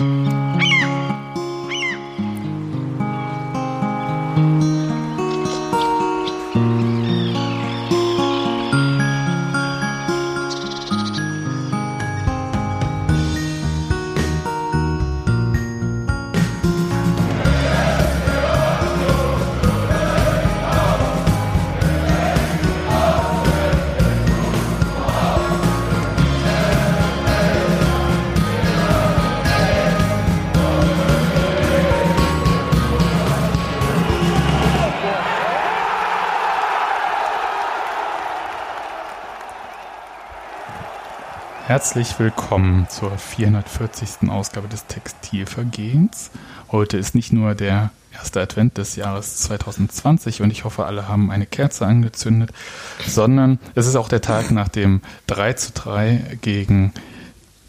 Mm-hmm. Herzlich willkommen zur 440. Ausgabe des Textilvergehens. Heute ist nicht nur der erste Advent des Jahres 2020 und ich hoffe, alle haben eine Kerze angezündet, sondern es ist auch der Tag nach dem 3 zu 3 gegen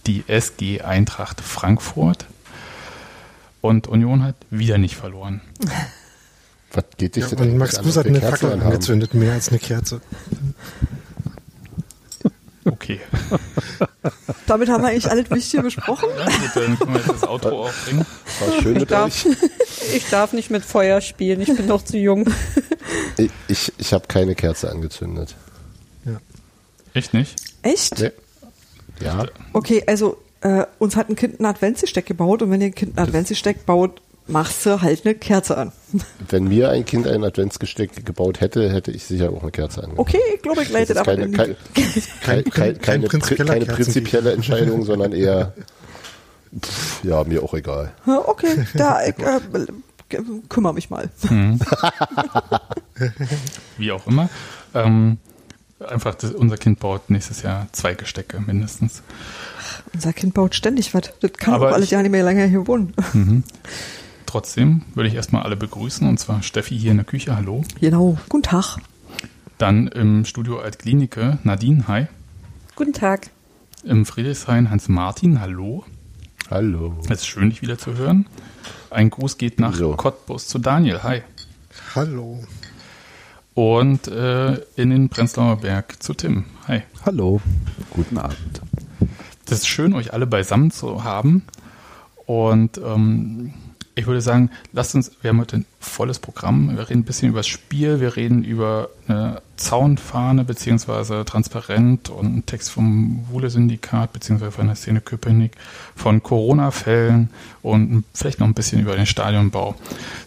die SG Eintracht Frankfurt. Und Union hat wieder nicht verloren. Was geht dich ja, denn? Max Guss hat eine Fackel angezündet, mehr als eine Kerze. Okay. Damit haben wir eigentlich alles Wichtige besprochen. Ja, dann können wir jetzt das Outro aufbringen. War schön Ich mit darf, euch. ich darf nicht mit Feuer spielen, ich bin noch zu jung. Ich, ich, ich habe keine Kerze angezündet. Echt nicht? Echt? Nee. Ja, Okay, also äh, uns hat ein Kind ein Adventsgesteck gebaut und wenn ihr ein Kind ein Adventsgesteck baut, machst du halt eine Kerze an. wenn mir ein Kind ein Adventsgesteck gebaut hätte, hätte ich sicher auch eine Kerze angezündet. Okay, ich glaube, ich leite aber keine, in kein, kein, kein, kein keine, keine prinzipielle Entscheidung, sondern eher, pff, ja, mir auch egal. Okay, da ich, äh, kümmere mich mal. Wie auch immer. Ähm, einfach, das, unser Kind baut nächstes Jahr zwei Gestecke mindestens. Unser Kind baut ständig was. Das kann Aber auch alles ja nicht mehr lange hier wohnen. Trotzdem würde ich erstmal alle begrüßen und zwar Steffi hier in der Küche, hallo. Genau. Guten Tag. Dann im Studio Altklinike Nadine, hi. Guten Tag. Im Friedrichshain Hans-Martin, hallo. Hallo. Es ist schön, dich wieder zu hören. Ein Gruß geht nach So. Cottbus zu Daniel, hi. Hallo. Und äh, in den Prenzlauer Berg zu Tim, hi. Hallo, guten Abend. Das ist schön, euch alle beisammen zu haben. Und ähm, ich würde sagen, lasst uns, wir haben heute ein volles Programm. Wir reden ein bisschen über das Spiel, wir reden über eine Zaunfahne beziehungsweise Transparent und einen Text vom Wuhle-Syndikat beziehungsweise von der Szene Köpenick, von Corona-Fällen und vielleicht noch ein bisschen über den Stadionbau.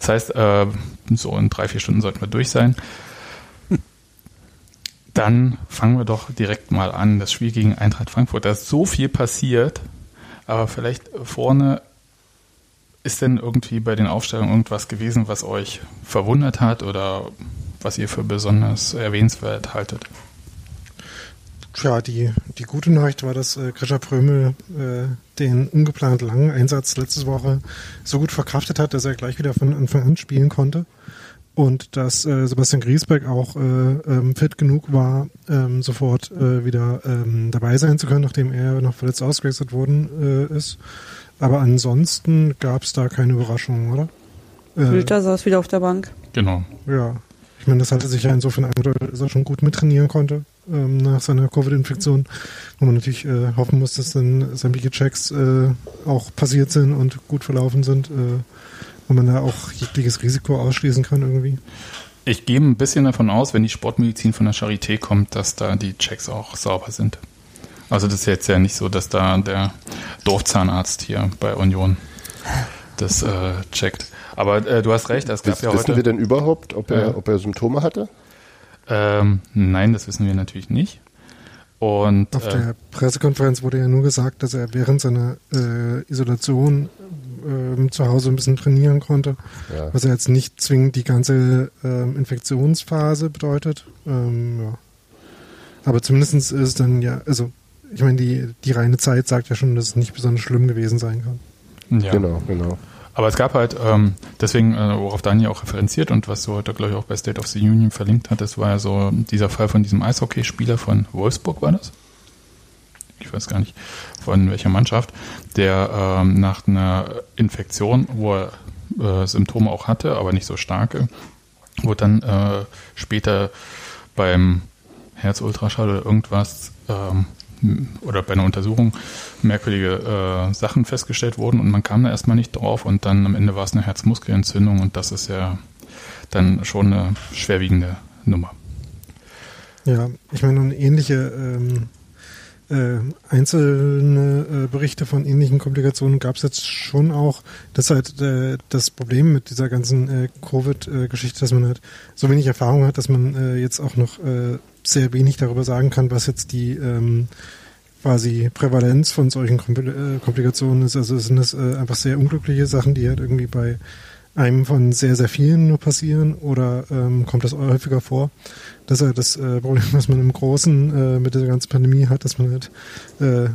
Das heißt, äh, so in drei, vier Stunden sollten wir durch sein. Dann fangen wir doch direkt mal an. Das Spiel gegen Eintracht Frankfurt. Da ist so viel passiert, aber vielleicht vorne ist denn irgendwie bei den Aufstellungen irgendwas gewesen, was euch verwundert hat oder was ihr für besonders erwähnenswert haltet? Tja, die, die gute Nachricht war, dass äh, Grisha Prömel äh, den ungeplant langen Einsatz letzte Woche so gut verkraftet hat, dass er gleich wieder von Anfang an spielen konnte. Und dass äh, Sebastian Griesbeck auch äh, ähm, fit genug war, ähm, sofort äh, wieder ähm, dabei sein zu können, nachdem er noch verletzt ausgewechselt worden äh, ist. Aber ansonsten gab es da keine Überraschungen, oder? Äh, Wilter saß wieder auf der Bank. Genau. Ja, ich meine, das hatte sich ja insofern angedeutet, dass er schon gut mittrainieren konnte ähm, nach seiner Covid-Infektion, wo man natürlich äh, hoffen muss, dass dann sämtliche Checks äh, auch passiert sind und gut verlaufen sind, äh, wo man da auch jegliches Risiko ausschließen kann irgendwie. Ich gehe ein bisschen davon aus, wenn die Sportmedizin von der Charité kommt, dass da die Checks auch sauber sind. Also das ist jetzt ja nicht so, dass da der Dorfzahnarzt hier bei Union das äh, checkt. Aber äh, du hast recht, es gab Wiss, ja wissen heute. wir denn überhaupt, ob er, Ja. ob er Symptome hatte? Ähm, nein, das wissen wir natürlich nicht. Und Auf äh, der Pressekonferenz wurde ja nur gesagt, dass er während seiner äh, Isolation ähm, zu Hause ein bisschen trainieren konnte, Ja. was ja jetzt nicht zwingend die ganze ähm, Infektionsphase bedeutet. Ähm, ja. Aber zumindest ist es dann ja, also ich meine, die, die reine Zeit sagt ja schon, dass es nicht besonders schlimm gewesen sein kann. ja. Genau, genau. Aber es gab halt, ähm, deswegen, äh, worauf Daniel auch referenziert und was du heute, glaube ich, auch bei State of the Union verlinkt hattest, war ja so dieser Fall von diesem Eishockeyspieler von Wolfsburg, war das? Ich weiß gar nicht, von welcher Mannschaft, der ähm, nach einer Infektion, wo er äh, Symptome auch hatte, aber nicht so starke, wurde dann äh, später beim Herzultraschall oder irgendwas ähm, oder bei einer Untersuchung merkwürdige äh, Sachen festgestellt wurden und man kam da erstmal nicht drauf und dann am Ende war es eine Herzmuskelentzündung und das ist ja dann schon eine schwerwiegende Nummer. Ja, ich meine, ähnliche ähm, äh, einzelne äh, Berichte von ähnlichen Komplikationen gab es jetzt schon auch. Das ist halt äh, das Problem mit dieser ganzen äh, Covid-Geschichte, dass man halt so wenig Erfahrung hat, dass man äh, jetzt auch noch äh, sehr wenig darüber sagen kann, was jetzt die ähm, quasi Prävalenz von solchen äh, Komplikationen ist. Also sind das äh, einfach sehr unglückliche Sachen, die halt irgendwie bei einem von sehr, sehr vielen nur passieren oder ähm, kommt das häufiger vor? Das ist halt das äh, Problem, was man im Großen äh, mit der ganzen Pandemie hat, dass man halt äh,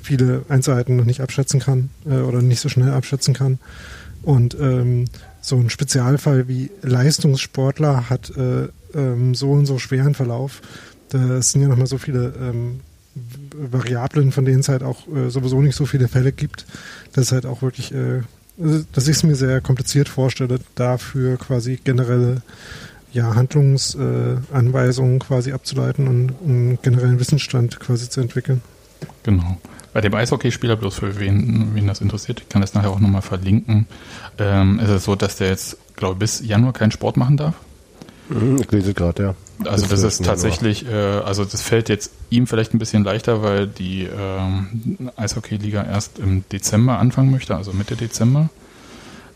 viele Einzelheiten noch nicht abschätzen kann äh, oder nicht so schnell abschätzen kann. Und ähm, so ein Spezialfall wie Leistungssportler hat äh, ähm, so und so schweren Verlauf. Das sind ja nochmal so viele ähm, Variablen, von denen es halt auch äh, sowieso nicht so viele Fälle gibt, dass es halt auch wirklich, äh, dass ich es mir sehr kompliziert vorstelle, dafür quasi generelle ja, Handlungsanweisungen quasi abzuleiten und einen generellen Wissensstand quasi zu entwickeln. Genau. Bei dem Eishockeyspieler, bloß für wen, wen das interessiert, ich kann das nachher auch nochmal verlinken, ähm, ist es so, dass der jetzt, glaube ich, bis Januar keinen Sport machen darf. Mhm, Ich lese gerade, ja. Also das ist 12. Januar. tatsächlich, äh, also das fällt jetzt ihm vielleicht ein bisschen leichter, weil die ähm, Eishockey-Liga erst im Dezember anfangen möchte, also Mitte Dezember.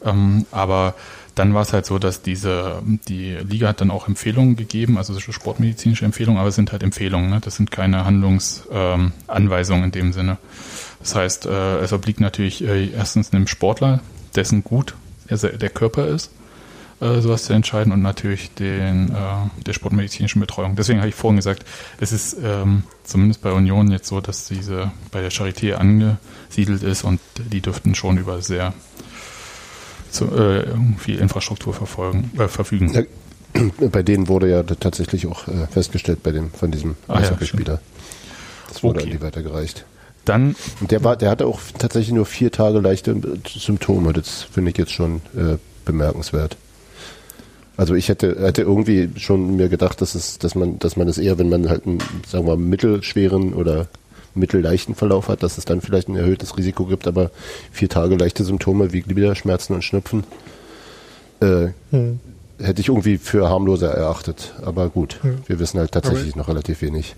Ähm, aber dann war es halt so, dass diese, die Liga hat dann auch Empfehlungen gegeben, also so sportmedizinische Empfehlungen, aber es sind halt Empfehlungen, ne? das sind keine Handlungsanweisungen ähm, in dem Sinne. Das heißt, äh, es obliegt natürlich äh, erstens einem Sportler, dessen gut er, der Körper ist, äh, sowas zu entscheiden und natürlich den, äh, der sportmedizinischen Betreuung. Deswegen habe ich vorhin gesagt, es ist ähm, zumindest bei Union jetzt so, dass diese bei der Charité angesiedelt ist und die dürften schon über sehr zu, äh, viel Infrastruktur verfolgen, äh, verfügen. Ja, Bei denen wurde ja tatsächlich auch äh, festgestellt, bei dem, von diesem Ah, ja, Eishockeyspieler. das wurde Okay. an die weitergereicht. Dann, Und der war, der hatte auch tatsächlich nur vier Tage leichte Symptome. Das finde ich jetzt schon äh, bemerkenswert. Also ich hätte, hätte irgendwie schon mir gedacht, dass es, dass man, dass man es eher, wenn man halt einen, sagen wir mal, mittelschweren oder mittelleichten Verlauf hat, dass es dann vielleicht ein erhöhtes Risiko gibt, aber vier Tage leichte Symptome wie Gliederschmerzen und Schnupfen äh, Hm. hätte ich irgendwie für harmloser erachtet. Aber gut, Ja. wir wissen halt tatsächlich noch relativ wenig.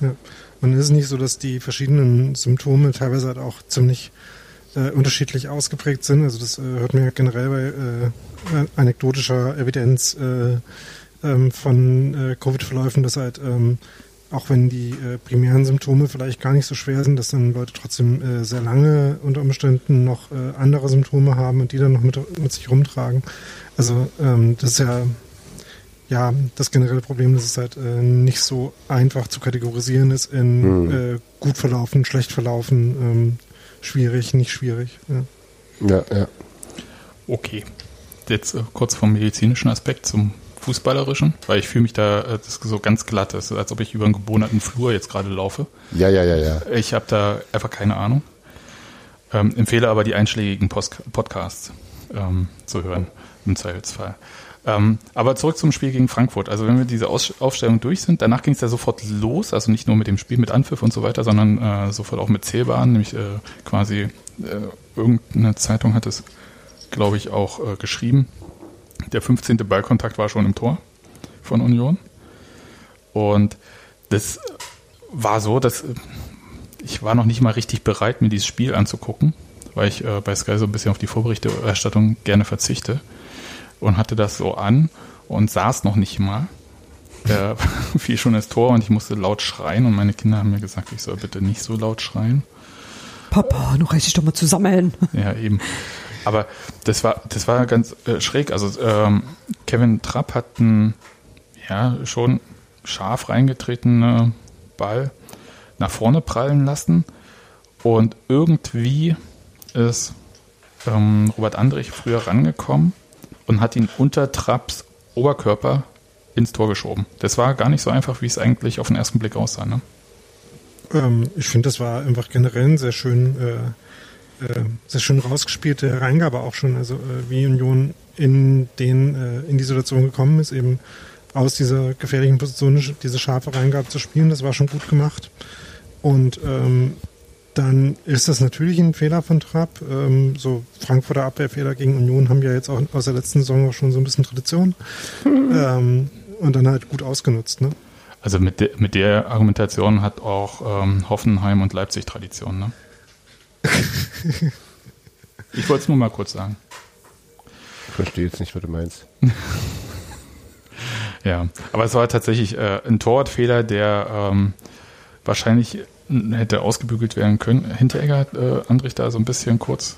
Ja. Und es ist nicht so, dass die verschiedenen Symptome teilweise halt auch ziemlich äh, unterschiedlich ausgeprägt sind. Also das äh, hört man ja generell bei äh, anekdotischer Evidenz äh, ähm, von äh, Covid-Verläufen, dass halt ähm, auch wenn die äh, primären Symptome vielleicht gar nicht so schwer sind, dass dann Leute trotzdem sehr lange unter Umständen noch andere Symptome haben und die dann noch mit, mit sich rumtragen. Also ähm, das ist ja ja, das generelle Problem, dass es halt äh, nicht so einfach zu kategorisieren ist in Hm. äh, gut verlaufen, schlecht verlaufen, ähm, schwierig, nicht schwierig. Ja. Ja, ja. okay. Jetzt äh, kurz vom medizinischen Aspekt zum Fußballerischen, weil ich fühle mich da äh, das ist so ganz glatt, das ist, als ob ich über einen gebohneten Flur jetzt gerade laufe. Ja, ja, ja, ja. Ich habe da einfach keine Ahnung. Ähm, empfehle aber die einschlägigen Post Podcasts ähm, zu hören, im Zweifelsfall. Ähm, aber zurück zum Spiel gegen Frankfurt. Also wenn wir diese Aus Aufstellung durch sind, danach ging es ja sofort los, also nicht nur mit dem Spiel mit Anpfiff und so weiter, sondern äh, sofort auch mit Zählbaren, nämlich äh, quasi äh, irgendeine Zeitung hat es, glaube ich, auch äh, geschrieben. Der 15. Ballkontakt war schon im Tor von Union. Und das war so, dass äh, ich war noch nicht mal richtig bereit, mir dieses Spiel anzugucken, weil ich äh, bei Sky so ein bisschen auf die Vorberichterstattung gerne verzichte und hatte das so an und saß noch nicht mal. Da fiel schon das Tor und ich musste laut schreien und meine Kinder haben mir gesagt, ich soll bitte nicht so laut schreien. Papa, nun reiß dich doch mal zusammen. Ja, eben. Aber das war, das war ganz äh, schräg. Also ähm, Kevin Trapp hat einen ja, schon scharf reingetretenen Ball nach vorne prallen lassen und irgendwie ist ähm, Robert Andrich früher rangekommen und hat ihn unter Trapps Oberkörper ins Tor geschoben. Das war gar nicht so einfach, wie es eigentlich auf den ersten Blick aussah. Ne? Ähm, ich finde, das war einfach generell ein sehr schön, äh, äh, sehr schön rausgespielte Hereingabe auch schon. Also äh, wie Union in den äh, in die Situation gekommen ist, eben aus dieser gefährlichen Position diese scharfe Reingabe zu spielen, das war schon gut gemacht. Und ähm, dann ist das natürlich ein Fehler von Trapp. Ähm, so Frankfurter Abwehrfehler gegen Union haben ja jetzt auch aus der letzten Saison auch schon so ein bisschen Tradition. ähm, und dann halt gut ausgenutzt. Ne? Also mit, de, mit der Argumentation hat auch ähm, Hoffenheim und Leipzig Tradition, ne? ich wollte es nur mal kurz sagen. Ich verstehe jetzt nicht, was du meinst. ja, aber es war tatsächlich äh, ein Torwartfehler, der ähm, wahrscheinlich hätte ausgebügelt werden können. Hinteregger hat äh, Andrich da so ein bisschen kurz,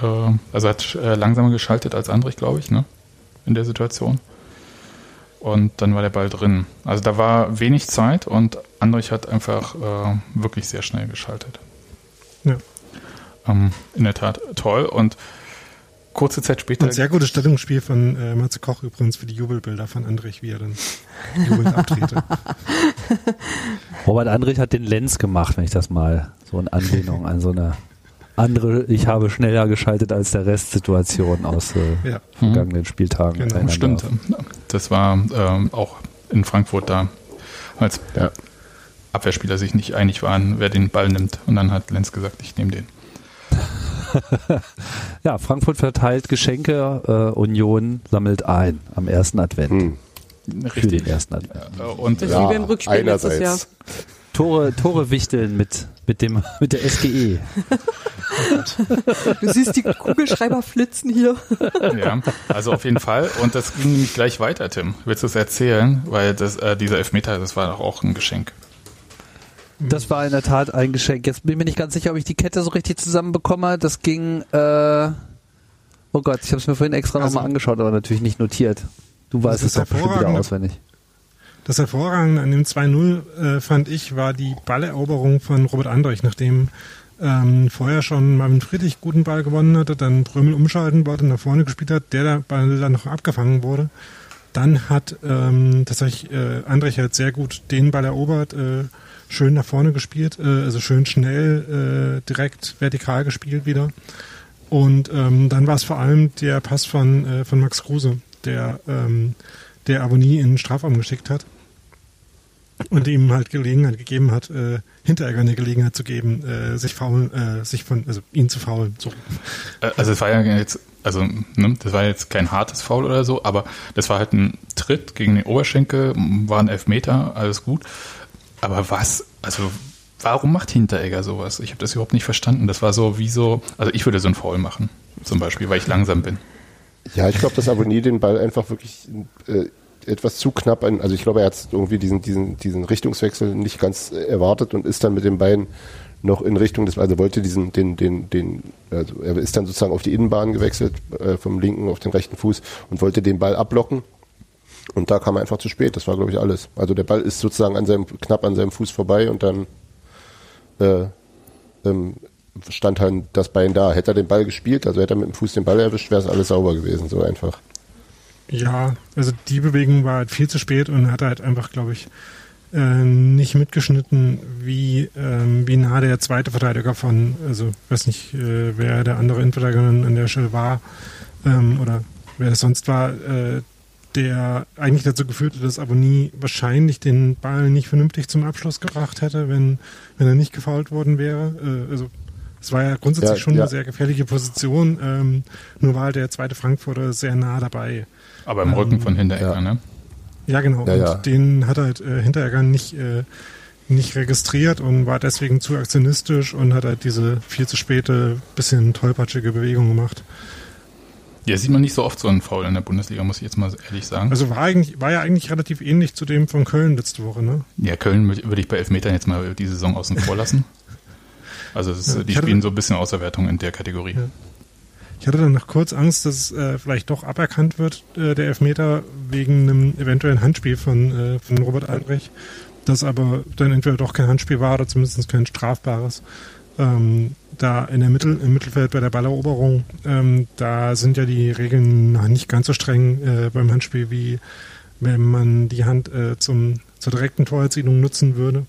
äh, also hat äh, langsamer geschaltet als Andrich, glaube ich, ne? In der Situation. Und dann war der Ball drin. Also da war wenig Zeit und Andrich hat einfach äh, wirklich sehr schnell geschaltet. Ja. Ähm, in der Tat toll. Und kurze Zeit später. Und sehr gutes Stellungsspiel von äh, Matze Koch übrigens für die Jubelbilder von Andrich, wie er dann jubelnd abtrete. Robert Andrich hat den Lenz gemacht, wenn ich das mal so in Anlehnung an so eine andere, ich habe schneller geschaltet als der Rest Situation aus äh, Ja. vergangenen Spieltagen. Genau, Stimmt. Das war ähm, auch in Frankfurt da, als Ja. Abwehrspieler sich nicht einig waren, wer den Ball nimmt. Und dann hat Lenz gesagt, ich nehme den. Ja, Frankfurt verteilt Geschenke, äh, Union sammelt ein am ersten Advent. Hm. Für den ersten Advent. Äh, Und Das ist wie beim Rückspiel letztes Jahr. einerseits. Tore, Tore wichteln mit, mit dem, mit der. SGE. Du siehst die Kugelschreiber flitzen hier. ja, also auf jeden Fall. Und das ging nämlich gleich weiter, Tim. Willst du es erzählen? Weil das, äh, dieser Elfmeter, das war doch auch ein Geschenk. Das war in der Tat ein Geschenk. Jetzt bin ich mir nicht ganz sicher, ob ich die Kette so richtig zusammenbekomme. Das ging, äh, oh Gott, ich habe es mir vorhin extra Also- nochmal angeschaut, aber natürlich nicht notiert. Du weißt Das es doch bestimmt wieder auswendig. Das Hervorragende an dem 2-0, äh, fand ich, war die Balleroberung von Robert Andrich, nachdem ähm, vorher schon Marvin Friedrich guten Ball gewonnen hatte, dann Brömel umschalten wollte, nach vorne gespielt hat, der der Ball dann noch abgefangen wurde. Dann hat ähm, tatsächlich äh, Andrich halt sehr gut den Ball erobert, äh, schön nach vorne gespielt, äh, also schön schnell, äh, direkt vertikal gespielt wieder. Und ähm, dann war es vor allem der Pass von, äh, von Max Kruse, der, ähm, der Avonie in den Strafraum geschickt hat und ihm halt Gelegenheit gegeben hat, äh, Hinteregger eine Gelegenheit zu geben, äh, sich faulen, äh, sich von, also ihn zu faulen. So. Äh, Also es war ja jetzt, also ne, das war jetzt kein hartes Foul oder so, aber das war halt ein Tritt gegen den Oberschenkel, war ein Elfmeter, alles gut. Aber was, also warum macht Hinteregger sowas? Ich habe das überhaupt nicht verstanden. Das war so wie so, also ich würde so ein Foul machen, zum Beispiel, weil ich langsam bin. Ja, ich glaube, dass Abonnier den Ball einfach wirklich äh, etwas zu knapp an, also ich glaube, er hat irgendwie diesen, diesen, diesen Richtungswechsel nicht ganz äh, erwartet und ist dann mit den Beinen noch in Richtung des, also wollte diesen, den, den, den, also er ist dann sozusagen auf die Innenbahn gewechselt, äh, vom linken auf den rechten Fuß und wollte den Ball abblocken. Und da kam er einfach zu spät, das war, glaube ich, alles. Also der Ball ist sozusagen an seinem, knapp an seinem Fuß vorbei und dann äh, ähm, stand halt das Bein da. Hätte er den Ball gespielt, also hätte er mit dem Fuß den Ball erwischt, wäre es alles sauber gewesen, so einfach. Ja, also die Bewegung war halt viel zu spät und hat halt einfach, glaube ich, äh, nicht mitgeschnitten, wie, ähm, wie nah der zweite Verteidiger von, also weiß nicht, äh, wer der andere Innenverteidiger an der Stelle war ähm, oder wer es sonst war, äh, der eigentlich dazu geführt hat, dass Abonnie wahrscheinlich den Ball nicht vernünftig zum Abschluss gebracht hätte, wenn, wenn er nicht gefault worden wäre. Äh, also es war ja grundsätzlich Ja, schon ja. eine sehr gefährliche Position, ähm, nur war halt der zweite Frankfurter sehr nah dabei. Aber im Rücken von Hinteregger, ja. ne? Ja, genau. Ja, und den hat halt äh, Hinteregger nicht, äh, nicht registriert und war deswegen zu aktionistisch und hat halt diese viel zu späte, bisschen tollpatschige Bewegung gemacht. Ja, sieht man nicht so oft so einen Foul in der Bundesliga, muss ich jetzt mal ehrlich sagen. Also war eigentlich, war ja eigentlich relativ ähnlich zu dem von Köln letzte Woche, ne? Ja, Köln würde ich bei Elfmetern jetzt mal die Saison außen vor lassen. Also ist, Ja, die hatte- spielen so ein bisschen Außerwertung in der Kategorie. Ja. Ich hatte dann noch kurz Angst, dass äh, vielleicht doch aberkannt wird, äh, der Elfmeter, wegen einem eventuellen Handspiel von, äh, von Robert Albrecht. Das aber dann entweder doch kein Handspiel war oder zumindest kein strafbares. Ähm, da in der Mittel, im Mittelfeld bei der Balleroberung, ähm, da sind ja die Regeln nicht ganz so streng äh, beim Handspiel, wie wenn man die Hand äh, zum, zur direkten Torerzielung nutzen würde.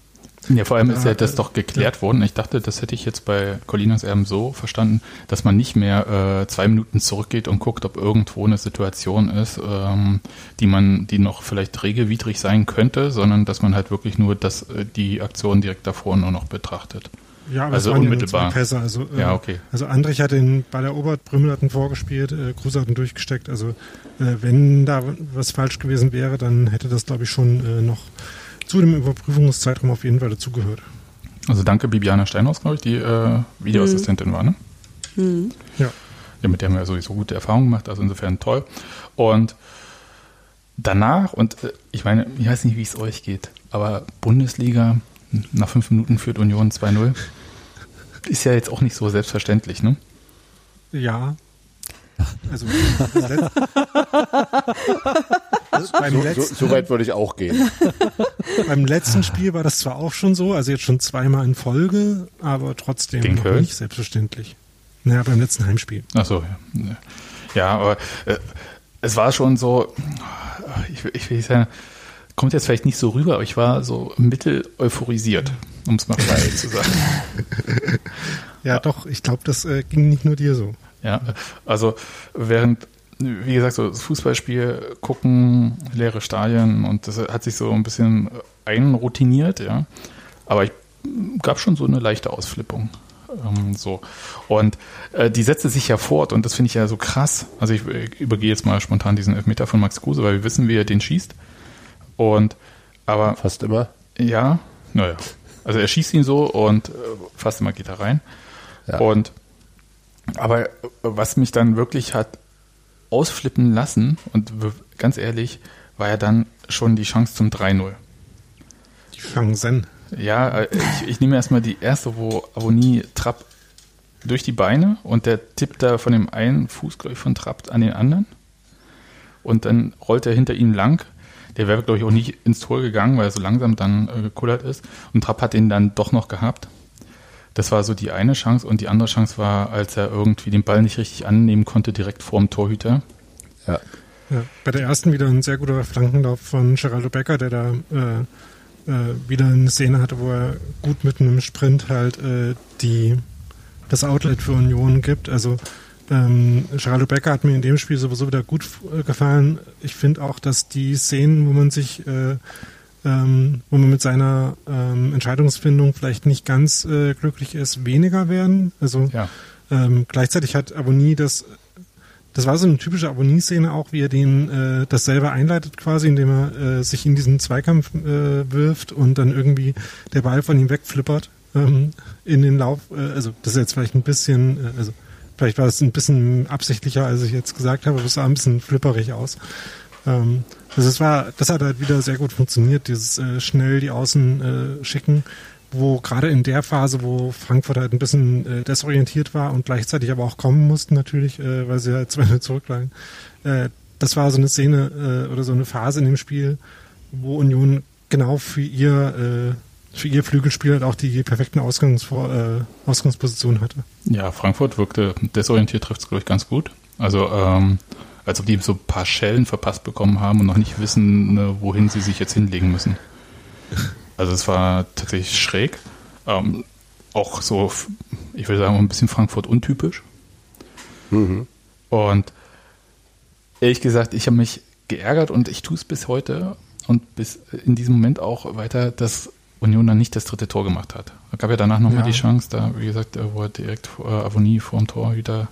Ja, vor allem ist ja Ja, das äh, doch geklärt worden. Ich dachte, das hätte ich jetzt bei Colinas Erben so verstanden, dass man nicht mehr äh, zwei Minuten zurückgeht und guckt, ob irgendwo eine Situation ist, ähm, die man, die noch vielleicht regelwidrig sein könnte, sondern dass man halt wirklich nur das, äh, die Aktion direkt davor nur noch betrachtet. Ja, aber Also es waren unmittelbar. Ja, Pässe. Also, äh, Ja, okay. Also Andrich hat den Ball erobert, Brümmel hat ihn vorgespielt, äh, Kruse hat ihn durchgesteckt. Also äh, wenn da was falsch gewesen wäre, dann hätte das, glaube ich, schon äh, noch zu dem Überprüfungszeitraum auf jeden Fall dazugehört. Also danke Bibiana Steinhaus, glaube ich, die äh, Videoassistentin war, ne? Ja. Ja, mit der haben wir ja sowieso gute Erfahrungen gemacht, also insofern toll. Und danach, und äh, ich meine, ich weiß nicht, wie es euch geht, aber Bundesliga, nach fünf Minuten führt Union 2-0, ist ja jetzt auch nicht so selbstverständlich, ne? Ja. Also beim, So, so, weit würde ich auch gehen. beim letzten Spiel war das zwar auch schon so, also jetzt schon zweimal in Folge, aber trotzdem Gegen noch Köln? nicht selbstverständlich. Naja, beim letzten Heimspiel. Ach so, ja. Ja, aber äh, es war schon so, ich, will- ich will nicht sagen, kommt jetzt vielleicht nicht so rüber, aber ich war so mittel euphorisiert, um es mal frei zu sagen. Ja, doch, ich glaube, das äh, ging nicht nur dir so. Ja, also während, wie gesagt, so das Fußballspiel gucken, leere Stadien und das hat sich so ein bisschen einroutiniert, ja. Aber ich gab schon so eine leichte Ausflippung. Ähm, so. Und äh, die setzte sich ja fort und das finde ich ja so krass. Also ich äh, übergehe jetzt mal spontan diesen Elfmeter von Max Kruse, weil wir wissen, wie er den schießt. Und aber Fast immer. ja, naja. Also er schießt ihn so und äh, fast immer geht er rein. Ja. Und aber äh, was mich dann wirklich hat ausflippen lassen, und ganz ehrlich, war ja dann schon die Chance zum 3-0. Die Chancen. Ja, äh, ich, ich nehme erstmal die erste, wo Avoni Trapp durch die Beine und der tippt da von dem einen Fuß, glaube ich, von Trapp an den anderen. Und dann rollt er hinter ihm lang. Der wäre, glaube ich, auch nicht ins Tor gegangen, weil er so langsam dann äh, gekullert ist. Und Trapp hat ihn dann doch noch gehabt. Das war so die eine Chance. Und die andere Chance war, als er irgendwie den Ball nicht richtig annehmen konnte, direkt vorm Torhüter. Ja. Ja, bei der ersten wieder ein sehr guter Flankenlauf von Geraldo Becker, der da äh, äh, wieder eine Szene hatte, wo er gut mit einem Sprint halt äh, die, das Outlet für Union gibt. Also ähm, Geraldo Becker hat mir in dem Spiel sowieso wieder gut äh, gefallen. Ich finde auch, dass die Szenen, wo man sich äh, ähm, wo man mit seiner ähm, Entscheidungsfindung vielleicht nicht ganz äh, glücklich ist, weniger werden. Also Ja. ähm, gleichzeitig hat Abonnie das, das war so eine typische Abonnie-Szene auch, wie er den äh, das selber einleitet quasi, indem er äh, sich in diesen Zweikampf äh, wirft und dann irgendwie der Ball von ihm wegflippert ähm, in den Lauf. Äh, also das ist jetzt vielleicht ein bisschen, äh, also vielleicht war es ein bisschen absichtlicher, als ich jetzt gesagt habe, aber es sah ein bisschen flipperig aus. Ähm, also es war, das hat halt wieder sehr gut funktioniert, dieses äh, schnell die Außen äh, schicken, wo gerade in der Phase, wo Frankfurt halt ein bisschen äh, desorientiert war und gleichzeitig aber auch kommen mussten natürlich, äh, weil sie halt zwei zurücklagen. Äh, das war so eine Szene äh, oder so eine Phase in dem Spiel, wo Union genau für ihr äh, für ihr Flügelspiel halt auch die perfekten Ausgangsvor äh, Ausgangspositionen hatte. Ja, Frankfurt wirkte desorientiert, trifft es, glaube ich, ganz gut. Also, ähm, als ob die so ein paar Schellen verpasst bekommen haben und noch nicht wissen, ne, wohin sie sich jetzt hinlegen müssen. Also, es war tatsächlich schräg. Ähm, auch so, ich würde sagen, ein bisschen Frankfurt untypisch. Und ehrlich gesagt, ich habe mich geärgert und ich tue es bis heute und bis in diesem Moment auch weiter, dass Union dann nicht das dritte Tor gemacht hat. Es gab ja danach nochmal Ja. die Chance, da, wie gesagt, wo er direkt äh, Avonie vor dem Tor wieder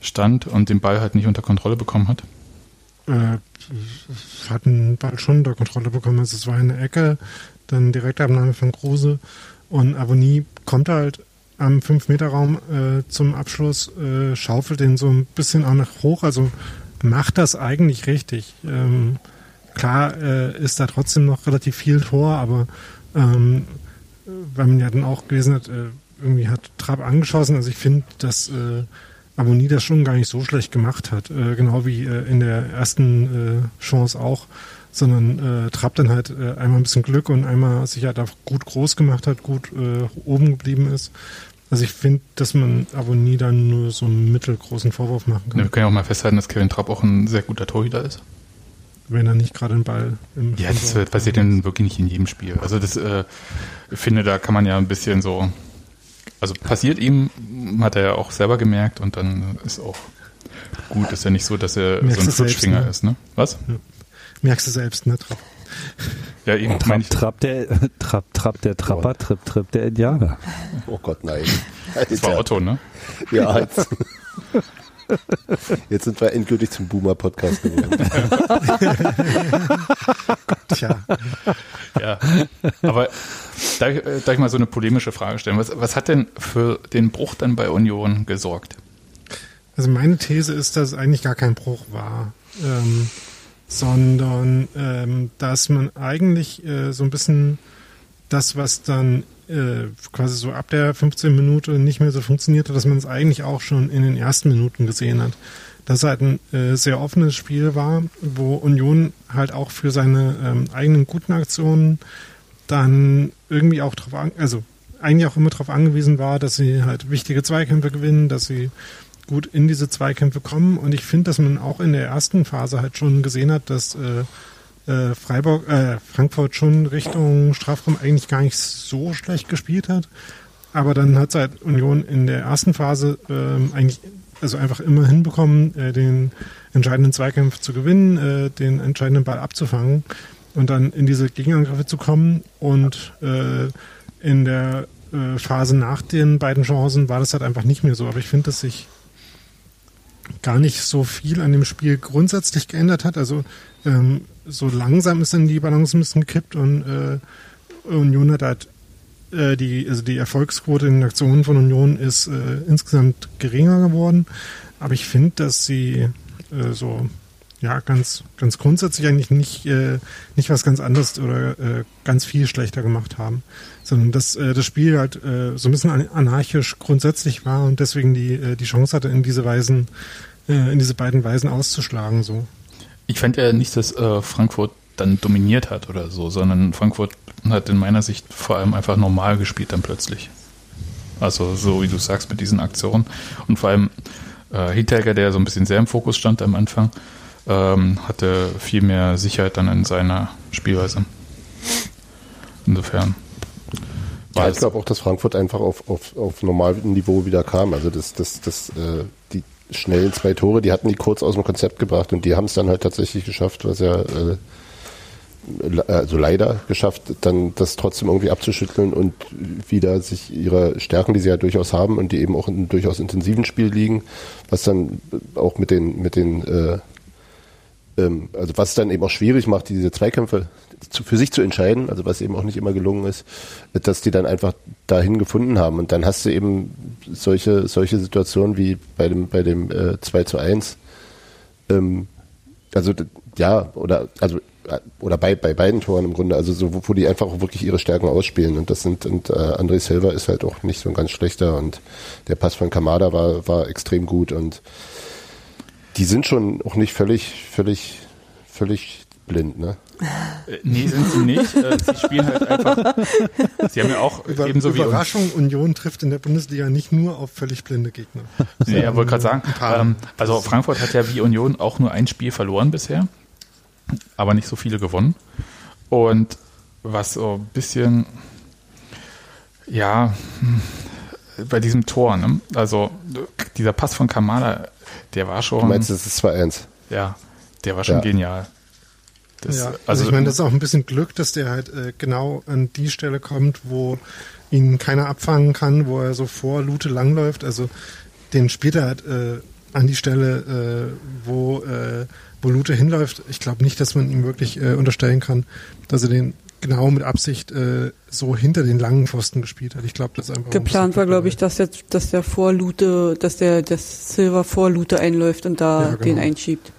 stand und den Ball halt nicht unter Kontrolle bekommen hat. äh, hatten Ball schon unter Kontrolle bekommen. Also es war eine Ecke, dann Direktabnahme von Kruse und Avonie kommt halt am 5-Meter-Raum äh, zum Abschluss, äh, schaufelt den so ein bisschen auch nach hoch, also macht das eigentlich richtig. Ähm, klar äh, ist da trotzdem noch relativ viel Tor, aber ähm, weil man ja dann auch gelesen hat, äh, irgendwie hat Trapp angeschossen. Also ich finde, dass äh, Aboni das schon gar nicht so schlecht gemacht hat. Äh, genau wie äh, in der ersten äh, Chance auch. Sondern äh, Trapp dann halt äh, einmal ein bisschen Glück und einmal sich halt auch gut groß gemacht hat, gut äh, oben geblieben ist. Also ich finde, dass man Aboni dann nur so einen mittelgroßen Vorwurf machen Wir kann. können ja auch mal festhalten, dass Kevin Trapp auch ein sehr guter Torhüter ist. Wenn er nicht gerade den Ball im Ja, das äh, passiert dann wirklich nicht in jedem Spiel. Also das, äh, ich finde, da kann man ja ein bisschen so, also passiert ihm, hat er ja auch selber gemerkt und dann ist auch gut, ist ja nicht so, dass er Merkst so ein Flutschfinger ne? ist, ne? Was? Merkst du selbst, ne? Trapp? Ja, eben meine Trapp, ich. trapp, der, trapp, trapp der Trapper, tripp, tripp der Indianer. Oh Gott, nein. Das war Otto, ne? Ja, jetzt, jetzt sind wir endgültig zum Boomer-Podcast geworden. Tja, Ja. Aber darf ich, äh, darf ich mal so eine polemische Frage stellen? Was, was hat denn für den Bruch dann bei Union gesorgt? also meine These ist, dass es eigentlich gar kein Bruch war, ähm, sondern ähm, dass man eigentlich äh, so ein bisschen das, was dann äh, quasi so ab der 15 Minute nicht mehr so funktionierte, dass man es eigentlich auch schon in den ersten Minuten gesehen hat. Dass halt ein äh, sehr offenes Spiel war, wo Union halt auch für seine ähm, eigenen guten Aktionen dann irgendwie auch drauf an, also eigentlich auch immer darauf angewiesen war, dass sie halt wichtige Zweikämpfe gewinnen, dass sie gut in diese Zweikämpfe kommen. Und ich finde, dass man auch in der ersten Phase halt schon gesehen hat, dass äh, äh, Freiburg, äh, Frankfurt schon Richtung Strafraum eigentlich gar nicht so schlecht gespielt hat. Aber dann hat halt Union in der ersten Phase ähm, eigentlich also einfach immer hinbekommen, äh, den entscheidenden Zweikampf zu gewinnen, äh, den entscheidenden Ball abzufangen und dann in diese Gegenangriffe zu kommen. Und äh, in der äh, Phase nach den beiden Chancen war das halt einfach nicht mehr so. Aber ich finde, dass sich gar nicht so viel an dem Spiel grundsätzlich geändert hat. Also ähm, so langsam ist dann die Balance ein bisschen gekippt und äh, Union hat halt äh, die, also die Erfolgsquote in den Aktionen von Union ist äh, insgesamt geringer geworden. Aber ich finde, dass sie äh, so ja ganz ganz grundsätzlich eigentlich nicht äh, nicht was ganz anderes oder äh, ganz viel schlechter gemacht haben, sondern dass äh, das Spiel halt äh, so ein bisschen an- anarchisch grundsätzlich war und deswegen die äh, die Chance hatte in diese Weisen äh, in diese beiden Weisen auszuschlagen so. Ich fand ja nicht, dass äh, Frankfurt dann dominiert hat oder so, sondern Frankfurt hat in meiner Sicht vor allem einfach normal gespielt dann plötzlich. Also so wie du sagst mit diesen Aktionen. Und vor allem äh, Hinteregger, der so ein bisschen sehr im Fokus stand am Anfang, ähm, hatte viel mehr Sicherheit dann in seiner Spielweise. Insofern. Ja, ich glaube auch, dass Frankfurt einfach auf, auf, auf normalem Niveau wieder kam. Also das, das, das, äh, schnellen zwei Tore, die hatten die kurz aus dem Konzept gebracht und die haben es dann halt tatsächlich geschafft, was ja äh, also leider geschafft, dann das trotzdem irgendwie abzuschütteln und wieder sich ihrer Stärken, die sie ja durchaus haben und die eben auch in einem durchaus intensiven Spiel liegen, was dann auch mit den mit den äh, ähm, also was dann eben auch schwierig macht, diese Zweikämpfe zu, für sich zu entscheiden, also was eben auch nicht immer gelungen ist, dass die dann einfach dahin gefunden haben. Und dann hast du eben solche, solche Situationen wie bei dem, bei dem äh, 2 zu 1. Ähm, also ja, oder also äh, oder bei, bei beiden Toren im Grunde, also so, wo, wo die einfach auch wirklich ihre Stärken ausspielen. Und das sind, und äh, André Silva ist halt auch nicht so ein ganz schlechter und der Pass von Kamada war, war extrem gut und die sind schon auch nicht völlig, völlig, völlig blind, ne? Äh, Nee, sind sie nicht. Äh, sie spielen halt einfach. Sie haben ja auch Über, ebenso wie uns. Überraschung, Union trifft in der Bundesliga nicht nur auf völlig blinde Gegner. Nee, ich wollte gerade sagen, ähm, also Frankfurt hat ja wie Union auch nur ein Spiel verloren bisher, aber nicht so viele gewonnen. Und was so ein bisschen, ja, hm, bei diesem Tor, ne? also dieser Pass von Kamada, der war schon, Du meinst, das ist 2-1. ja, der war schon Ja. genial. Das, ja, also, ich meine, das ist auch ein bisschen Glück, dass der halt äh, genau an die Stelle kommt, wo ihn keiner abfangen kann, wo er so vor Lute langläuft. Also den spielt er halt äh, an die Stelle, äh, wo, äh, wo Lute hinläuft. Ich glaube nicht, dass man ihm wirklich äh, unterstellen kann, dass er den genau mit Absicht äh, so hinter den langen Pfosten gespielt hat. Ich glaube, das ist einfach ein Geplant war, bisschen glaube ich, dass der, dass der vor Lute, dass der, das Silver vor Lute einläuft und da Ja, genau. den einschiebt.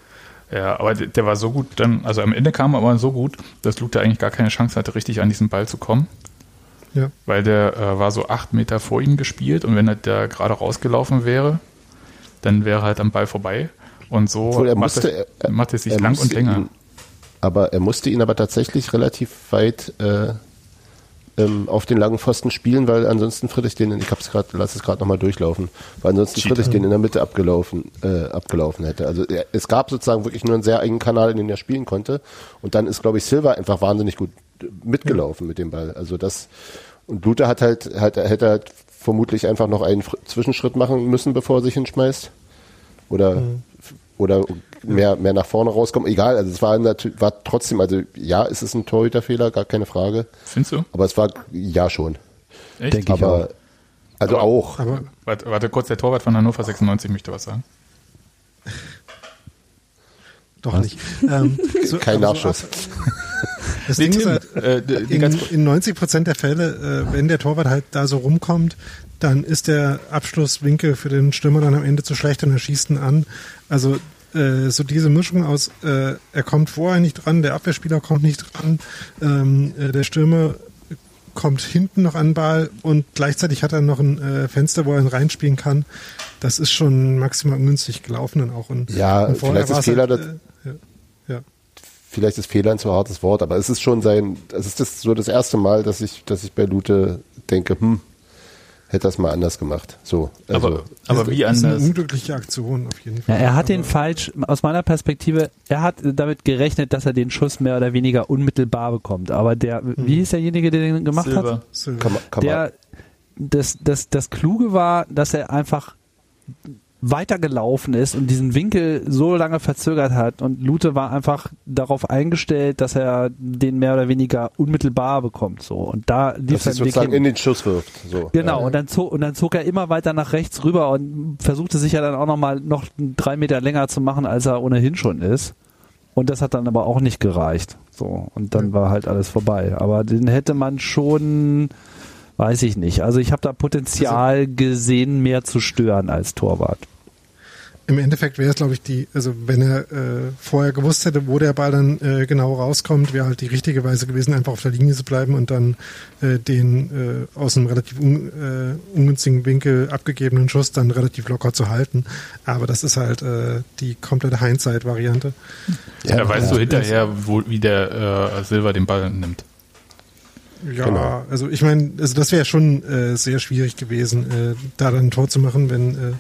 Ja, aber der, der war so gut dann, also am Ende kam er aber so gut, dass Lute eigentlich gar keine Chance hatte, richtig an diesen Ball zu kommen. Ja. Weil der äh, war so acht Meter vor ihm gespielt und wenn er da gerade rausgelaufen wäre, dann wäre er halt am Ball vorbei. Und so Obwohl, er macht, musste- es, er- macht es sich er lang und länger. Ihn, aber er musste ihn aber tatsächlich relativ weit äh, ähm, auf den langen Pfosten spielen, weil ansonsten Friedrich den, ich hab's gerade, lass es gerade nochmal durchlaufen, weil ansonsten Cheater. Friedrich den in der Mitte abgelaufen, äh, abgelaufen hätte. Also er, es gab sozusagen wirklich nur einen sehr eigenen Kanal, in den er spielen konnte. Und dann ist, glaube ich, Silva einfach wahnsinnig gut mitgelaufen mit dem Ball. Also das und Luther hat halt, hat, hätte halt vermutlich einfach noch einen Fr- Zwischenschritt machen müssen, bevor er sich hinschmeißt. Oder oder mehr, mehr nach vorne rauskommen. Egal, also es war natürlich, war trotzdem, also ja, es ist ein Torhüterfehler, gar keine Frage. Findest du? Aber es war ja schon. Echt? Denke ich Aber also Aber- auch. Aber Warte, warte kurz, der Torwart von Hannover 96 möchte was sagen. doch nicht. Ähm, so, Kein Nachschuss. Das Nee, Ding ist halt, äh, in, in 90 Prozent der Fälle, äh, wenn der Torwart halt da so rumkommt, dann ist der Abschlusswinkel für den Stürmer dann am Ende zu schlecht und er schießt ihn an. Also äh, so diese Mischung aus, äh, er kommt vorher nicht dran, der Abwehrspieler kommt nicht dran, ähm, äh, der Stürmer kommt hinten noch an den Ball und gleichzeitig hat er noch ein äh, Fenster, wo er ihn reinspielen kann. Das ist schon maximal ungünstig gelaufen dann auch. Und, Ja, und vielleicht ist Fehler halt, äh, ja, ja. Vielleicht ist Fehler ein zu hartes Wort, aber es ist schon sein, es ist das so das erste Mal, dass ich, dass ich bei Lute denke, hm, hätte das mal anders gemacht. So. Also, aber, aber wie Das ist eine anders? unglückliche Aktion auf jeden Ja, Fall. er hat den falsch, aus meiner Perspektive, er hat damit gerechnet, dass er den Schuss mehr oder weniger unmittelbar bekommt. Aber der, wie hieß derjenige, der den gemacht Silber. hat? So, kann man, kann man, Der, das, das, das Kluge war, dass er einfach weitergelaufen ist und diesen Winkel so lange verzögert hat und Lute war einfach darauf eingestellt, dass er den mehr oder weniger unmittelbar bekommt, so. Und da lief dass er sozusagen in den Schuss wirft. So. Genau, Ja. und dann zog, und dann zog er immer weiter nach rechts rüber und versuchte sich ja dann auch nochmal noch drei Meter länger zu machen, als er ohnehin schon ist. Und das hat dann aber auch nicht gereicht. So, und dann war halt alles vorbei. Aber den hätte man schon, weiß ich nicht. Also ich habe da Potenzial gesehen, mehr zu stören als Torwart. Im Endeffekt wäre es, glaube ich, die, also wenn er äh, vorher gewusst hätte, wo der Ball dann äh, genau rauskommt, wäre halt die richtige Weise gewesen, einfach auf der Linie zu bleiben und dann äh, den äh, aus einem relativ un, äh, ungünstigen Winkel abgegebenen Schuss dann relativ locker zu halten. Aber das ist halt äh, die komplette Hindsight-Variante. Ja, da weißt du hinterher, wo, wie der äh, Silber den Ball nimmt. Ja, Genau. also ich meine, also das wäre schon äh, sehr schwierig gewesen, äh, da dann ein Tor zu machen, wenn, äh,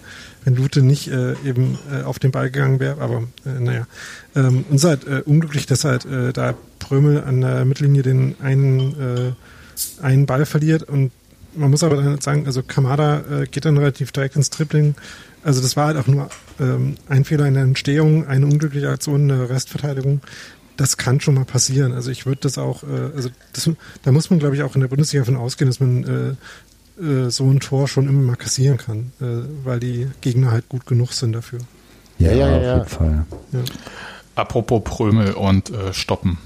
wenn Lute nicht äh, eben äh, auf den Ball gegangen wäre. Aber äh, naja, ähm, uns halt äh, unglücklich, dass halt äh, da Prömel an der Mittellinie den einen, äh, einen Ball verliert und man muss aber dann sagen, also Kamada äh, geht dann relativ direkt ins Tripling. Also das war halt auch nur ähm, ein Fehler in der Entstehung, eine unglückliche Aktion in der Restverteidigung. Das kann schon mal passieren. Also ich würde das auch, äh, also das, da muss man, glaube ich, auch in der Bundesliga davon ausgehen, dass man äh, äh, so ein Tor schon immer mal kassieren kann, äh, weil die Gegner halt gut genug sind dafür. Ja, ja, ja, auf ja. jeden Fall. Ja. Apropos Prömel und äh, Stoppen.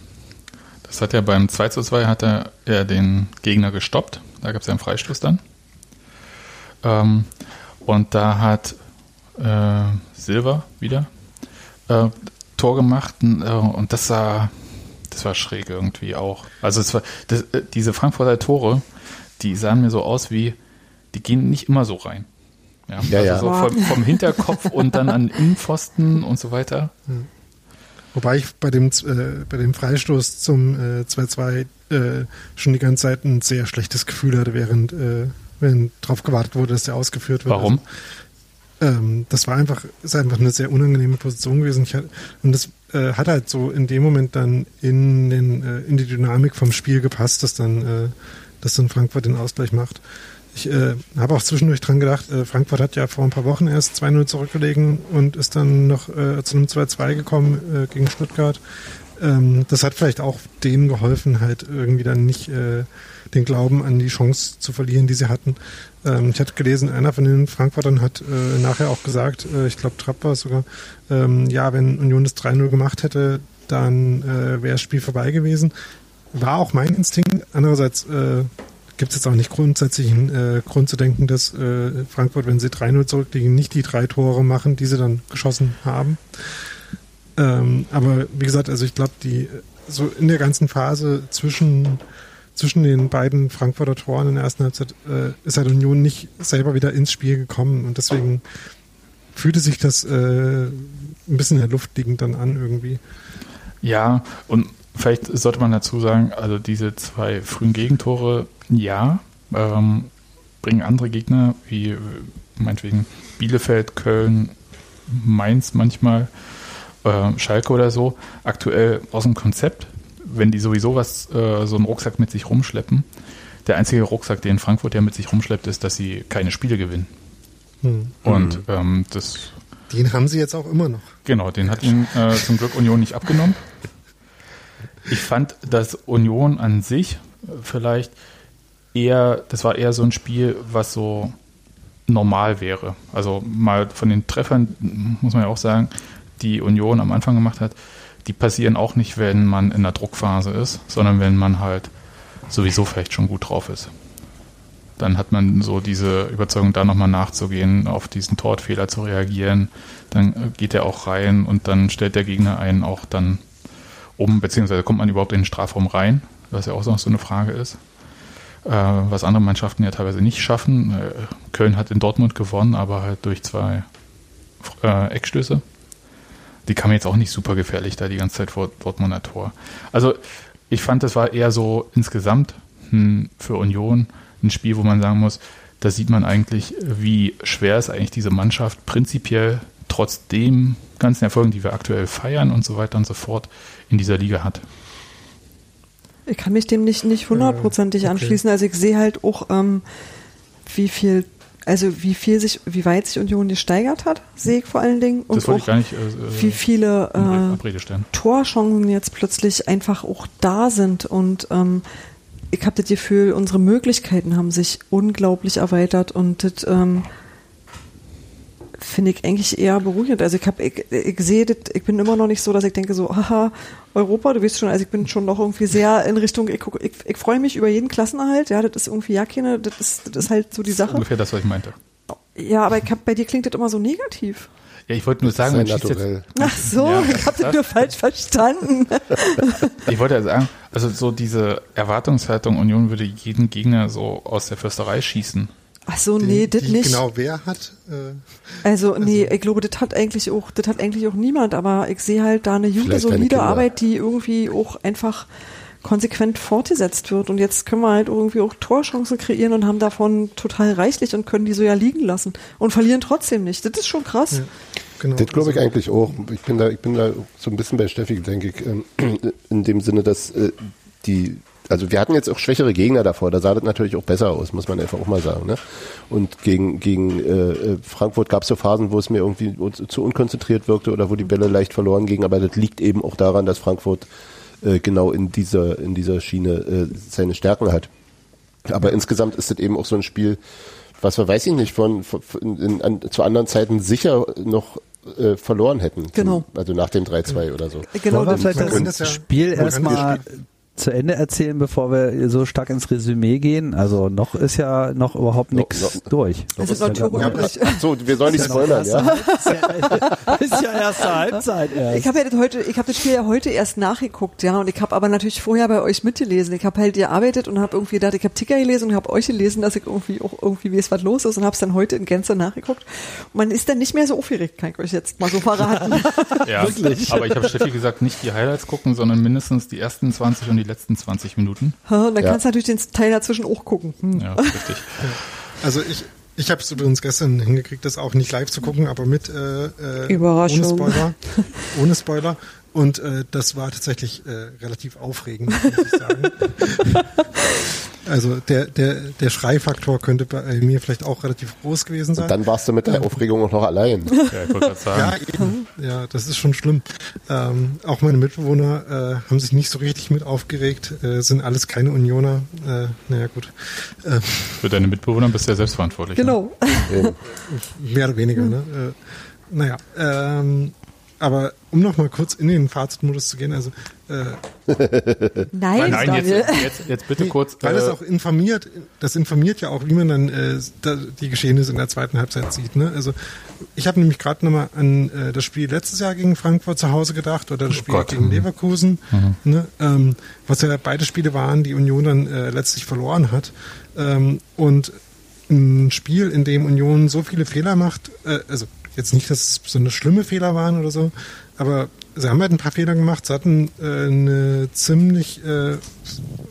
Das hat er beim 2 zu 2 hat er, er den Gegner gestoppt. Da gab es ja einen Freistoß dann. Ähm, und da hat äh, Silver wieder äh, Tor gemacht äh, und das sah, das war schräg irgendwie auch. Also es war, das, äh, diese Frankfurter Tore, die sahen mir so aus wie, die gehen nicht immer so rein. Ja, Ja, also ja. so vom, vom Hinterkopf und dann an Innenpfosten und so weiter. Wobei ich bei dem, äh, bei dem Freistoß zum äh, 2-2 äh, schon die ganze Zeit ein sehr schlechtes Gefühl hatte, während, äh, während darauf gewartet wurde, dass der ausgeführt wird. Warum? Also, ähm, das war einfach, ist einfach eine sehr unangenehme Position gewesen. Ich, hat- und das äh, hat halt so in dem Moment dann in, den, äh, in die Dynamik vom Spiel gepasst, dass dann, äh, dass dann Frankfurt den Ausgleich macht. Ich äh, habe auch zwischendurch dran gedacht, äh, Frankfurt hat ja vor ein paar Wochen erst 2-0 zurückgelegen und ist dann noch äh, zu einem 2-2 gekommen äh, gegen Stuttgart. Ähm, das hat vielleicht auch denen geholfen, halt irgendwie dann nicht äh, den Glauben an die Chance zu verlieren, die sie hatten. Ähm, ich hatte gelesen, einer von den Frankfurtern hat äh, nachher auch gesagt, äh, ich glaube Trapp war sogar, ähm, ja, wenn Union das 3-0 gemacht hätte, dann äh, wäre das Spiel vorbei gewesen. War auch mein Instinkt. Andererseits äh, gibt es jetzt auch nicht grundsätzlich einen äh, Grund zu denken, dass äh, Frankfurt, wenn sie 3-0 zurückliegen, nicht die drei Tore machen, die sie dann geschossen haben. Ähm, aber wie gesagt, also ich glaube, die so in der ganzen Phase zwischen zwischen den beiden Frankfurter Toren in der ersten Halbzeit äh, ist halt Union nicht selber wieder ins Spiel gekommen und deswegen fühlte sich das äh, ein bisschen in der Luft liegend dann an irgendwie. Ja, und vielleicht sollte man dazu sagen, also diese zwei frühen Gegentore, ja, ähm, bringen andere Gegner wie äh, meinetwegen Bielefeld, Köln, Mainz manchmal, äh, Schalke oder so, aktuell aus dem Konzept, wenn die sowieso was, äh, so einen Rucksack mit sich rumschleppen. Der einzige Rucksack, den Frankfurt ja mit sich rumschleppt, ist, dass sie keine Spiele gewinnen. Hm. Und ähm, das Den haben sie jetzt auch immer noch. Genau, den hat ihm äh, zum Glück Union nicht abgenommen. Ich fand, dass Union an sich vielleicht eher, das war eher so ein Spiel, was so normal wäre. Also mal von den Treffern, muss man ja auch sagen, die Union am Anfang gemacht hat, die passieren auch nicht, wenn man in der Druckphase ist, sondern wenn man halt sowieso vielleicht schon gut drauf ist. Dann hat man so diese Überzeugung, da nochmal nachzugehen, auf diesen Tortfehler zu reagieren. Dann äh, geht er auch rein und dann stellt der Gegner einen auch dann um, beziehungsweise kommt man überhaupt in den Strafraum rein, was ja auch noch so eine Frage ist. Äh, was andere Mannschaften ja teilweise nicht schaffen. Äh, Köln hat in Dortmund gewonnen, aber halt durch zwei äh, Eckstöße. Die kamen jetzt auch nicht super gefährlich da die ganze Zeit vor Dortmunder Tor. Also ich fand, das war eher so insgesamt hm, für Union ein Spiel, wo man sagen muss, da sieht man eigentlich, wie schwer ist eigentlich diese Mannschaft prinzipiell trotz dem ganzen Erfolgen, die wir aktuell feiern und so weiter und so fort, in dieser Liga hat. Ich kann mich dem nicht, nicht hundertprozentig okay. anschließen. Also ich sehe halt auch, ähm, wie viel, also wie viel sich, wie weit sich Union gesteigert hat, sehe ich vor allen Dingen. Und das auch, nicht äh, wie viele äh. Torchancen jetzt plötzlich einfach auch da sind und ähm, ich habe das Gefühl, unsere Möglichkeiten haben sich unglaublich erweitert und das ähm, finde ich eigentlich eher beruhigend. Also ich habe, ich, ich sehe das, ich bin immer noch nicht so, dass ich denke so, haha, Europa, du weißt schon, also ich bin schon noch irgendwie sehr in Richtung, ich, guck- ich, ich freue mich über jeden Klassenerhalt, ja, das ist irgendwie ja keine, das ist, das ist halt so die Sache. Ungefähr das, was ich meinte. Ja, aber ich hab, bei dir klingt das immer so negativ. Ja, ich wollte nur sagen, man schießt jetzt. Ach so, Ja, ich habe das nur falsch verstanden. ich wollte ja sagen, also so diese Erwartungshaltung, Union würde jeden Gegner so aus der Fürsterei schießen. Ach so, nee, Die- das die nicht. Genau, wer hat? Äh, Also, nee, ich glaube, das hat eigentlich auch, das hat eigentlich auch niemand, aber ich sehe halt da eine gute, solide. Arbeit, die irgendwie auch einfach konsequent fortgesetzt wird. Und jetzt können wir halt irgendwie auch Torchancen kreieren und haben davon total reichlich und können die so ja liegen lassen und verlieren trotzdem nicht. Das ist schon krass. Ja. genau. Das glaube ich Also, eigentlich auch. Ich bin da, ich bin da so ein bisschen bei Steffi, denke ich, ähm, in dem Sinne, dass äh, die, also wir hatten jetzt auch schwächere Gegner davor, da sah das natürlich auch besser aus, muss man einfach auch mal sagen. Ne? Und gegen, gegen äh, äh, Frankfurt gab es so Phasen, wo es mir irgendwie zu unkonzentriert wirkte oder wo die Bälle leicht verloren gingen, aber das liegt eben auch daran, dass Frankfurt äh, genau in dieser, in dieser Schiene äh, seine Stärken hat. Aber insgesamt ist das eben auch so ein Spiel, was wir, weiß ich nicht, von, von in, in, an, zu anderen Zeiten sicher noch äh, verloren hätten. Genau. Zum, also nach dem 3-2 oder so. Genau, Wollen wir das, vielleicht das das Spiel erstmal das zu Ende erzählen, bevor wir so stark ins Resümee gehen? Also noch ist ja noch überhaupt No- nichts no- durch. es ist noch Ja, ja, so, wir sollen nicht spoilern, ja? ist ja erste Halbzeit erst. Ich habe ja das heute, ich habe das Spiel ja heute erst nachgeguckt, ja, und ich habe aber natürlich vorher bei euch mitgelesen. Ich habe halt gearbeitet und habe irgendwie gedacht, ich habe Ticker gelesen und habe euch gelesen, dass ich irgendwie auch irgendwie weiß, was los ist und habe es dann heute in Gänze nachgeguckt. Und man ist dann nicht mehr so aufgeregt, kann ich euch jetzt mal so verraten. Ja, aber ich habe Steffi gesagt, nicht die Highlights gucken, sondern mindestens die ersten 20 und die letzten 20 Minuten. und dann Ja. kannst du natürlich den Teil dazwischen auch gucken. Hm. Ja, richtig. Also ich, ich habe es übrigens gestern hingekriegt, das auch nicht live zu gucken, aber mit äh, äh, Überraschung. ohne Spoiler. ohne Spoiler. Und äh, das war tatsächlich äh, relativ aufregend, muss ich sagen. also der, der, der Schreifaktor könnte bei mir vielleicht auch relativ groß gewesen sein. Und dann warst du mit der Aufregung auch noch allein. Ja. Ja, eben. ja, das ist schon schlimm. Ähm, auch meine Mitbewohner äh, haben sich nicht so richtig mit aufgeregt, äh, sind alles keine Unioner. Äh, naja, gut. Äh, Für deine Mitbewohner bist du ja selbstverantwortlich. Ne? Genau. Eben. mehr oder weniger, ne? Äh, naja, ähm, aber um noch mal kurz in den Fazitmodus zu gehen, also äh, Nein, Nein, jetzt, jetzt, jetzt bitte nee, kurz. weil das äh, auch informiert, das informiert ja auch, wie man dann äh, da, die Geschehnisse in der zweiten Halbzeit sieht. Ne? Also ich habe nämlich gerade nochmal an äh, das Spiel letztes Jahr gegen Frankfurt zu Hause gedacht oder das Oh Spiel Gott. gegen Leverkusen, ne? ähm, was ja beide Spiele waren, die Union dann äh, letztlich verloren hat. Ähm, und ein Spiel, in dem Union so viele Fehler macht, äh, also jetzt nicht, dass es so eine schlimme Fehler waren oder so, aber sie haben halt ein paar Fehler gemacht. Sie hatten äh, eine ziemlich äh,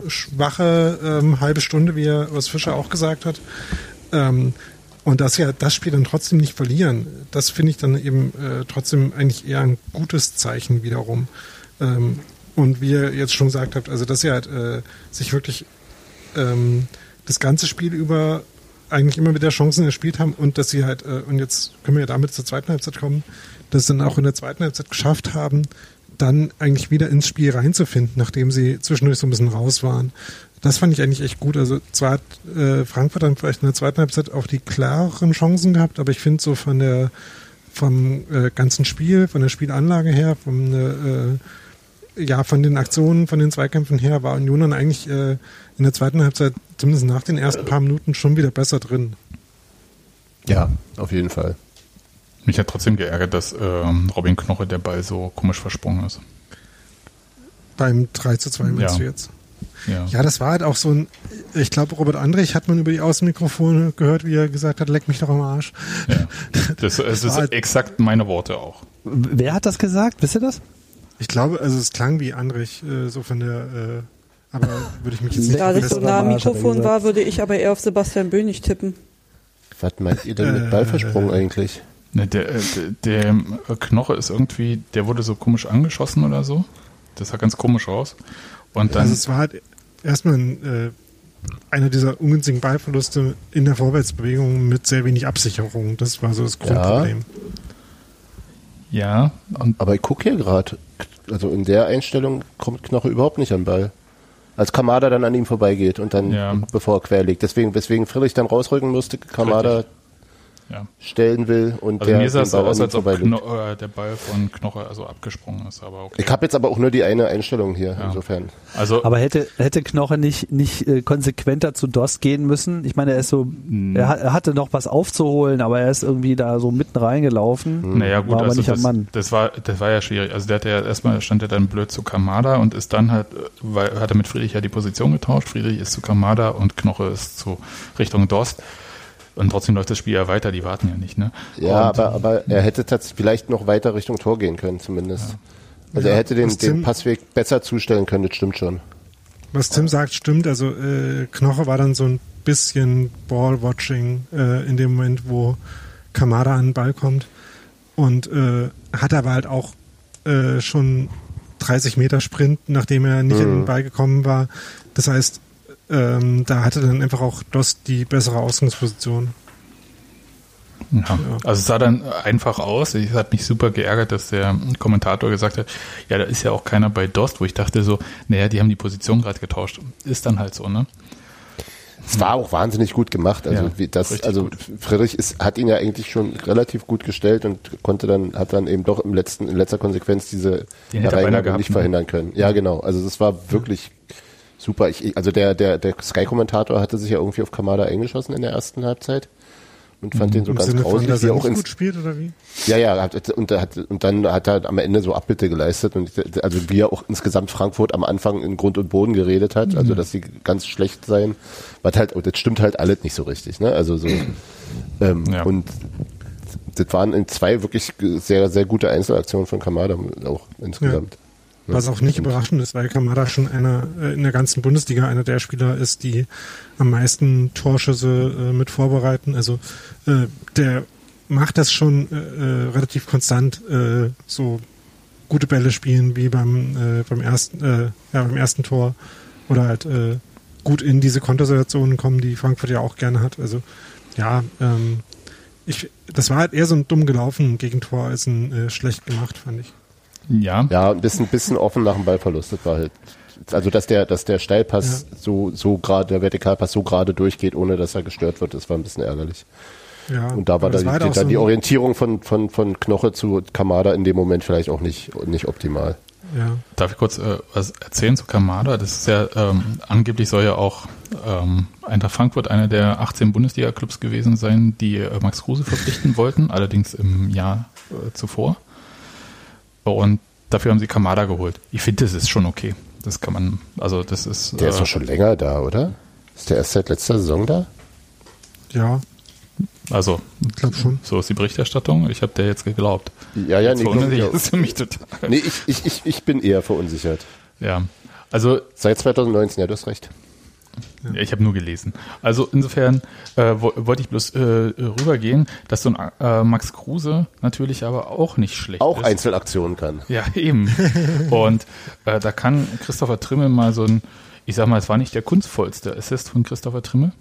schwache ähm, halbe Stunde, wie er was Fischer auch gesagt hat. Ähm, und dass ja das Spiel dann trotzdem nicht verlieren, das finde ich dann eben äh, trotzdem eigentlich eher ein gutes Zeichen wiederum. Ähm, und wie ihr jetzt schon gesagt habt, also dass sie halt äh, sich wirklich ähm, das ganze Spiel über eigentlich immer wieder Chancen erspielt haben und dass sie halt, äh, und jetzt können wir ja damit zur zweiten Halbzeit kommen, dass sie dann auch in der zweiten Halbzeit geschafft haben, dann eigentlich wieder ins Spiel reinzufinden, nachdem sie zwischendurch so ein bisschen raus waren. Das fand ich eigentlich echt gut. Also zwar hat äh, Frankfurt dann vielleicht in der zweiten Halbzeit auch die klareren Chancen gehabt, aber ich finde so von der vom äh, ganzen Spiel, von der Spielanlage her, vom äh, ja, von den Aktionen, von den Zweikämpfen her war Union dann eigentlich äh, in der zweiten Halbzeit, zumindest nach den ersten paar Minuten, schon wieder besser drin. Ja, auf jeden Fall. Mich hat trotzdem geärgert, dass ähm, Robin Knoche der Ball so komisch versprungen ist. Beim 3 zu 2 meinst Ja. du jetzt? Ja. Ja, das war halt auch so ein, ich glaube, Robert Andrich hat man über die Außenmikrofone gehört, wie er gesagt hat, leck mich doch am Arsch. ja. Das, es war ist halt- exakt meine Worte auch. Wer hat das gesagt? Wisst ihr das? Ich glaube, also es klang wie Andrich, äh, so von der, äh, aber würde ich mich jetzt nicht Da das so nah am Mikrofon war, würde ich aber eher auf Sebastian Bönig tippen. Was meint ihr denn mit Ballversprung eigentlich? Ne, der, äh, der, der äh, Knoche ist irgendwie, der wurde so komisch angeschossen oder so. Das sah ganz komisch aus. Und dann, Also es war halt erstmal ein, äh, einer dieser ungünstigen Ballverluste in der Vorwärtsbewegung mit sehr wenig Absicherung. Das war so das Grundproblem. ja, und Aber ich gucke hier gerade, also in der Einstellung kommt Knoche überhaupt nicht an den Ball. Als Kamada dann an ihm vorbeigeht und dann, Ja. bevor er quer liegt. Deswegen, weswegen Friedrich dann rausrücken musste, Kamada Richtig. Ja. stellen will und Also der mir sah es aus, als ob. Kno äh, der Ball von Knoche also abgesprungen ist, aber okay. Ich habe jetzt aber auch nur die eine Einstellung hier, Ja. insofern. Also Aber hätte, hätte Knoche nicht, nicht äh, konsequenter zu Dost gehen müssen? Ich meine, er ist so, Hm. er, er hatte noch was aufzuholen, aber er ist irgendwie da so mitten reingelaufen. Naja, gut, war aber also nicht das, am Mann. das war das war ja schwierig. Also der hatte ja erstmal stand er dann blöd zu Kamada und ist dann halt, weil hat er mit Friedrich ja die Position getauscht. Friedrich ist zu Kamada und Knoche ist zu Richtung Dost. Und trotzdem läuft das Spiel ja weiter, die warten ja nicht, ne? Ja, und, aber, aber er hätte tatsächlich vielleicht noch weiter Richtung Tor gehen können, zumindest. Also Ja, er hätte den, den Passweg besser zustellen können, das stimmt schon. Was Tim sagt, stimmt. Also äh, Knoche war dann so ein bisschen Ball-Watching äh, in dem Moment, wo Kamada an den Ball kommt. Und äh, hat aber halt auch äh, schon 30 Meter Sprint, nachdem er nicht an den Ball gekommen war. Das heißt, ähm, da hatte dann einfach auch Dost die bessere Ausgangsposition. Ja. Also es sah dann einfach aus. Es hat mich super geärgert, dass der Kommentator gesagt hat, ja, da ist ja auch keiner bei Dost, wo ich dachte so, naja, die haben die Position gerade getauscht. Ist dann halt so, ne? Es war auch wahnsinnig gut gemacht. Also Ja, wie das, also. Friedrich ist, hat ihn ja eigentlich schon relativ gut gestellt und konnte dann, hat dann eben doch im letzten, in letzter Konsequenz diese er Hereingabe nicht ne? verhindern können. Ja, genau. Also das war wirklich super. Ich, also der, der, der Sky-Kommentator hatte sich ja irgendwie auf Kamada eingeschossen in der ersten Halbzeit und fand den so Im ganz Sinne von, grausig, dass wie er auch gut spielt oder wie? Ja, ja, hat, und, hat, und dann hat er am Ende so Abbitte geleistet und also wie er auch insgesamt Frankfurt am Anfang in Grund und Boden geredet hat, Mhm. also dass sie ganz schlecht seien, was halt, das stimmt halt alles nicht so richtig, ne? Also so ähm, Ja. und das waren in zwei wirklich sehr, sehr gute Einzelaktionen von Kamada auch insgesamt. Ja, Was auch nicht überraschend ist, weil Kamada schon einer äh, in der ganzen Bundesliga einer der Spieler ist, die am meisten Torschüsse äh, mit vorbereiten. Also äh, der macht das schon äh, äh, relativ konstant, äh, so gute Bälle spielen wie beim äh, beim ersten äh, ja, beim ersten Tor oder halt äh, gut in diese Kontersituationen kommen, die Frankfurt ja auch gerne hat. Also ja, ähm, ich, das war halt eher so ein dumm gelaufen Gegentor als ein äh, schlecht gemacht, fand ich. Ja. Ja, ein bisschen, bisschen offen nach dem Ballverlust. Das war halt, also dass der, dass der Steilpass so, so gerade, der Vertikalpass so gerade durchgeht, ohne dass er gestört wird, das war ein bisschen ärgerlich. Ja, Und da war, aber da das die, halt dann so die Orientierung von, von, von Knoche zu Kamada in dem Moment vielleicht auch nicht, nicht optimal. Ja. Darf ich kurz äh, was erzählen zu Kamada? Das ist ja, ähm, angeblich soll ja auch ähm, Eintracht Frankfurt einer der 18 Bundesliga-Clubs gewesen sein, die äh, Max Kruse verpflichten wollten, allerdings im Jahr äh, zuvor. Und dafür haben sie Kamada geholt. Ich finde, das ist schon okay. Das kann man, also das ist. Der ist äh, doch schon länger da, oder? Ist der erst seit letzter Saison da? Ja, Also, ich glaube schon. so ist die Berichterstattung. Ich habe der jetzt geglaubt. Ja, ja, nee, glaub auch. jetzt für mich total. nee ich, ich, ich, ich bin eher verunsichert. Ja, also Seit 2019, ja, du hast recht. Ja, Ich habe nur gelesen. Also insofern äh, wo, wollte ich bloß äh, rübergehen, dass so ein äh, Max Kruse natürlich aber auch nicht schlecht Auch ist. Einzelaktionen kann. Ja, eben. Und äh, da kann Christopher Trimme mal so ein, ich sag mal, es war nicht der kunstvollste Assist von Christopher Trimme.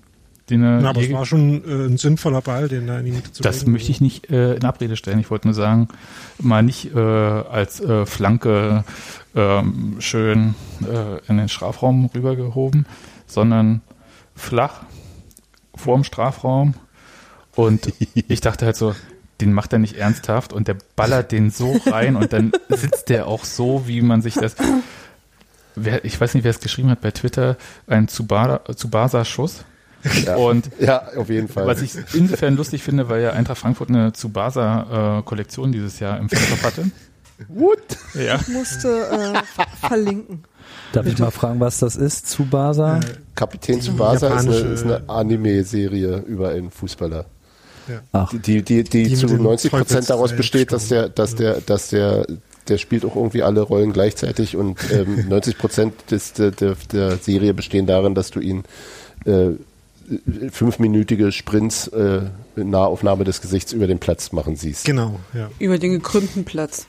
Den er Na, aber es war schon äh, ein sinnvoller Ball, den da in die Mitte zu das möchte ich nicht äh, in Abrede stellen. Ich wollte nur sagen, mal nicht äh, als äh, Flanke ähm, schön äh, in den Strafraum rübergehoben, sondern flach vorm Strafraum. Und ich dachte halt so, den macht er nicht ernsthaft und der ballert den so rein und dann sitzt der auch so, wie man sich das. Wer, ich weiß nicht, wer es geschrieben hat bei Twitter, ein Tsubasa-Schuss. Ja. Und Ja, auf jeden Fall. was ich insofern lustig finde, weil ja Eintracht Frankfurt eine Tsubasa-Kollektion dieses Jahr im Fanshop hatte. What? Ja. Musste äh, ver- verlinken. Darf ich mal fragen, was das ist? Tsubasa? Äh, Kapitän Die Tsubasa ist eine, ist eine Anime-Serie über einen Fußballer. Ach, Die, die, die, die, Die zu mit dem 90 Prozent daraus besteht, dass der, dass der, dass der, der spielt auch irgendwie alle Rollen gleichzeitig und ähm, 90 Prozent des, der, der, der Serie bestehen darin, dass du ihn äh, fünfminütige Sprints äh, in Nahaufnahme des Gesichts über den Platz machen siehst. Genau, ja. Über den gekrümmten Platz.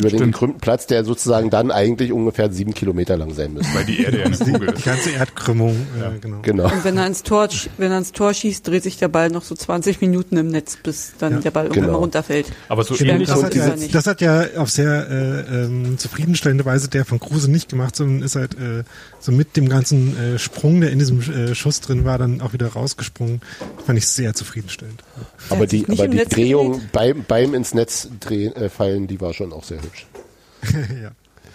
Über den Stimmt. gekrümmten Platz, der sozusagen dann eigentlich ungefähr sieben Kilometer lang sein müsste. Weil die Erde ja eine Kugel Die ist. ganze Erdkrümmung, äh, genau. Genau. Und wenn er ins Tor, sch- wenn er ins Tor schießt, dreht sich der Ball noch so 20 Minuten im Netz, bis dann Ja, der Ball irgendwann genau. mal runterfällt. Aber so ähnlich Das hat, ist ja, er nicht. das hat ja auf sehr äh, ähm, zufriedenstellende Weise der von Kruse nicht gemacht, sondern ist halt äh, so mit dem ganzen äh, Sprung, der in diesem äh, Schuss drin war, dann auch wieder rausgesprungen. Fand ich sehr zufriedenstellend. Aber die, aber die Drehung beim, beim ins Netz drehen, äh, fallen, die war schon auch sehr hübsch. ja.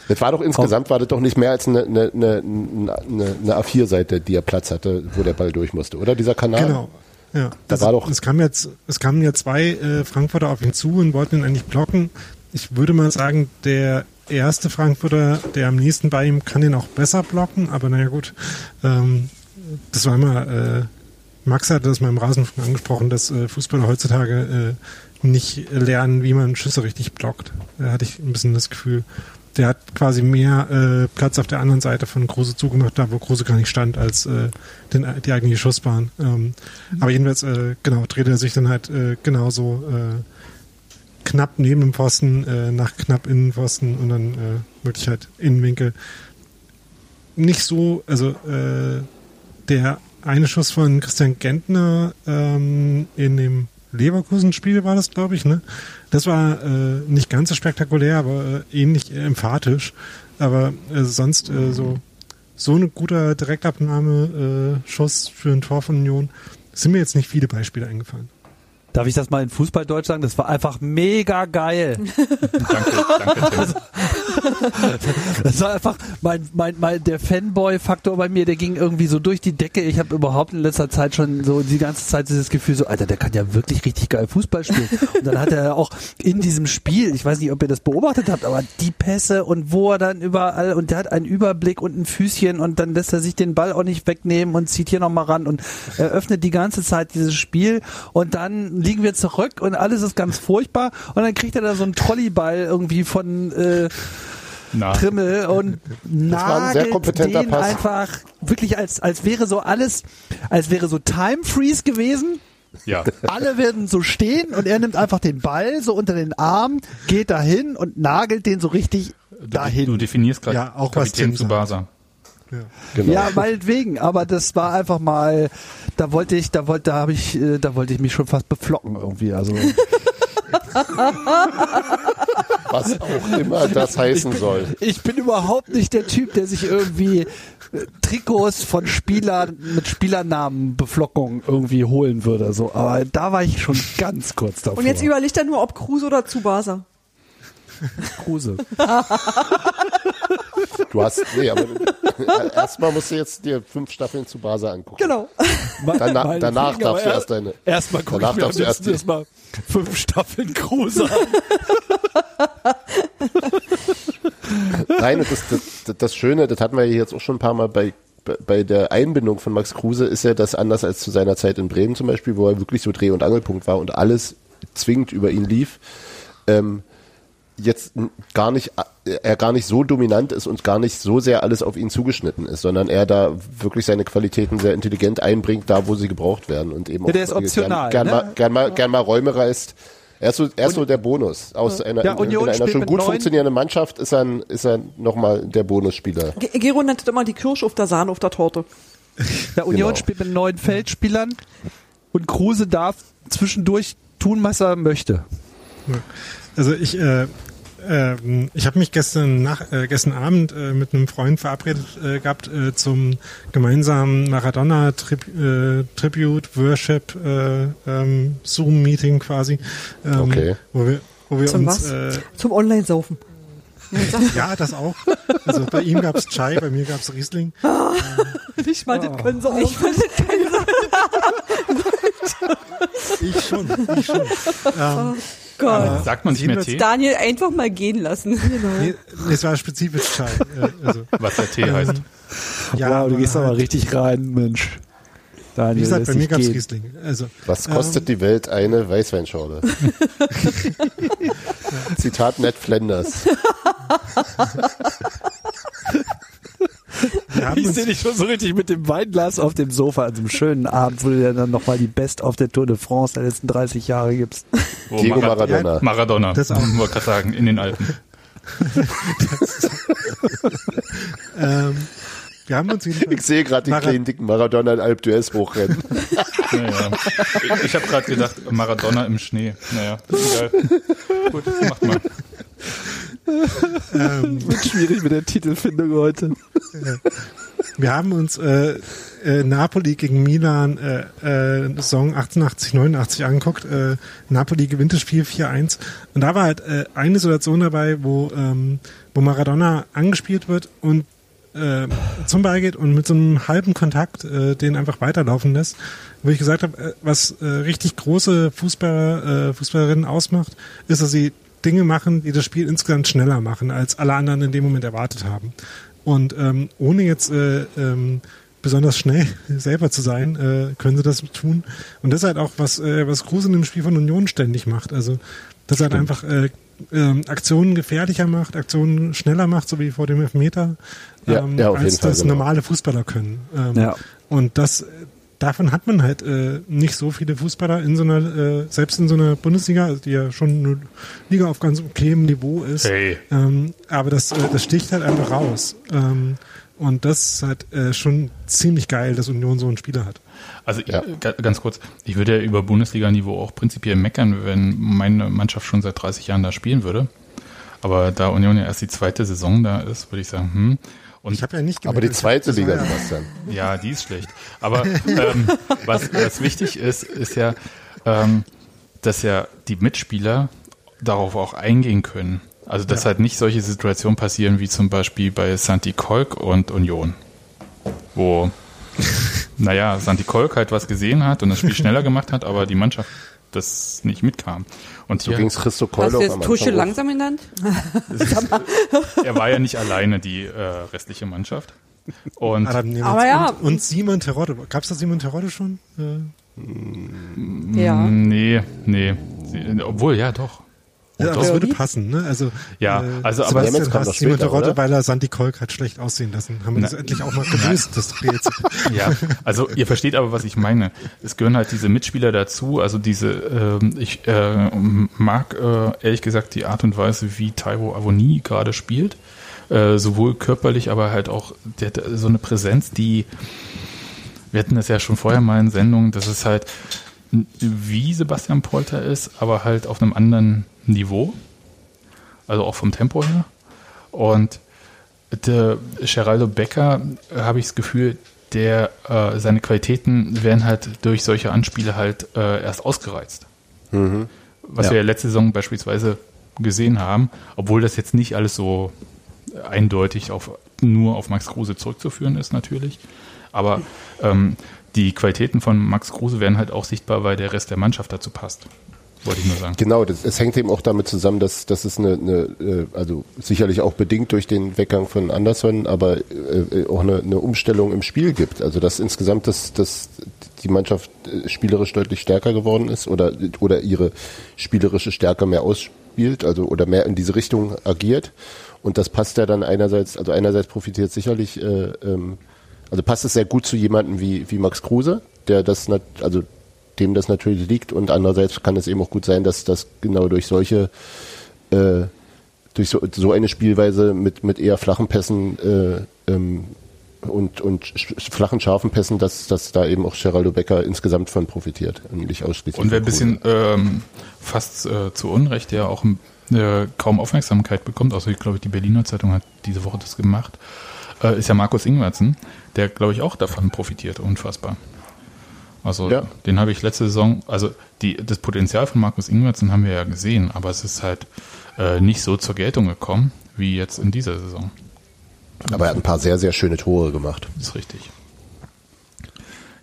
Das war doch insgesamt war das doch nicht mehr als eine, eine, eine, eine, eine A4-Seite, die er Platz hatte, wo der Ball durch musste, oder? Dieser Kanal? Genau. Ja, das, war doch- es kamen jetzt, es kamen ja zwei äh, Frankfurter auf ihn zu und wollten ihn eigentlich blocken. Ich würde mal sagen, der erste Frankfurter, der am nächsten bei ihm, kann ihn auch besser blocken, aber naja gut. Ähm, das war immer, äh, Max hatte das mal im Rasenfunk angesprochen, dass äh, Fußballer heutzutage äh, nicht lernen, wie man Schüsse richtig blockt. Da hatte ich ein bisschen das Gefühl. Der hat quasi mehr äh, Platz auf der anderen Seite von Kruse zugemacht, da wo Kruse gar nicht stand, als äh, den, die eigentliche Schussbahn. Ähm, Aber jedenfalls, äh, genau, dreht er sich dann halt äh, genauso äh, knapp neben dem Pfosten, äh, nach knapp Innenpfosten und dann äh, wirklich halt Innenwinkel. Nicht so, also äh, der eine Schuss von Christian Gentner ähm, in dem Leverkusen-Spiel war das, glaube ich, ne? Das war äh, nicht ganz so spektakulär, aber äh, ähnlich äh, emphatisch. Aber äh, sonst äh, so so ein guter Direktabnahme-Schuss für ein Tor von Union sind mir jetzt nicht viele Beispiele eingefallen. Darf ich das mal in Fußballdeutsch sagen? Das war einfach mega geil. Danke, danke, Tim. Das war einfach mein, mein, mein der Fanboy-Faktor bei mir, der ging irgendwie so durch die Decke. Ich habe überhaupt in letzter Zeit schon so die ganze Zeit dieses Gefühl, so, Alter, der kann ja wirklich richtig geil Fußball spielen. Und dann hat er auch in diesem Spiel, ich weiß nicht, ob ihr das beobachtet habt, aber die Pässe und wo er dann überall und der hat einen Überblick und ein Füßchen und dann lässt er sich den Ball auch nicht wegnehmen und zieht hier nochmal ran und er öffnet die ganze Zeit dieses Spiel und dann liegen wir zurück und alles ist ganz furchtbar und dann kriegt er da so einen Trolleyball irgendwie von äh, Na, Trimmel und ein nagelt kompetenter den Pass. einfach wirklich als als wäre so alles als wäre so Time Freeze gewesen. ja. Alle werden so stehen und er nimmt einfach den Ball so unter den Arm, geht dahin und nagelt den so richtig Du, dahin. du definierst gerade Ja, auch was Kapitän Tim sagt. Tsubasa. Genau. Ja, meinetwegen, aber das war einfach mal, da wollte ich, da wollte, da habe ich, äh, da wollte ich mich schon fast beflocken irgendwie. Also Was auch immer das heißen soll. ich bin überhaupt nicht der Typ, der sich irgendwie äh, Trikots von Spielern mit Spielernamen Beflockung irgendwie holen würde. So, aber da war ich schon ganz kurz davor. Und jetzt überlegt er nur, ob Kruse oder Tsubasa. Kruse. Du hast, nee, aber erstmal musst du jetzt dir fünf Staffeln zu Basa angucken. Genau. Danach, danach darfst aber du erst deine. Erstmal gucke ich danach darfst du erst erstmal fünf Staffeln Kruse an. Nein, und das, das, das Schöne, das hatten wir jetzt auch schon ein paar Mal bei bei- der Einbindung von Max Kruse ist er das anders als zu seiner Zeit in Bremen zum Beispiel, wo er wirklich so Dreh- und Angelpunkt war und alles zwingend über ihn lief. Ähm, jetzt gar nicht, äh, er gar nicht so dominant ist und gar nicht so sehr alles auf ihn zugeschnitten ist, sondern er da wirklich seine Qualitäten sehr intelligent einbringt, da wo sie gebraucht werden und eben Ja, der ist gern- optional, gern, ne? mal, gern, mal, gern mal Räume reißt. Er ist so, er ist so der Bonus. Aus einer, Ja, in, in einer schon gut funktionierenden Mannschaft ist er, ist er nochmal der Bonusspieler. Ge- Gero nennt das immer die Kirsche auf der Sahne auf der Torte. Der Union Genau. spielt mit neun Feldspielern und Kruse darf zwischendurch tun, was er möchte. Also ich, äh, ähm, ich habe mich gestern nach, äh, gestern Abend äh, mit einem Freund verabredet äh, gehabt äh, zum gemeinsamen Maradona Trib äh, Tribute Worship äh, ähm, Zoom Meeting quasi, ähm, Okay. wo wir wo wir Zum uns was? äh, Zum Online-Saufen. ja das auch. Also bei ihm gab's Chai, bei mir gab's Riesling. Ich meine, das können sie auch. Ich Ich schon, ich schon. Ähm, Gott. Sagt man nicht mehr Tee, Daniel einfach mal gehen lassen. nee, nee, es war spezifisch Chai. Äh, also, was der Tee heißt. ja, wow, du gehst aber halt, richtig rein, Mensch. Daniel, Wie gesagt, bei mir gab's gehen. Riesling. Also Was kostet die Welt eine Weißweinschorle? Zitat Ned Flanders. Ich sehe dich schon so richtig mit dem Weinglas auf dem Sofa an so einem schönen Abend, wo du dir dann nochmal die Best auf der Tour de France der letzten 30 Jahre gibst. Wo Diego Marad- Maradona. Maradona, Das auch. wollte gerade sagen, in den Alpen. Ähm, wir haben uns Ich sehe gerade den Mara- kleinen dicken Maradona in Alp d'Huez hochrennen. Naja. Ich, ich habe gerade gedacht, Maradona im Schnee. Naja, egal. Gut, macht mal. Ähm, Wird schwierig mit der Titelfindung heute. wir haben uns äh, äh, Napoli gegen Milan äh, äh, Saison 88, 89 angeguckt. Äh, Napoli gewinnt das Spiel 4-1 und da war halt äh, eine Situation dabei, wo wo, wo Maradona angespielt wird und äh, zum Ball geht und mit so einem halben Kontakt äh, den einfach weiterlaufen lässt, wo ich gesagt habe, äh, was äh, richtig große Fußballer, äh, Fußballerinnen ausmacht, ist, dass sie Dinge machen, die das Spiel insgesamt schneller machen, als alle anderen in dem Moment erwartet haben. Und ähm, ohne jetzt äh, ähm, besonders schnell selber zu sein, äh, können sie das tun. Und das ist halt auch, was, äh, was Kruse in dem Spiel von Union ständig macht. Also, das halt einfach äh, ähm, Aktionen gefährlicher macht, Aktionen schneller macht, so wie vor dem Elfmeter, Ja, ähm, ja, auf als Fall, das genau. normale Fußballer können. Ähm, Ja. Und das, davon hat man halt äh, nicht so viele Fußballer in so einer, äh, selbst in so einer Bundesliga, also die ja schon eine Liga auf ganz okayem Niveau ist. Hey. Ähm, aber das, äh, das sticht halt einfach raus. Ähm, und das ist halt äh, schon ziemlich geil, dass Union so einen Spieler hat. Also Ja. ich, ga- ganz kurz, ich würde ja über Bundesliga-Niveau auch prinzipiell meckern, wenn meine Mannschaft schon seit 30 Jahren da spielen würde. Aber da Union ja erst die zweite Saison da ist, würde ich sagen, hm. Und Ich habe ja nicht Aber die gemerkt, zweite war Liga, ja- Sebastian. Ja, die ist schlecht. Aber ähm, was, was wichtig ist, ist ja, ähm, dass ja die Mitspieler darauf auch eingehen können. Also dass Ja. halt nicht solche Situationen passieren wie zum Beispiel bei Santi Kolk und Union, wo naja, Santi Kolk halt was gesehen hat und das Spiel schneller gemacht hat, aber die Mannschaft das nicht mitkam. Und So hier, ging es Christo Hast Keule du auch jetzt Tusche langsam genannt? er war ja nicht alleine die äh, restliche Mannschaft. Und Adam Aber ja. und, und Simon Terodde. Gab es da Simon Terodde schon? Äh, Ja. nee, nee, Sie- obwohl ja doch. Ja, das würde passen, ne? Also, Ja, also aber- Sebastian Nemitz kam hasst doch Simon später, Terodde, oder? weil er Santi Kolk hat schlecht aussehen lassen. Haben wir das endlich auch mal gelöst, das Rätsel. Ja, also ihr versteht aber, was ich meine. Es gehören halt diese Mitspieler dazu. Also diese, ähm, ich äh, mag äh, ehrlich gesagt die Art und Weise, wie Taiwo Avoni gerade spielt. Äh, sowohl körperlich, aber halt auch der hat so eine Präsenz, die wir hatten das ja schon vorher mal in Sendungen, dass es halt wie Sebastian Polter ist, aber halt auf einem anderen Niveau. Also auch vom Tempo her. Und der Geraldo Becker habe ich das Gefühl, der äh, seine Qualitäten werden halt durch solche Anspiele halt äh, erst ausgereizt. Was Ja. wir ja letzte Saison beispielsweise gesehen haben, obwohl das jetzt nicht alles so eindeutig auf nur auf Max Kruse zurückzuführen ist natürlich. Aber ähm, die Qualitäten von Max Kruse werden halt auch sichtbar, weil der Rest der Mannschaft dazu passt. wollte ich nur sagen. Genau, das, es hängt eben auch damit zusammen, dass, dass es eine, eine äh, also sicherlich auch bedingt durch den Weggang von Anderson, aber äh, auch eine, eine Umstellung im Spiel gibt. Also dass insgesamt das, das die Mannschaft äh, spielerisch deutlich stärker geworden ist oder oder ihre spielerische Stärke mehr ausspielt, also oder mehr in diese Richtung agiert. Und das passt ja dann einerseits, also einerseits profitiert sicherlich, äh, ähm, also passt es sehr gut zu jemandem wie, wie Max Kruse, der das, also dem das natürlich liegt und andererseits kann es eben auch gut sein, dass das genau durch solche äh, durch so, so eine Spielweise mit mit eher flachen Pässen äh, ähm, und und flachen scharfen Pässen, dass dass da eben auch Geraldo Becker insgesamt von profitiert und nicht ausschließlich. Und wer ein bisschen ähm, fast äh, zu Unrecht ja auch äh, kaum Aufmerksamkeit bekommt, außer ich glaube, die Berliner Zeitung hat diese Woche das gemacht, äh, ist ja Markus Ingwertsen, der glaube ich auch davon profitiert, unfassbar. Also Ja. den habe ich letzte Saison, also die, das Potenzial von Markus Ingwertsen haben wir ja gesehen, aber es ist halt äh, nicht so zur Geltung gekommen wie jetzt in dieser Saison. Aber er hat ein paar sehr sehr schöne Tore gemacht. Das ist richtig.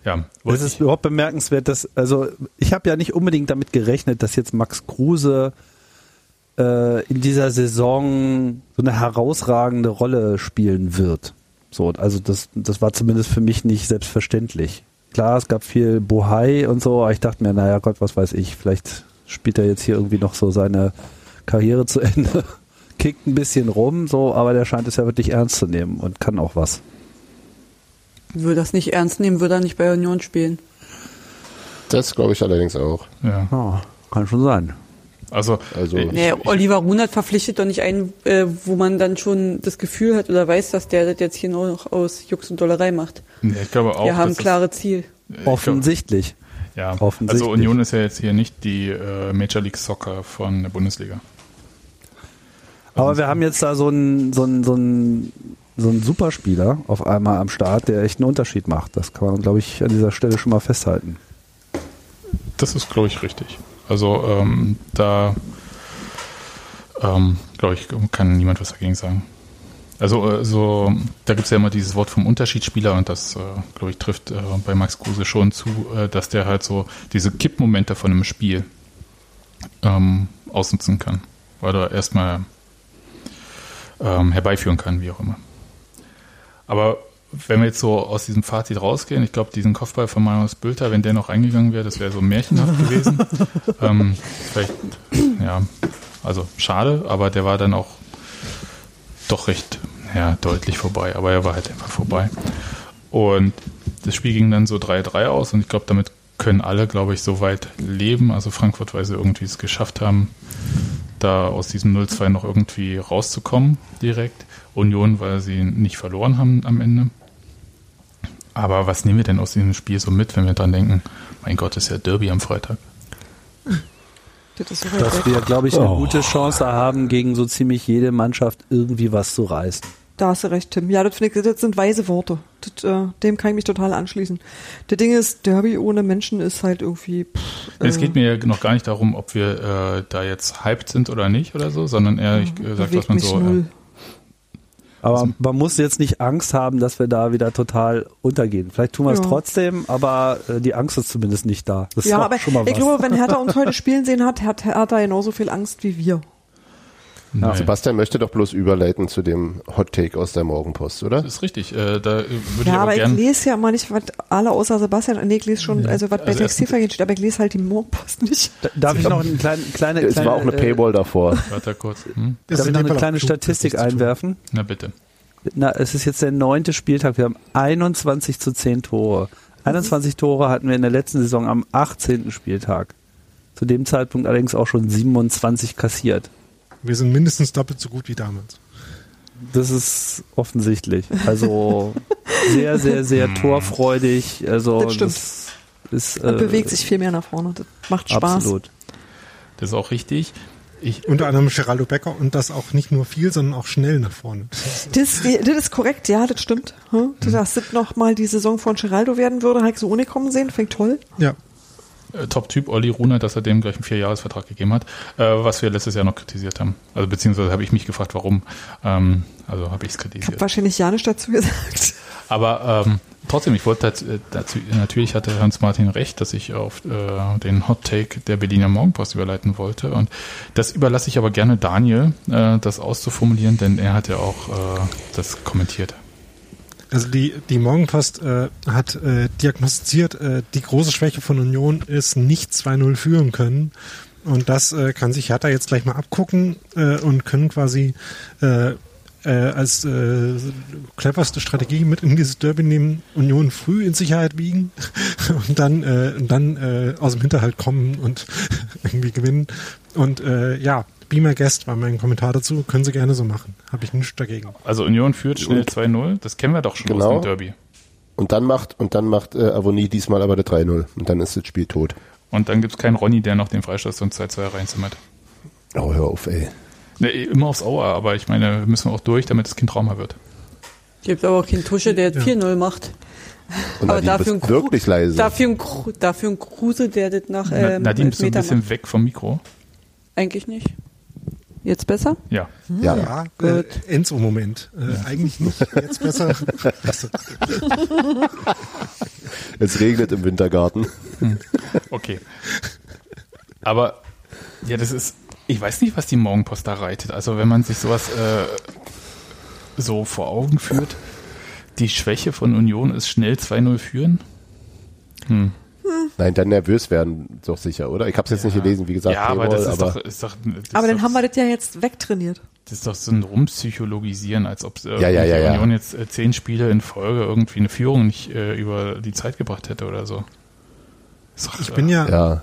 Ja, Es ist ich, überhaupt bemerkenswert, dass, also ich habe ja nicht unbedingt damit gerechnet, dass jetzt Max Kruse äh, in dieser Saison so eine herausragende Rolle spielen wird. So, also das, das war zumindest für mich nicht selbstverständlich. Klar, es gab viel Bohai und so, aber ich dachte mir, naja Gott, was weiß ich, vielleicht spielt er jetzt hier irgendwie noch so seine Karriere zu Ende, kickt ein bisschen rum, so, aber der scheint es ja wirklich ernst zu nehmen und kann auch was. Würde das nicht ernst nehmen, würde er nicht bei Union spielen. Das glaube ich allerdings auch. ja. Ja, kann schon sein. Also, Also- ich, Nee, Oliver Runert verpflichtet doch nicht einen, äh, wo man dann schon das Gefühl hat oder weiß, dass der das jetzt hier nur noch aus Jux und Dollerei macht. nee, ich glaube auch, Wir haben dass es- klare Ziel. glaube- Offensichtlich. Ja, Offensichtlich. also Union ist ja jetzt hier nicht die äh, Major League Soccer von der Bundesliga. Aber wir haben jetzt da so einen, so einen, so einen, so einen Superspieler auf einmal am Start, der echt einen Unterschied macht. Das kann man, glaube ich, an dieser Stelle schon mal festhalten. Das ist, glaube ich, richtig. Also ähm, da, ähm, glaube ich, kann niemand was dagegen sagen. Also äh, da gibt es ja immer dieses Wort vom Unterschiedsspieler und das, äh, glaube ich, trifft äh, bei Max Kruse schon zu, äh, dass der halt so diese Kippmomente von einem Spiel ähm, ausnutzen kann. Oder erstmal ähm, herbeiführen kann, wie auch immer. Aber wenn wir jetzt so aus diesem Fazit rausgehen, ich glaube, diesen Kopfball von Marius Bülter, wenn der noch eingegangen wäre, das wäre so märchenhaft gewesen. ähm, vielleicht, ja, also schade, aber der war dann auch doch recht ja, deutlich vorbei. Aber er war halt einfach vorbei. Und das Spiel ging dann so 3-3 aus und ich glaube, damit können alle, glaube ich, so weit leben. Also Frankfurt, weil sie irgendwie es geschafft haben, da aus diesem 0-2 noch irgendwie rauszukommen direkt. Union, weil sie nicht verloren haben am Ende. Aber was nehmen wir denn aus diesem Spiel so mit, wenn wir dran denken, mein Gott, ist ja Derby am Freitag. Das Dass wir, glaube ich, eine gute Chance haben, gegen so ziemlich jede Mannschaft irgendwie was zu reißen. Da hast du recht, Tim. Ja, das finde ich, das sind weise Worte. Das, äh, dem kann ich mich total anschließen. Der Ding ist, Derby ohne Menschen ist halt irgendwie. Pff, Es äh, geht mir ja noch gar nicht darum, ob wir äh, da jetzt hyped sind oder nicht oder so, sondern eher, ich äh, sag, dass bewegt man so. null. Aber man muss jetzt nicht Angst haben, dass wir da wieder total untergehen. Vielleicht tun wir es Ja. trotzdem, aber äh, die Angst ist zumindest nicht da. Das Ja, aber ich glaube, wenn Hertha uns heute spielen sehen hat, hat Hertha genauso viel Angst wie wir. Äh, nein. Sebastian möchte doch bloß überleiten zu dem Hot Take aus der Morgenpost, oder? Das ist richtig. Äh, da äh, würde ich Ja, aber aber ich gern. lese ja mal nicht, was alle außer Sebastian, nee, ich lese schon, also was bei Also Textilvergehen steht, aber ich lese halt die Morgenpost nicht. Da- Darf ich noch eine kleine, kleine, Es kleine war auch eine äh, Paywall davor. Warte kurz. Hm? Darf ich noch eine kleine Statistik einwerfen? Na bitte. Na, es ist jetzt der neunte Spieltag. Wir haben 21 zu 10 Tore. 21 Tore hatten wir in der letzten Saison am 18. Spieltag. Zu dem Zeitpunkt allerdings auch schon 27 kassiert. Wir sind mindestens doppelt so gut wie damals. Das ist offensichtlich. Also sehr, sehr, sehr torfreudig. Also Das stimmt. das ist äh, bewegt sich viel mehr nach vorne. Das macht Spaß. absolut. Das ist auch richtig. Ich, Unter anderem Geraldo Becker und das auch nicht nur viel, sondern auch schnell nach vorne. Das, das ist korrekt, ja, das stimmt. Hm? Dass das noch mal die Saison von Geraldo werden würde, habe ich so ohne kommen sehen, fängt toll. Ja, Top-Typ Olli Rune, dass er dem gleich einen Vierjahresvertrag gegeben hat, äh, was wir letztes Jahr noch kritisiert haben. Also beziehungsweise habe ich mich gefragt, warum. Ähm, also habe ich es Ich habe kritisiert. wahrscheinlich ja nicht dazu gesagt. Aber ähm, trotzdem, ich wollte dazu, dazu, natürlich hatte Hans-Martin recht, dass ich auf äh, den Hot Take der Berliner Morgenpost überleiten wollte. Und das überlasse ich aber gerne Daniel, äh, das auszuformulieren, denn er hat ja auch äh, das kommentiert. Also die, die Morgenpost äh, hat äh, diagnostiziert, äh, die große Schwäche von Union ist nicht 2-0 führen können. Und das äh, kann sich Hertha jetzt gleich mal abgucken äh, und können quasi äh, als cleverste Strategie mit in dieses Derby nehmen, Union früh in Sicherheit wiegen und dann, und dann aus dem Hinterhalt kommen und irgendwie gewinnen. Und ja, Be My Guest war mein Kommentar dazu. Können Sie gerne so machen. Habe ich nichts dagegen. Also Union führt schnell Und- 2-0, das kennen wir doch schon Genau. aus dem Derby. Und dann macht, und dann macht äh, Avonie diesmal aber der 3-0. Und dann ist das Spiel tot. Und dann gibt's keinen Ronny, der noch den Freistoß und 2-2 reinzimmert. Oh, hör auf, ey. Ne, immer aufs Auer, aber ich meine, wir müssen auch durch, damit das Kind Trauma wird. Gibt aber auch keinen Tusche, der 4-0 macht. Und Aber Nadine, dafür bist ein wirklich leise. Dafür ein, Kru- dafür ein Kruse, der das nach Na, ähm, Nadine, bist du ein bisschen macht. weg vom Mikro? Eigentlich nicht. Jetzt besser? Ja. ja. Ja, äh, Gut. Enzo-Moment. Äh, Eigentlich nicht. Jetzt besser. Es regnet im Wintergarten. Okay. Aber ja, das ist, ich weiß nicht, was die Morgenpost da reitet. Also wenn man sich sowas äh, so vor Augen führt, die Schwäche von Union ist schnell 2-0 führen. Hm. Nein, dann nervös werden, doch sicher, oder? Ich habe es jetzt nicht gelesen, wie gesagt. ja, aber Paywall, das ist aber doch, ist doch, das Aber ist dann doch, haben wir das ja jetzt wegtrainiert. das ist doch so ein Rumpsychologisieren, als ob äh, Ja, ja, ja, die ja. Union jetzt äh, zehn Spiele in Folge irgendwie eine Führung nicht äh, über die Zeit gebracht hätte oder so. Doch, Ich bin ja, ja.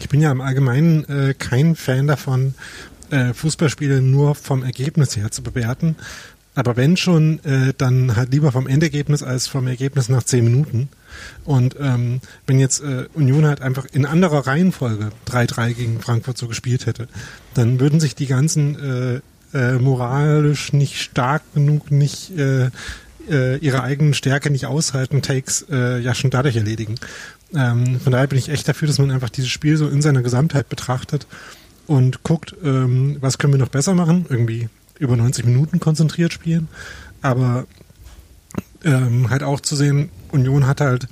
ich bin ja im Allgemeinen äh, kein Fan davon, äh, Fußballspiele nur vom Ergebnis her zu bewerten. Aber wenn schon, äh, dann halt lieber vom Endergebnis als vom Ergebnis nach zehn Minuten. Und ähm, wenn jetzt äh, Union halt einfach in anderer Reihenfolge 3-3 gegen Frankfurt so gespielt hätte, dann würden sich die ganzen äh, äh, moralisch nicht stark genug, nicht äh, äh, ihre eigenen Stärke nicht aushalten, Takes äh, ja schon dadurch erledigen. Ähm, von daher bin ich echt dafür, dass man einfach dieses Spiel so in seiner Gesamtheit betrachtet und guckt, ähm, was können wir noch besser machen, irgendwie über 90 Minuten konzentriert spielen, aber ähm, halt auch zu sehen, Union hat halt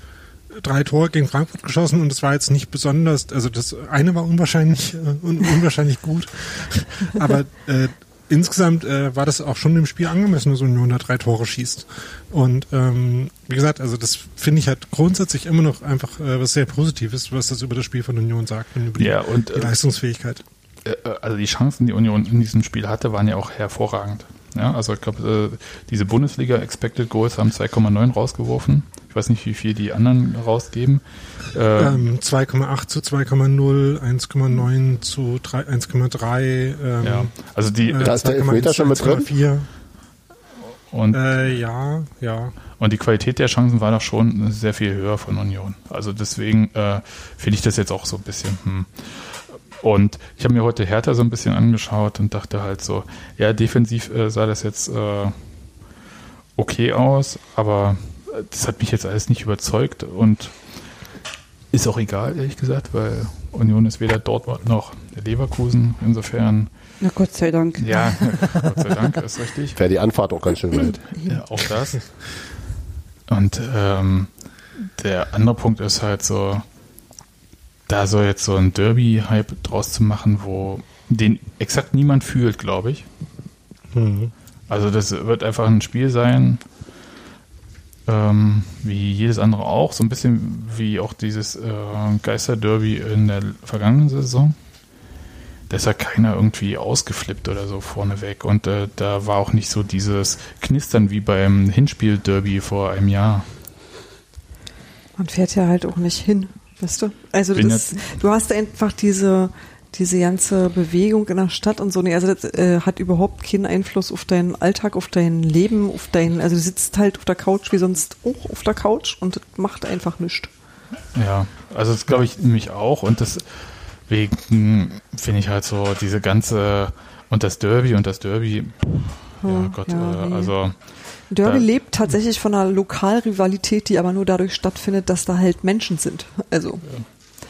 drei Tore gegen Frankfurt geschossen und es war jetzt nicht besonders, also das eine war unwahrscheinlich äh, un unwahrscheinlich gut, aber äh, insgesamt äh, war das auch schon dem Spiel angemessen, dass Union da drei Tore schießt. Und ähm, wie gesagt, also das finde ich halt grundsätzlich immer noch einfach äh, was sehr Positives, was das über das Spiel von Union sagt und über die, Ja, und, die äh, Leistungsfähigkeit. Äh, also die Chancen, die Union in diesem Spiel hatte, waren ja auch hervorragend. Ja, also ich glaube, äh, diese Bundesliga Expected Goals haben 2,9 rausgeworfen. Ich weiß nicht, wie viel die anderen rausgeben. Äh, Ähm, 2,8 zu 2,0, 1,9 zu 3, 1,3. Ähm, ja, also die äh, Da ist der 2,1 Elfmeter schon mit drin? 1,4. und, Äh, ja, ja. und die Qualität der Chancen war doch schon sehr viel höher von Union. Also deswegen äh, finde ich das jetzt auch so ein bisschen. Hm. Und ich habe mir heute Hertha so ein bisschen angeschaut und dachte halt so, ja, defensiv äh, sah das jetzt äh, okay aus, aber äh, das hat mich jetzt alles nicht überzeugt und ist auch egal, ehrlich gesagt, weil Union ist weder Dortmund noch Leverkusen. Insofern, Na Gott sei Dank. ja, Gott sei Dank, ist richtig. Wäre die Anfahrt auch ganz schön weit. Ja, auch das. Und ähm, der andere Punkt ist halt so, da so jetzt so ein Derby-Hype draus zu machen, wo den exakt niemand fühlt, glaube ich. Mhm. Also das wird einfach ein Spiel sein, ähm, wie jedes andere auch, so ein bisschen wie auch dieses äh, Geister-Derby in der vergangenen Saison. Da ist ja keiner irgendwie ausgeflippt oder so vorneweg. Und äh, da war auch nicht so dieses Knistern wie beim Hinspiel-Derby vor einem Jahr. Man fährt ja halt auch nicht hin, weißt du? Also das, du hast einfach diese, diese ganze Bewegung in der Stadt und so. Nee, also das äh, hat überhaupt keinen Einfluss auf deinen Alltag, auf dein Leben, auf dein, also du sitzt halt auf der Couch wie sonst auch auf der Couch und das macht einfach nichts. Ja, also das glaube ich nämlich auch. Und deswegen finde ich halt so diese ganze und das Derby und das Derby, ja Hm, Gott, ja, äh, nee. also Derby Da- lebt tatsächlich von einer Lokalrivalität, die aber nur dadurch stattfindet, dass da halt Menschen sind. Also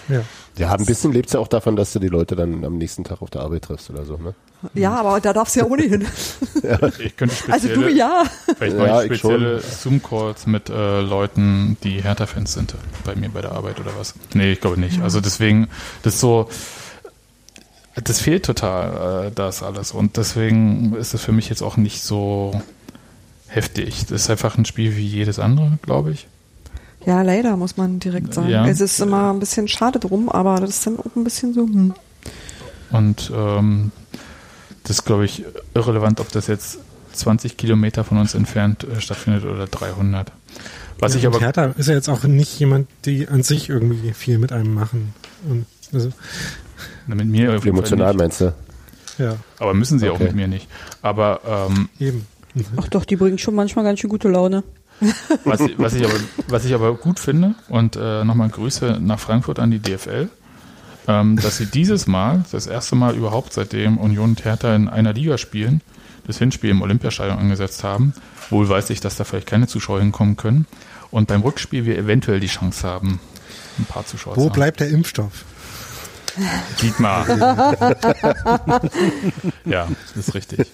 Ja. Ja, ein bisschen lebt's ja auch davon, dass du die Leute dann am nächsten Tag auf der Arbeit triffst oder so, ne? Ja, aber da darfst du ja ohnehin. Ich könnte Also spezielle, du ja. vielleicht Ja, mache ich ich spezielle Zoom-Calls mit äh, Leuten, die Hertha-Fans sind bei mir bei der Arbeit oder was. Nee, ich glaube nicht. Also deswegen, das ist so, das fehlt total, äh, das alles. Und deswegen ist es für mich jetzt auch nicht so heftig. Das ist einfach ein Spiel wie jedes andere, glaube ich. Ja, leider, muss man direkt sagen. Ja. Es ist immer ein bisschen schade drum, aber das ist dann auch ein bisschen so, hm. Und ähm, das ist, glaube ich, irrelevant, ob das jetzt 20 Kilometer von uns entfernt äh, stattfindet oder 300. Was ich und aber Hertha ist ja jetzt auch nicht jemand, die an sich irgendwie viel mit einem machen. Und, also, Na, mit mir Emotional meinst du? ja, Aber müssen sie auch Okay. mit mir nicht. Aber ähm, eben. Ach doch, die bringen schon manchmal ganz schön gute Laune. was, was, ich aber, was ich aber gut finde, und äh, nochmal Grüße nach Frankfurt an die DFL, ähm, dass sie dieses Mal, das erste Mal überhaupt seitdem Union und Hertha in einer Liga spielen, das Hinspiel im Olympiastadion angesetzt haben. Wohl weiß ich, dass da vielleicht keine Zuschauer hinkommen können. Und beim Rückspiel wir eventuell die Chance haben, ein paar Zuschauer Wo zu haben. bleibt der Impfstoff? Dietmar. ja, das ist richtig.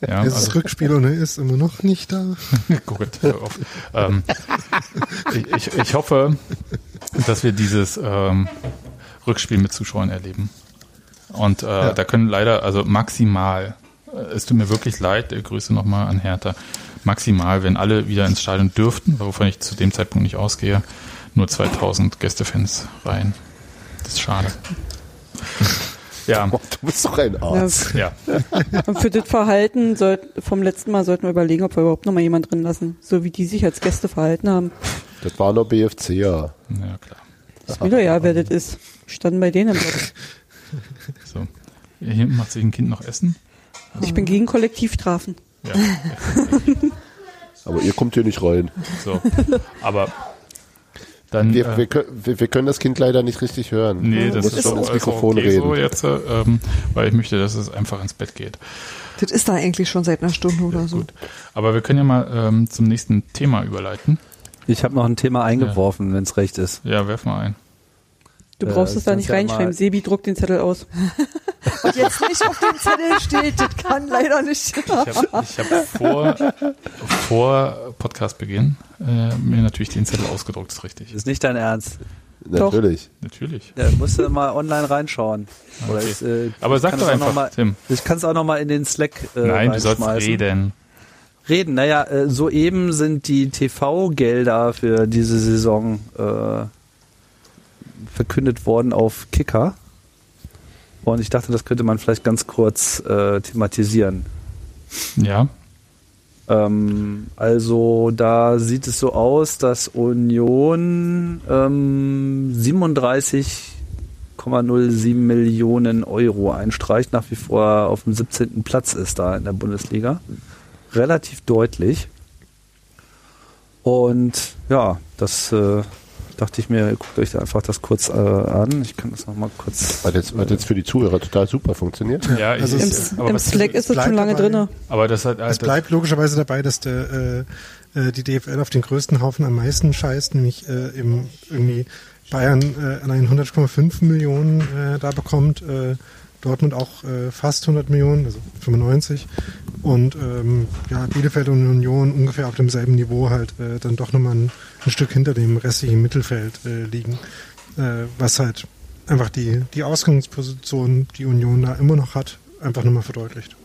Ja, Das also, Rückspiel und er ist immer noch nicht da. Gut, hör auf. Ähm, ich, ich, ich hoffe, dass wir dieses ähm, Rückspiel mit Zuschauern erleben. Und äh, da können leider, also maximal, äh, es tut mir wirklich leid, äh, Grüße nochmal an Hertha, maximal, wenn alle wieder ins Stadion dürften, wovon ich zu dem Zeitpunkt nicht ausgehe, nur 2000 Gästefans rein. Das ist schade. Ja, du bist doch ein Arzt. ja. Und für das Verhalten sollt, vom letzten Mal sollten wir überlegen, ob wir überhaupt noch mal jemand drin lassen. So wie die sich als Gäste verhalten haben. Das war nur BFC, ja. Ja, klar. Ist mir doch ja, wer das ist. Standen bei denen im Block. So. Hier macht sich ein Kind noch Essen. Ich bin gegen Kollektivstrafen. Ja. Aber ihr kommt hier nicht rein. So. Aber dann. Wir, äh, wir, können- wir, können das Kind leider nicht richtig hören. nee, das ist schon auch, ins auch Mikrofon okay reden. so jetzt, äh, ähm, weil ich möchte, dass es einfach ins Bett geht. Das ist da eigentlich schon seit einer Stunde oder so. Gut. Aber wir können ja mal ähm, zum nächsten Thema überleiten. Ich habe noch ein Thema eingeworfen, wenn es recht ist. Ja, werf mal ein. Du Äh, brauchst es da nicht reinschreiben. Sebi druckt den Zettel aus. Und jetzt nicht auf dem Zettel steht, das kann leider nicht. Ich habe hab vor, vor Podcastbeginn äh, mir natürlich den Zettel ausgedruckt, ist richtig. Ist nicht dein Ernst. Natürlich. Natürlich. Ja, musst du mal online reinschauen. Oder Okay. ist, äh, Aber ich sag doch einfach, mal, Tim. Ich kann es auch noch mal in den Slack äh, Nein, du sollst reden. Reden, naja, äh, soeben sind die TV-Gelder für diese Saison äh, verkündet worden auf Kicker. Und ich dachte, das könnte man vielleicht ganz kurz äh, thematisieren. Ja. Ähm, also da sieht es so aus, dass Union ähm, 37,07 Millionen Euro einstreicht, nach wie vor auf dem 17. Platz ist da in der Bundesliga. Relativ deutlich. Und ja, das äh, dachte ich mir, guckt euch da einfach das kurz äh, an. Ich kann das nochmal kurz. Hat jetzt, hat jetzt für die Zuhörer total super funktioniert. Ja, ich, Also Im, es- aber, im was, Slack ist es schon lange dabei. drinne. aber das hat Es halt, bleibt logischerweise dabei, dass der, äh, äh, die DFL auf den größten Haufen am meisten scheißt, nämlich äh, im, irgendwie Bayern äh, allein 100,5 Millionen äh, da bekommt, äh, Dortmund auch äh, fast 100 Millionen, also 95 und ähm, ja, Bielefeld und Union ungefähr auf demselben Niveau halt äh, dann doch nochmal ein, ein Stück hinter dem restlichen Mittelfeld äh, liegen, äh, was halt einfach die, die Ausgangsposition, die Union da immer noch hat, einfach nochmal verdeutlicht.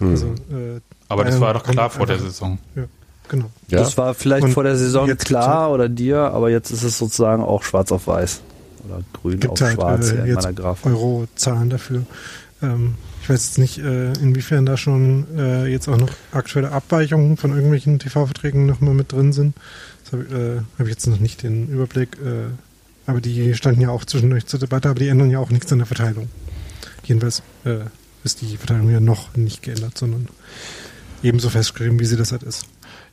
Also, äh, aber das war doch klar vor der Saison. Ja, genau. Ja. Das war vielleicht Und vor der Saison jetzt klar oder dir, aber jetzt ist es sozusagen auch schwarz auf weiß. Oder grün auf gibt halt schwarz hier äh, in jetzt meiner Grafik. Euro-Zahlen dafür. Ähm, ich weiß jetzt nicht, äh, inwiefern da schon äh, jetzt auch noch aktuelle Abweichungen von irgendwelchen TV-Verträgen nochmal mit drin sind. Das habe äh, hab ich jetzt noch nicht den Überblick. Äh, aber die standen ja auch zwischendurch zur Debatte, aber die ändern ja auch nichts an der Verteilung. Jedenfalls äh, ist die Verteilung ja noch nicht geändert, sondern ebenso festgeschrieben, wie sie das halt ist.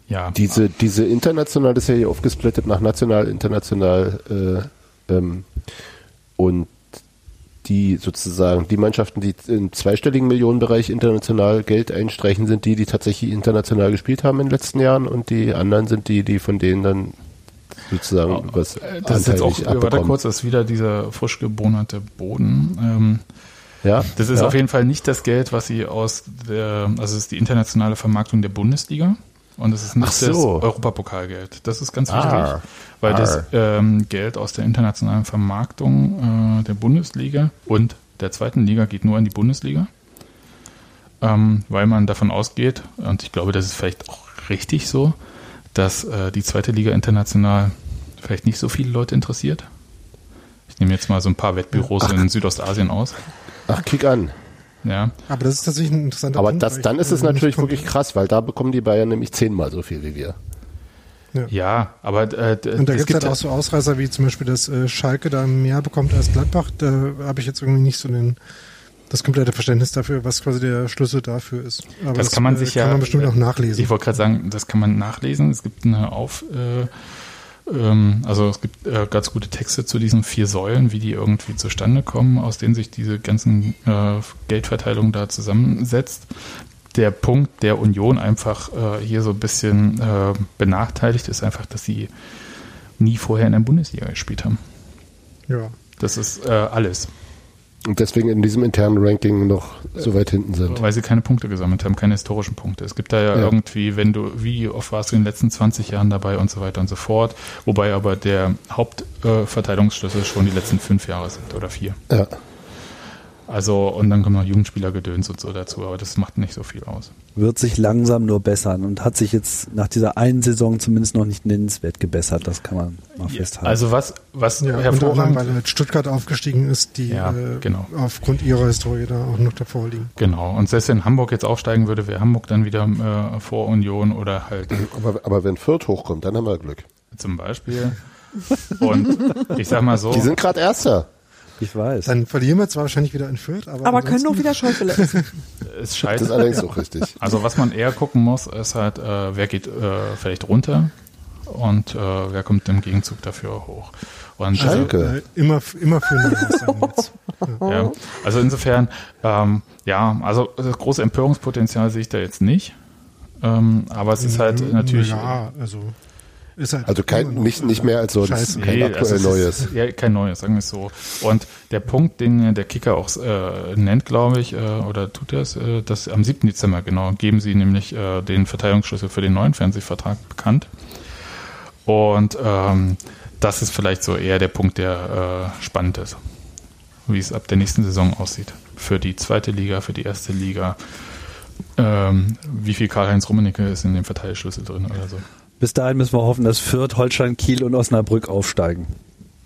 Ja. Diese, diese international ist ja hier aufgesplittet nach national, international äh, ähm, und die sozusagen, die Mannschaften, die im zweistelligen Millionenbereich international Geld einstreichen, sind die, die tatsächlich international gespielt haben in den letzten Jahren und die anderen sind die, die von denen dann sozusagen was Äh, Das ist jetzt auch, warte kurz, das ist wieder dieser frisch gebonerte Boden. Ähm, Ja, das ist ja. auf jeden Fall nicht das Geld, was sie aus der, also es ist die internationale Vermarktung der Bundesliga und es ist nicht so. das Europapokalgeld. Das ist ganz wichtig, Ah. Weil das Ah. ähm, Geld aus der internationalen Vermarktung äh, der Bundesliga und der zweiten Liga geht nur in die Bundesliga, ähm, weil man davon ausgeht, und ich glaube, das ist vielleicht auch richtig so, dass äh, die zweite Liga international vielleicht nicht so viele Leute interessiert. Ich nehme jetzt mal so ein paar Wettbüros in Südostasien aus. Ach, kick an. Ja, Aber das ist tatsächlich ein interessanter Aber Punkt. das, weil dann ist es äh, natürlich wirklich krass, weil da bekommen die Bayern nämlich zehnmal so viel wie wir. Ja, aber äh, Und da gibt es halt auch so Ausreißer, wie zum Beispiel, dass äh, Schalke da mehr bekommt als Gladbach. Da habe ich jetzt irgendwie nicht so den, das komplette Verständnis dafür, was quasi der Schlüssel dafür ist. Aber Das kann man äh, sich kann ja- man bestimmt auch nachlesen. Ich wollte gerade sagen, das kann man nachlesen. Es gibt eine Auf, äh, ähm, also es gibt äh, ganz gute Texte zu diesen vier Säulen, wie die irgendwie zustande kommen, aus denen sich diese ganzen äh, Geldverteilung da zusammensetzt. Der Punkt der Union einfach äh, hier so ein bisschen äh, benachteiligt ist einfach, dass sie nie vorher in der Bundesliga gespielt haben. ja. Das ist äh, alles, Und deswegen in diesem internen Ranking noch so weit hinten sind. weil sie keine Punkte gesammelt haben, keine historischen Punkte. Es gibt da ja, Ja. irgendwie, wenn du, wie oft warst du in den letzten 20 Jahren dabei und so weiter und so fort, wobei aber der Hauptverteilungsschlüssel äh, Verteilungsschlüssel schon die letzten fünf Jahre sind oder vier. Ja. Also, und dann kommen noch Jugendspielergedöns und so dazu, aber das macht nicht so viel aus. Wird sich langsam nur bessern und hat sich jetzt nach dieser einen Saison zumindest noch nicht nennenswert gebessert. Das kann man mal festhalten. Also was, was Ja, hervorragend, weil halt Stuttgart aufgestiegen ist, die Ja, äh, genau. aufgrund ihrer Historie da auch noch davor liegen. genau, und selbst wenn Hamburg jetzt aufsteigen würde, wäre Hamburg dann wieder äh, vor Union oder halt Aber, aber wenn Fürth hochkommt, dann haben wir Glück. zum Beispiel. Und ich sag mal so, Die sind gerade Erster. Ich weiß. Dann verlieren wir zwar wahrscheinlich wieder in Fürth, aber, Aber können auch wieder Schäufele essen. es Das ist scheitert. allerdings auch richtig. Also was man eher gucken muss, ist halt, äh, wer geht äh, vielleicht runter und äh, wer kommt im Gegenzug dafür hoch. Und also, Schalke. Äh, immer, immer für jetzt. ja, also insofern, ähm, ja, also das große Empörungspotenzial sehe ich da jetzt nicht. Ähm, aber es ist halt natürlich. Ja, also ist halt Also kein, nicht, nicht mehr als sonst. Scheiße. Kein aktuell also es Neues. Ist, ja, kein Neues, sagen wir es so. Und der Punkt, den der Kicker auch äh, nennt, glaube ich, äh, oder tut er es, äh, dass am 7. Dezember, genau, geben sie nämlich äh, den Verteilungsschlüssel für den neuen Fernsehvertrag bekannt. Und ähm, das ist vielleicht so eher der Punkt, der äh, spannend ist, wie es ab der nächsten Saison aussieht. Für die zweite Liga, für die erste Liga. Ähm, wie viel Karl-Heinz Rummenigge ist in dem Verteilschlüssel drin oder so. Bis dahin müssen wir hoffen, dass Fürth, Holstein, Kiel und Osnabrück aufsteigen.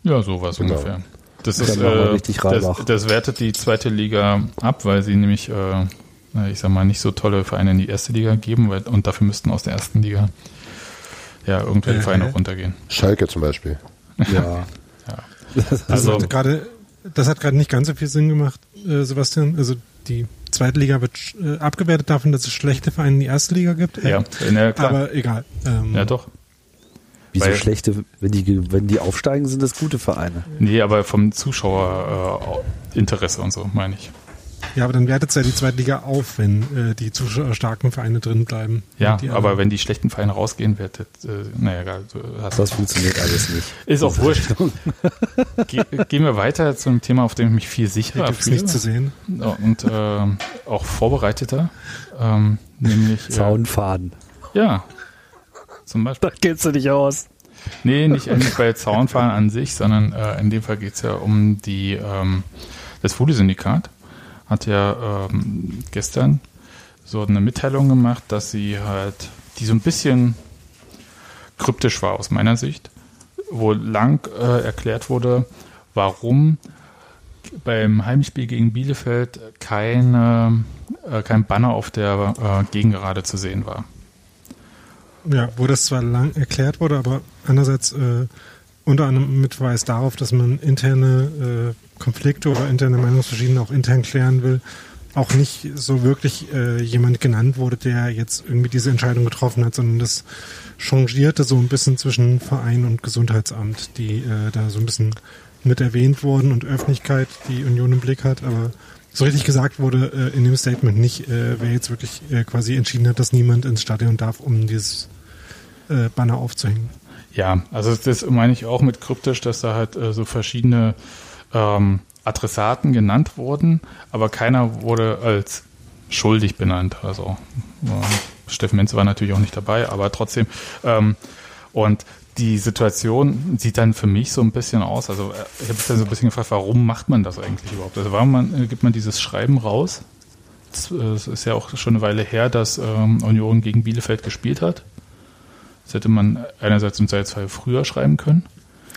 Ja, sowas Genau. ungefähr. Das ist äh, richtig das, das wertet die zweite Liga ab, weil sie nämlich, äh, ich sag mal, nicht so tolle Vereine in die erste Liga geben weil, und dafür müssten aus der ersten Liga ja irgendwelche Äh, Vereine auch runtergehen. Schalke zum Beispiel. Ja. Das Also hat gerade, das hat gerade nicht ganz so viel Sinn gemacht, äh, Sebastian. Also die zweite Liga wird äh, abgewertet davon, dass es schlechte Vereine in die erste Liga gibt. ja, ja klar. Aber egal. Ähm, ja doch. Wieso Weil- schlechte, wenn die, wenn die aufsteigen, sind das gute Vereine. Nee, aber vom Zuschauerinteresse äh, und so, meine ich. Ja, aber dann wertet es ja die zweite Liga auf, wenn äh, die zuschauerstarken Vereine drin bleiben. Ja, aber anderen- wenn die schlechten Vereine rausgehen, wird das, äh, naja, egal. Du hast Das funktioniert alles nicht. ist auch wurscht. Ge gehen wir weiter zum Thema, auf dem ich mich viel hier sicherer gibt's fühle. nichts zu sehen. und ähm, auch vorbereiteter, ähm, nämlich äh, Zaunfaden. ja, zum Beispiel. Da kennst du dich aus. Nee, nicht, nicht bei Zaunfahren an sich, sondern äh, in dem Fall geht es ja um die ähm, das Foodie-Syndikat hat ja ähm, gestern so eine Mitteilung gemacht, dass sie halt, die so ein bisschen kryptisch war aus meiner Sicht, wo lang äh, erklärt wurde, warum beim Heimspiel gegen Bielefeld keine, äh, kein Banner auf der äh, Gegengerade zu sehen war. Ja, wo das zwar lang erklärt wurde, aber andererseits äh, unter anderem mit Verweis darauf, dass man interne äh, Konflikte oder interne Meinungsverschiedenheiten auch intern klären will, auch nicht so wirklich äh, jemand genannt wurde, der jetzt irgendwie diese Entscheidung getroffen hat, sondern das changierte so ein bisschen zwischen Verein und Gesundheitsamt, die äh, da so ein bisschen mit erwähnt wurden und Öffentlichkeit, die Union im Blick hat, aber so richtig gesagt wurde äh, in dem Statement nicht, äh, wer jetzt wirklich äh, quasi entschieden hat, dass niemand ins Stadion darf, um dieses äh, Banner aufzuhängen. Ja, also das meine ich auch mit kryptisch, dass da halt äh, so verschiedene ähm, Adressaten genannt wurden, aber keiner wurde als schuldig benannt. Also äh, Steffen Menz war natürlich auch nicht dabei, aber trotzdem. Ähm, und die Situation sieht dann für mich so ein bisschen aus. Also äh, ich habe mich dann so ein bisschen gefragt, warum macht man das eigentlich überhaupt? Also warum man, äh, gibt man dieses Schreiben raus? Es ist ja auch schon eine Weile her, dass ähm, Union gegen Bielefeld gespielt hat. Das hätte man einerseits im Zweifelsfall früher schreiben können.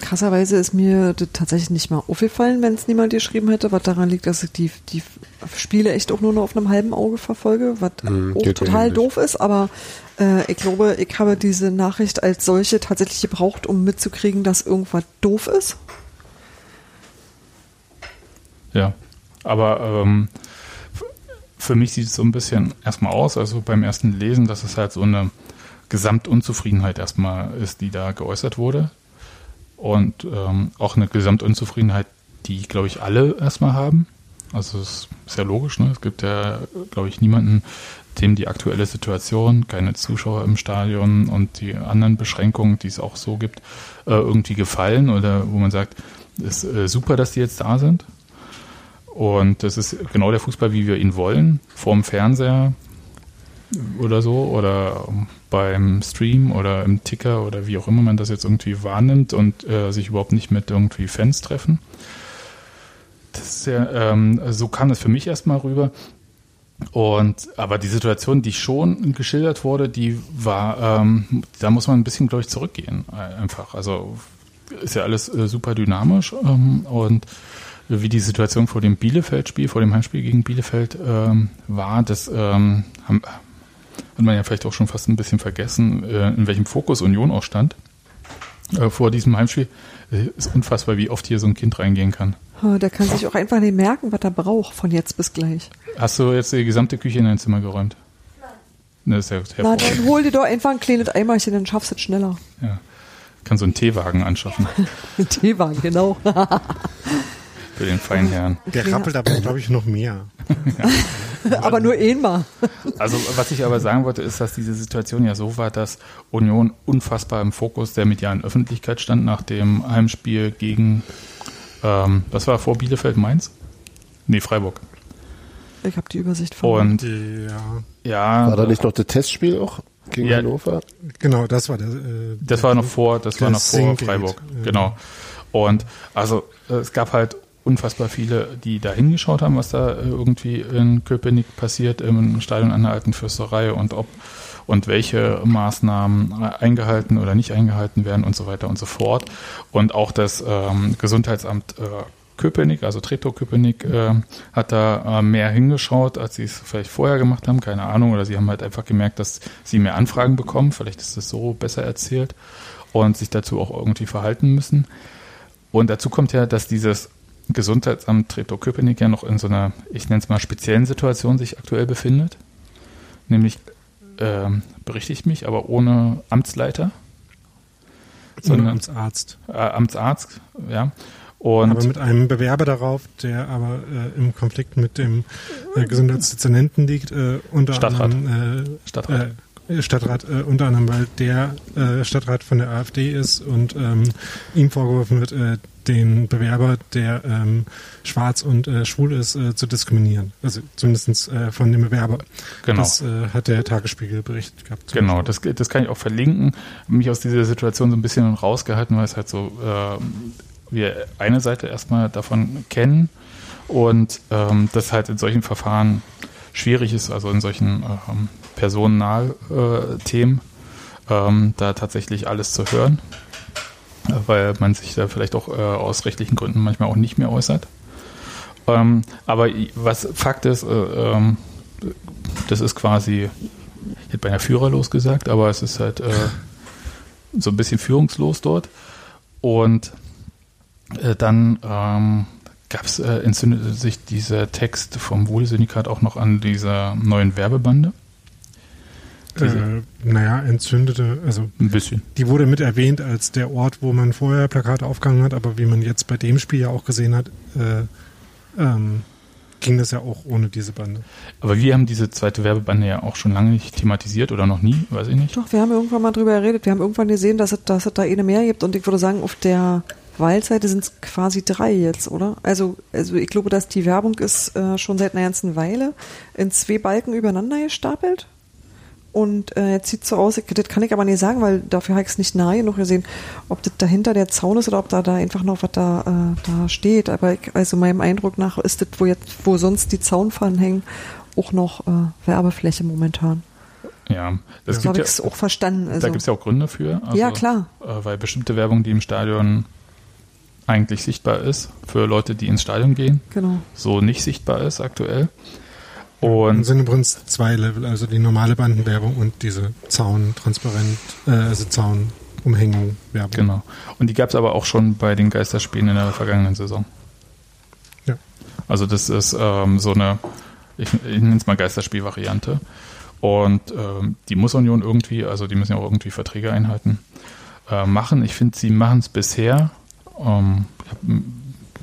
Krasserweise ist mir das tatsächlich nicht mal aufgefallen, wenn es niemand geschrieben hätte, was daran liegt, dass ich die, die Spiele echt auch nur noch auf einem halben Auge verfolge, was Hm, auch total ähnlich. doof ist, aber äh, ich glaube, ich habe diese Nachricht als solche tatsächlich gebraucht, um mitzukriegen, dass irgendwas doof ist. Ja, aber ähm, für mich sieht es so ein bisschen erstmal aus, also beim ersten Lesen, dass es halt so eine Gesamtunzufriedenheit erstmal ist, die da geäußert wurde. Und ähm, auch eine Gesamtunzufriedenheit, die, glaube ich, alle erstmal haben. Also es ist ja logisch, ne? Es gibt ja, glaube ich, niemanden, dem die aktuelle Situation, keine Zuschauer im Stadion und die anderen Beschränkungen, die es auch so gibt, äh, irgendwie gefallen oder wo man sagt, ist äh, super, dass die jetzt da sind. Und das ist genau der Fußball, wie wir ihn wollen, vorm Fernseher oder so oder beim Stream oder im Ticker oder wie auch immer man das jetzt irgendwie wahrnimmt und äh, sich überhaupt nicht mit irgendwie Fans treffen. Das ist ja, ähm, so kam es für mich erstmal rüber. Und aber die Situation, die schon geschildert wurde, die war, ähm, da muss man ein bisschen, glaube ich, zurückgehen. äh, Einfach. Also ist ja alles äh, super dynamisch ähm, und wie die Situation vor dem Bielefeld-Spiel, vor dem Heimspiel gegen Bielefeld ähm, war, das ähm, haben, hat man ja vielleicht auch schon fast ein bisschen vergessen, äh, in welchem Fokus Union auch stand äh, vor diesem Heimspiel. Äh, Ist unfassbar, wie oft hier so ein Kind reingehen kann. Äh, Der kann sich auch einfach nicht merken, was er braucht von jetzt bis gleich. Hast du jetzt die gesamte Küche in dein Zimmer geräumt? Nein. Das ist ja Na, dann hol dir doch einfach ein kleines Eimerchen, dann schaffst du es schneller. Ja. Kann so einen Teewagen anschaffen Ein Teewagen, genau. für den feinen Herrn. Der rappelt aber, glaube ich, noch mehr. aber nur einmal. Also was ich aber sagen wollte, ist, dass diese Situation ja so war, dass Union unfassbar im Fokus der medialen Öffentlichkeit stand nach dem Heimspiel gegen, ähm, was war vor Bielefeld Mainz? Nee, Freiburg. Ich habe die Übersicht verloren. Und Ja, ja, War da nicht noch das Testspiel auch gegen Ja. Hannover? genau, das war der. Äh, Das war noch vor, das war noch vor Freiburg, ja. genau. Und also es gab halt unfassbar viele, die da hingeschaut haben, was da äh, irgendwie in Köpenick passiert im Stadion der Alten Fürsterei und ob und welche Maßnahmen äh, eingehalten oder nicht eingehalten werden und so weiter und so fort. Und auch das ähm, Gesundheitsamt äh, Köpenick, also Treptow Köpenick, äh, hat da äh, mehr hingeschaut, als sie es vielleicht vorher gemacht haben, keine Ahnung, oder sie haben halt einfach gemerkt, dass sie mehr Anfragen bekommen, vielleicht ist es so besser erzählt und sich dazu auch irgendwie verhalten müssen. Und dazu kommt ja, dass dieses Gesundheitsamt Treptow-Köpenick ja noch in so einer, ich nenne es mal, speziellen Situation sich aktuell befindet. Nämlich, ähm, berichtigt mich, aber ohne Amtsleiter, sondern sondern als Arzt. äh, Amtsarzt, ja. Und aber mit einem Bewerber darauf, der aber äh, im Konflikt mit dem äh, Gesundheitsdezernenten liegt, äh, unter Stadtrat. anderem äh, Stadtrat. Äh, Stadtrat, äh, unter anderem, weil der äh, Stadtrat von der AfD ist und ähm, ihm vorgeworfen wird, äh, den Bewerber, der ähm, schwarz und äh, schwul ist, äh, zu diskriminieren. Also zumindest äh, von dem Bewerber. genau. Das äh, hat der Tagesspiegel berichtet gehabt. Genau, das, das kann ich auch verlinken. Mich aus dieser Situation so ein bisschen rausgehalten, weil es halt so, ähm, wir eine Seite erstmal davon kennen und ähm, das halt in solchen Verfahren schwierig ist, also in solchen ähm, Personalthemen, ähm, da tatsächlich alles zu hören, äh, weil man sich da vielleicht auch äh, aus rechtlichen Gründen manchmal auch nicht mehr äußert. Ähm, aber was Fakt ist, äh, ähm, das ist quasi ich hätte beinahe führerlos gesagt, aber es ist halt äh, so ein bisschen führungslos dort. Und äh, dann ähm, gab es, äh, entzündete sich dieser Text vom Wohle-Syndikat auch noch an dieser neuen Werbebande. Äh, naja, entzündete, also Ein bisschen. die wurde mit erwähnt als der Ort, wo man vorher Plakate aufgehangen hat, aber wie man jetzt bei dem Spiel ja auch gesehen hat, äh, ähm, ging das ja auch ohne diese Bande. Aber wir haben diese zweite Werbebande ja auch schon lange nicht thematisiert oder noch nie, weiß ich nicht. Doch, wir haben irgendwann mal drüber geredet. Wir haben irgendwann gesehen, dass es, dass es da eine mehr gibt. Und ich würde sagen, auf der Waldseite sind es quasi drei jetzt, oder? Also, also ich glaube, dass die Werbung ist äh, schon seit einer ganzen Weile in zwei Balken übereinander gestapelt. Und äh, jetzt sieht so aus, ich, das kann ich aber nicht sagen, weil dafür habe ich es nicht nahe genug gesehen, ob das dahinter der Zaun ist oder ob da, da einfach noch was da, äh, da steht. Aber ich, also meinem Eindruck nach ist das, wo jetzt, wo sonst die Zaunpfannen hängen, auch noch äh, Werbefläche momentan. Ja, das So gibt habe ja, ich es auch verstanden. Also, da gibt es ja auch Gründe für. Also, Ja, klar. Äh, weil bestimmte Werbung, die im Stadion eigentlich sichtbar ist, für Leute, die ins Stadion gehen, genau. so nicht sichtbar ist aktuell. Und Und sind übrigens zwei Level, also die normale Bandenwerbung und diese Zaun transparent, äh, also Zaunumhängung Werbung. genau. Und die gab es aber auch schon bei den Geisterspielen in der vergangenen Saison. Ja. Also das ist ähm, so eine, ich, ich nenne es mal Geisterspielvariante. Und ähm, die muss Union irgendwie, also die müssen ja auch irgendwie Verträge einhalten, äh, machen. Ich finde, sie machen es bisher. Ähm, ich habe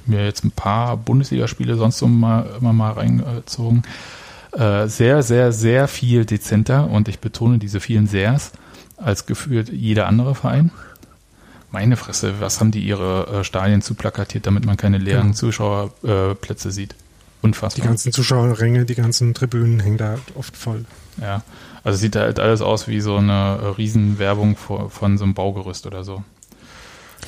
mir jetzt ein paar Bundesligaspiele sonst so mal, immer mal reingezogen. Äh, sehr, sehr, sehr viel dezenter und ich betone diese vielen Sehrs als gefühlt jeder andere Verein. Meine Fresse, was haben die ihre äh, Stadien zuplakatiert, damit man keine leeren Ja. Zuschauerplätze äh, sieht. Die Unfassbar. ganzen Zuschauerränge, die ganzen Tribünen hängen da oft voll. Ja, also sieht halt alles aus wie so eine äh, Riesenwerbung vor, von so einem Baugerüst oder so.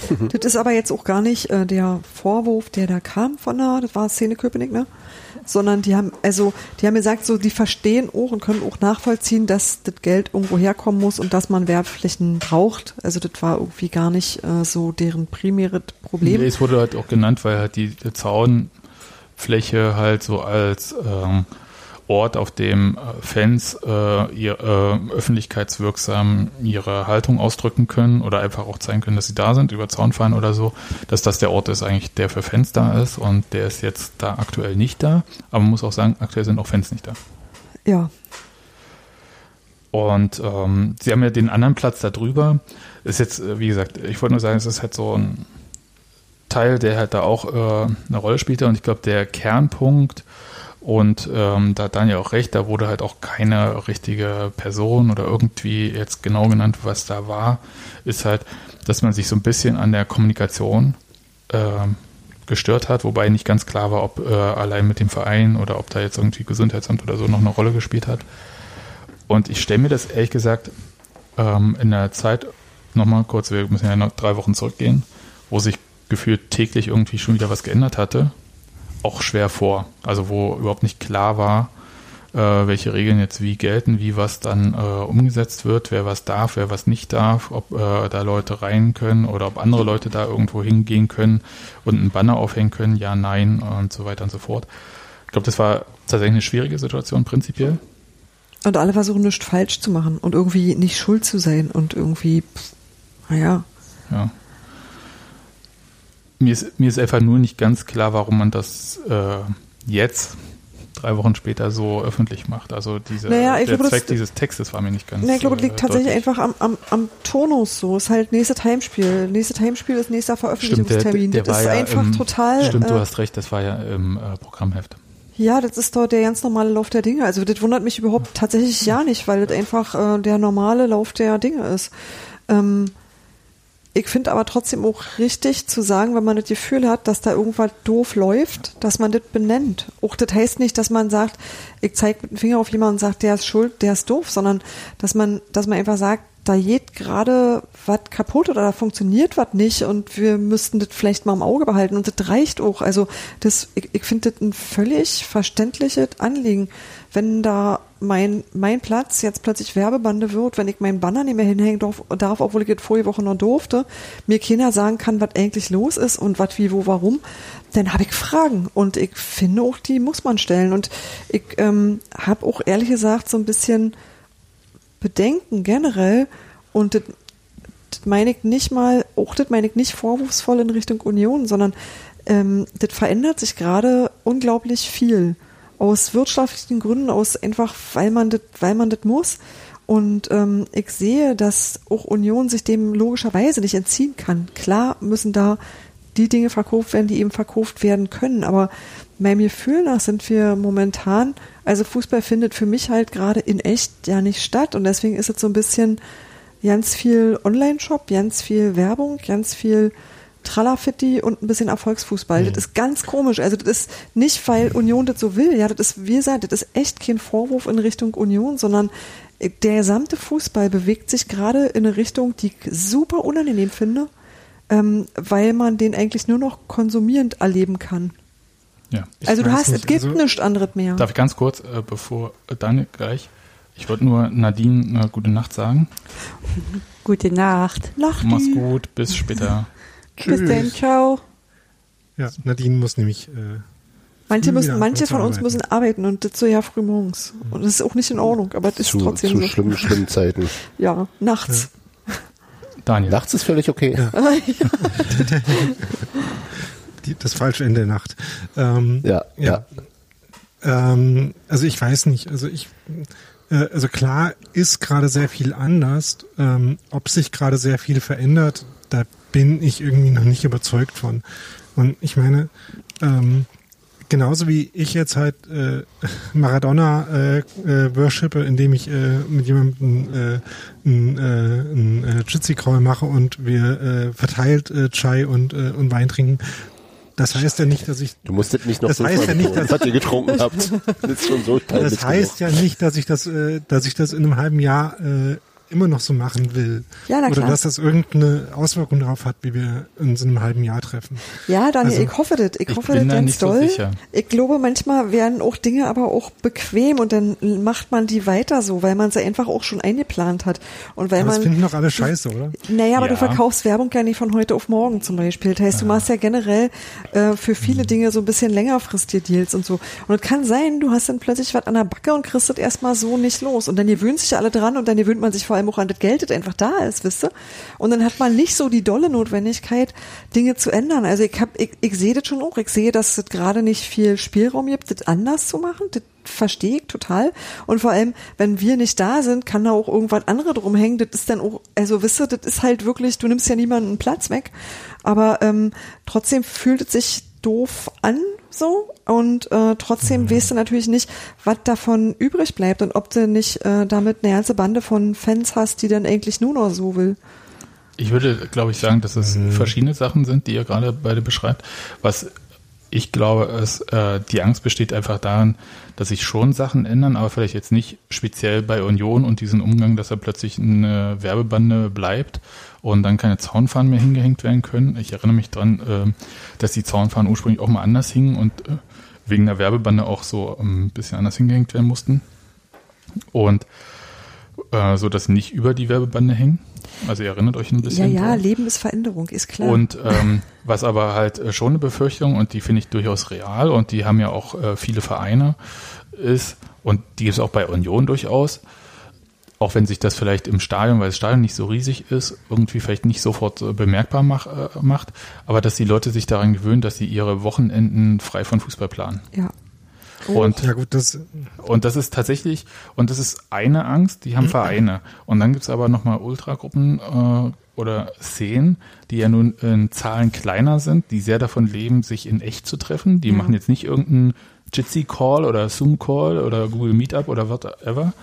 Das ist aber jetzt auch gar nicht äh, der Vorwurf, der da kam von der, das war Szene Köpenick, ne? Sondern die haben, also, die haben gesagt, so, die verstehen auch und können auch nachvollziehen, dass das Geld irgendwo herkommen muss und dass man Werbeflächen braucht. Also, das war irgendwie gar nicht äh, so deren primäres Problem. Nee, es wurde halt auch genannt, weil halt die, die Zaunfläche halt so als ähm, Ort, auf dem äh, Fans äh, ihr, äh, öffentlichkeitswirksam ihre Haltung ausdrücken können oder einfach auch zeigen können, dass sie da sind, über Zaun fahren oder so, dass das der Ort ist eigentlich, der für Fans da ist und der ist jetzt da aktuell nicht da. Aber man muss auch sagen, aktuell sind auch Fans nicht da. Ja, Und ähm, sie haben ja den anderen Platz da drüber. Ist jetzt, äh, wie gesagt, ich wollte nur sagen, es ist halt so ein Teil, der halt da auch äh, eine Rolle spielte. Und ich glaube, der Kernpunkt, und ähm, da hat Daniel auch recht, da wurde halt auch keine richtige Person oder irgendwie jetzt genau genannt, was da war, ist halt, dass man sich so ein bisschen an der Kommunikation ähm, gestört hat, wobei nicht ganz klar war, ob äh, allein mit dem Verein oder ob da jetzt irgendwie Gesundheitsamt oder so noch eine Rolle gespielt hat. Und ich stelle mir das ehrlich gesagt ähm, in der Zeit, nochmal kurz, wir müssen ja noch drei Wochen zurückgehen, wo sich gefühlt täglich irgendwie schon wieder was geändert hatte, auch schwer vor. Also wo überhaupt nicht klar war, äh, welche Regeln jetzt wie gelten, wie was dann äh, umgesetzt wird, wer was darf, wer was nicht darf, ob äh, da Leute rein können oder ob andere Leute da irgendwo hingehen können und einen Banner aufhängen können, ja, nein und so weiter und so fort. Ich glaube, das war tatsächlich eine schwierige Situation prinzipiell. und alle versuchen nichts falsch zu machen und irgendwie nicht schuld zu sein und irgendwie, naja, Ja. Mir ist, mir ist einfach nur nicht ganz klar, warum man das äh, jetzt, drei Wochen später, so öffentlich macht. Also diese, Naja, der glaube, Zweck das- dieses Textes war mir nicht ganz Na, ich glaube, das äh, liegt tatsächlich deutlich. einfach am, am, am Tonus so. Ist halt nächstes Heimspiel. Nächstes Heimspiel ist nächster Stimmt, der, Veröffentlichungstermin. der das ist ja einfach im, total. Stimmt, du äh, hast recht, das war ja im äh, Programmheft. Ja, das ist doch der ganz normale Lauf der Dinge. Also das wundert mich überhaupt tatsächlich ja nicht, weil das einfach äh, der normale Lauf der Dinge ist. Ähm, ich finde aber trotzdem auch richtig zu sagen, wenn man das Gefühl hat, dass da irgendwas doof läuft, dass man das benennt. Auch das heißt nicht, dass man sagt, ich zeige mit dem Finger auf jemanden und sage, der ist schuld, der ist doof, sondern dass man, dass man einfach sagt, da geht gerade was kaputt oder da funktioniert was nicht und wir müssten das vielleicht mal im Auge behalten und das reicht auch. Also das, ich, ich finde das ein völlig verständliches Anliegen. Wenn da mein, mein Platz jetzt plötzlich Werbebande wird, wenn ich meinen Banner nicht mehr hinhängen darf, darf obwohl ich das vorige Woche noch durfte, mir keiner sagen kann, was eigentlich los ist und was, wie, wo, warum, dann habe ich Fragen. Und ich finde auch, die muss man stellen. Und ich ähm, habe auch ehrlich gesagt so ein bisschen Bedenken generell. Und das meine ich nicht mal, auch das meine ich nicht vorwurfsvoll in Richtung Union, sondern ähm, das verändert sich gerade unglaublich viel. Aus wirtschaftlichen Gründen, aus einfach, weil man das, weil man das muss. Und ähm, ich sehe, dass auch Union sich dem logischerweise nicht entziehen kann. Klar müssen da die Dinge verkauft werden, die eben verkauft werden können. Aber meinem Gefühl nach sind wir momentan, also Fußball findet für mich halt gerade in echt ja nicht statt und deswegen ist es so ein bisschen ganz viel Online-Shop, ganz viel Werbung, ganz viel Tralafitti und ein bisschen Erfolgsfußball. Das ist ganz komisch. Also das ist nicht, weil Union das so will. Ja, das ist, wie gesagt, das ist echt kein Vorwurf in Richtung Union, sondern der gesamte Fußball bewegt sich gerade in eine Richtung, die ich super unangenehm finde, ähm, weil man den eigentlich nur noch konsumierend erleben kann. Ja. Ich also du hast, nicht, es gibt also- nichts anderes mehr. Darf ich ganz kurz, äh, bevor äh, Daniel gleich, ich wollte nur Nadine eine gute Nacht sagen. Gute Nacht. Lach Mach's gut, bis später. Bis dann, ciao. Ja, Nadine muss nämlich. Äh, Manche müssen, manche von uns müssen arbeiten und das so ja früh morgens. Und das ist auch nicht in Ordnung, aber das ist zu, trotzdem zu so. schlimmen, schlimmen Zeiten. Ja, nachts. Daniel. Nachts ist völlig okay. die, das falsche Ende der Nacht. Ähm, Ja, ja. Ähm, also ich weiß nicht. Also ich, äh, also klar ist gerade sehr viel anders. Ähm, ob sich gerade sehr viel verändert, da bin ich irgendwie noch nicht überzeugt von. Und ich meine, ähm, genauso wie ich jetzt halt äh, Maradona äh, äh, worshipe, indem ich äh, mit jemandem äh, ein, äh, ein äh, Jitsi Crawl mache und wir äh, verteilt äh, Chai und, äh, und Wein trinken. Das heißt ja nicht, dass ich Du musstet nicht noch Das heißt ja nicht, dass- was ihr getrunken habt. Das ist schon so Das heißt ja nicht, dass ich das, äh, dass ich das in einem halben Jahr äh, immer noch so machen will. Ja, na Oder klar. dass das irgendeine Auswirkung darauf hat, wie wir uns in einem halben Jahr treffen. Ja, Daniel, Also, ich hoffe das. Ich, ich hoffe bin das da ganz nicht so doll. sicher. Ich glaube, manchmal werden auch Dinge aber auch bequem und dann macht man die weiter so, weil man sie einfach auch schon eingeplant hat. Und weil Aber das man. finden doch alle scheiße, oder? Naja, aber Ja. du verkaufst Werbung ja nicht von heute auf morgen zum Beispiel. Das heißt, du machst ja generell äh, für Mhm. viele Dinge so ein bisschen längerfristige Deals und so. Und es kann sein, du hast dann plötzlich was an der Backe und kriegst das erstmal so nicht los. Und dann gewöhnt sich alle dran und dann gewöhnt man sich vor allem auch an das Geld, das einfach da ist, wisst ihr? Und dann hat man nicht so die dolle Notwendigkeit, Dinge zu ändern. Also ich hab, ich, ich sehe das schon auch. Ich sehe, dass es gerade nicht viel Spielraum gibt, das anders zu machen. Das verstehe ich total. Und vor allem, wenn wir nicht da sind, kann da auch irgendwas andere drum hängen. Das ist dann auch, also wisst ihr, das ist halt wirklich, du nimmst ja niemanden Platz weg. Aber ähm, trotzdem fühlt es sich doof an, so. Und äh, trotzdem weißt du natürlich nicht, was davon übrig bleibt und ob du nicht äh, damit eine ganze Bande von Fans hast, die dann eigentlich nur noch so will. Ich würde, glaube ich, sagen, dass es verschiedene Sachen sind, die ihr gerade beide beschreibt. Was ich glaube, ist, äh, die Angst besteht einfach darin, dass sich schon Sachen ändern, aber vielleicht jetzt nicht speziell bei Union und diesen Umgang, dass da plötzlich eine Werbebande bleibt und dann keine Zaunfahnen mehr hingehängt werden können. Ich erinnere mich dran, äh, dass die Zaunfahnen ursprünglich auch mal anders hingen und äh, wegen der Werbebande auch so ähm, ein bisschen anders hingehängt werden mussten. Und äh, so, dass sie nicht über die Werbebande hängen. Also ihr erinnert euch ein Ja, bisschen. ja, drauf. Leben ist Veränderung, ist klar. Und ähm, was aber halt äh, schon eine Befürchtung und die finde ich durchaus real und die haben ja auch äh, viele Vereine ist und die gibt es auch bei Union durchaus, auch wenn sich das vielleicht im Stadion, weil das Stadion nicht so riesig ist, irgendwie vielleicht nicht sofort äh, bemerkbar mach, äh, macht, aber dass die Leute sich daran gewöhnen, dass sie ihre Wochenenden frei von Fußball planen. ja. Und Ja gut, das und das ist tatsächlich, und das ist eine Angst, die haben Vereine. Und dann gibt's aber nochmal Ultragruppen äh, oder Szenen, die ja nun in Zahlen kleiner sind, die sehr davon leben, sich in echt zu treffen. Die machen jetzt nicht irgendeinen Jitsi-Call oder Zoom-Call oder Google Meetup oder whatever,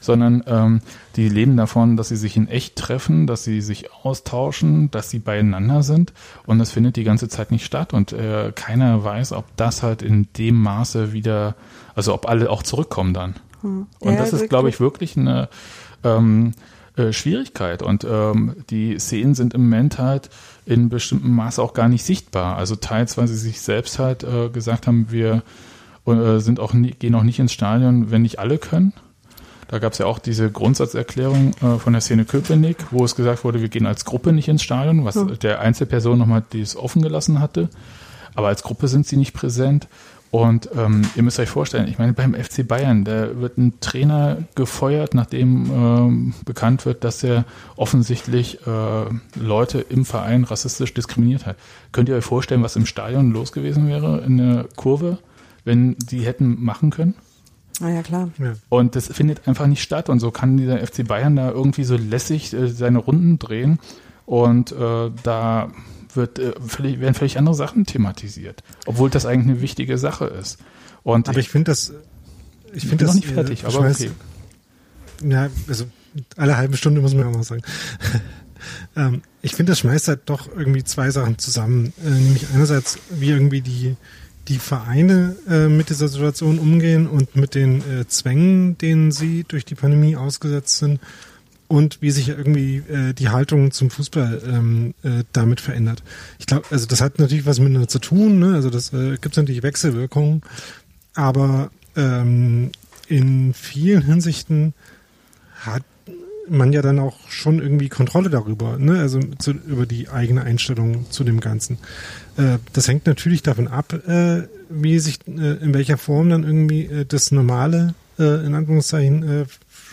sondern ähm, die leben davon, dass sie sich in echt treffen, dass sie sich austauschen, dass sie beieinander sind und das findet die ganze Zeit nicht statt und äh, keiner weiß, ob das halt in dem Maße wieder, also ob alle auch zurückkommen dann. Und Ja, das ist, glaube ich, wirklich eine ähm, äh, Schwierigkeit und ähm, die Szenen sind im Moment halt in bestimmtem Maße auch gar nicht sichtbar. Also teils, weil sie sich selbst halt äh, gesagt haben, wir äh, sind auch nie, gehen auch nicht ins Stadion, wenn nicht alle können. Da gab es ja auch diese Grundsatzerklärung äh, von der Szene Köpenick, wo es gesagt wurde, wir gehen als Gruppe nicht ins Stadion, was der Einzelperson nochmal dies offen gelassen hatte. Aber als Gruppe sind sie nicht präsent. Und ähm, ihr müsst euch vorstellen, ich meine, beim FC Bayern, da wird ein Trainer gefeuert, nachdem ähm, bekannt wird, dass er offensichtlich äh, Leute im Verein rassistisch diskriminiert hat. Könnt ihr euch vorstellen, was im Stadion los gewesen wäre in der Kurve, wenn die hätten machen können? Naja, klar. ja. Und das findet einfach nicht statt. Und so kann dieser FC Bayern da irgendwie so lässig äh, seine Runden drehen. Und äh, da wird, äh, völlig, werden völlig andere Sachen thematisiert, obwohl das eigentlich eine wichtige Sache ist. Und Aber ich finde das, ich ich finde das noch nicht fertig, äh, aber schmeißt- okay. Ja, also alle halbe Stunde muss man auch mal sagen. ähm, ich finde, das schmeißt halt doch irgendwie zwei Sachen zusammen. Äh, nämlich einerseits, wie irgendwie die, die Vereine äh, mit dieser Situation umgehen und mit den äh, Zwängen, denen sie durch die Pandemie ausgesetzt sind und wie sich irgendwie äh, die Haltung zum Fußball ähm, äh, damit verändert. Ich glaube, also das hat natürlich was miteinander zu tun, ne? also das äh, gibt natürlich Wechselwirkungen, aber ähm, in vielen Hinsichten hat man ja dann auch schon irgendwie Kontrolle darüber, ne? also zu, über die eigene Einstellung zu dem Ganzen. Äh, das hängt natürlich davon ab, äh, wie sich, äh, in welcher Form dann irgendwie das normale, in Anführungszeichen,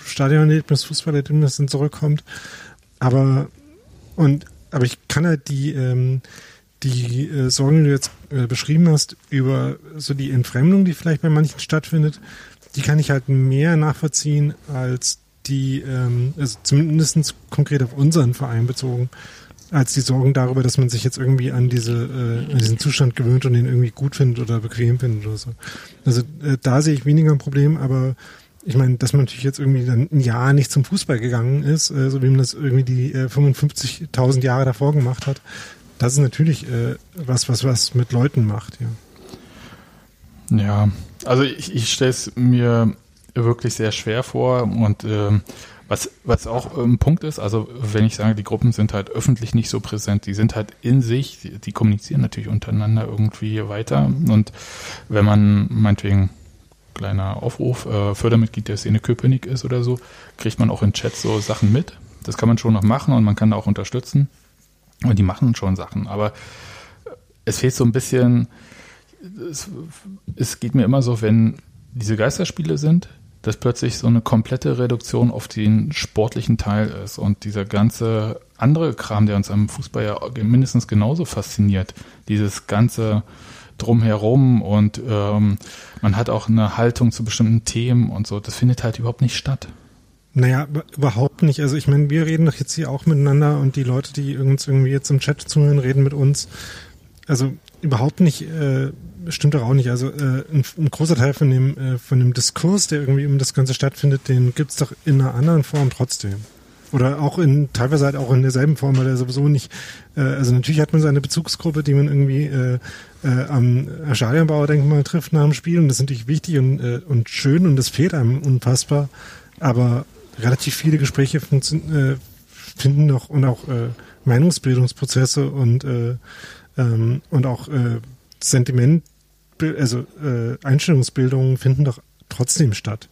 Stadionerlebnis, Fußballerlebnis dann zurückkommt. Aber, und, aber ich kann halt die, ähm, die äh, Sorgen, die du jetzt äh, beschrieben hast, über so die Entfremdung, die vielleicht bei manchen stattfindet, die kann ich halt mehr nachvollziehen als die, ähm, also zumindest konkret auf unseren Verein bezogen, als die Sorgen darüber, dass man sich jetzt irgendwie an diese, äh, an diesen Zustand gewöhnt und den irgendwie gut findet oder bequem findet oder so. Also äh, da sehe ich weniger ein Problem, aber ich meine, dass man natürlich jetzt irgendwie dann ein Jahr nicht zum Fußball gegangen ist, äh, so wie man das irgendwie die äh, 55.000 Jahre davor gemacht hat, das ist natürlich äh, was, was was mit Leuten macht, ja. Ja, also ich, ich stelle es mir wirklich sehr schwer vor und ähm, was, was auch ein Punkt ist, also wenn ich sage, die Gruppen sind halt öffentlich nicht so präsent, die sind halt in sich, die, die kommunizieren natürlich untereinander irgendwie weiter und wenn man meinetwegen kleiner Aufruf, äh, Fördermitglied der Szene Köpenick ist oder so, kriegt man auch in Chats so Sachen mit. Das kann man schon noch machen und man kann da auch unterstützen. Und die machen schon Sachen, aber es fehlt so ein bisschen, es, es geht mir immer so, wenn diese Geisterspiele sind, dass plötzlich so eine komplette Reduktion auf den sportlichen Teil ist und dieser ganze andere Kram, der uns am Fußball ja mindestens genauso fasziniert, dieses ganze drumherum und ähm, man hat auch eine Haltung zu bestimmten Themen und so, das findet halt überhaupt nicht statt. Naja, über- überhaupt nicht. Also ich meine, wir reden doch jetzt hier auch miteinander und die Leute, die uns irgendwie jetzt im Chat zuhören, reden mit uns. Also überhaupt nicht, äh, stimmt doch auch nicht. Also äh, ein, ein großer Teil von dem, äh, von dem Diskurs, der irgendwie um das Ganze stattfindet, den gibt's doch in einer anderen Form trotzdem. Oder auch in, teilweise halt auch in derselben Form, weil er sowieso nicht, äh, also natürlich hat man seine Bezugsgruppe, die man irgendwie äh, äh, am Stadionbauerdenkmal trifft nach dem Spiel und das ist natürlich wichtig und, äh, und schön und das fehlt einem unfassbar. Aber relativ viele Gespräche äh, finden noch und auch äh, Meinungsbildungsprozesse und äh, ähm, und auch äh, Sentiment, also äh, Einstellungsbildungen finden doch trotzdem statt.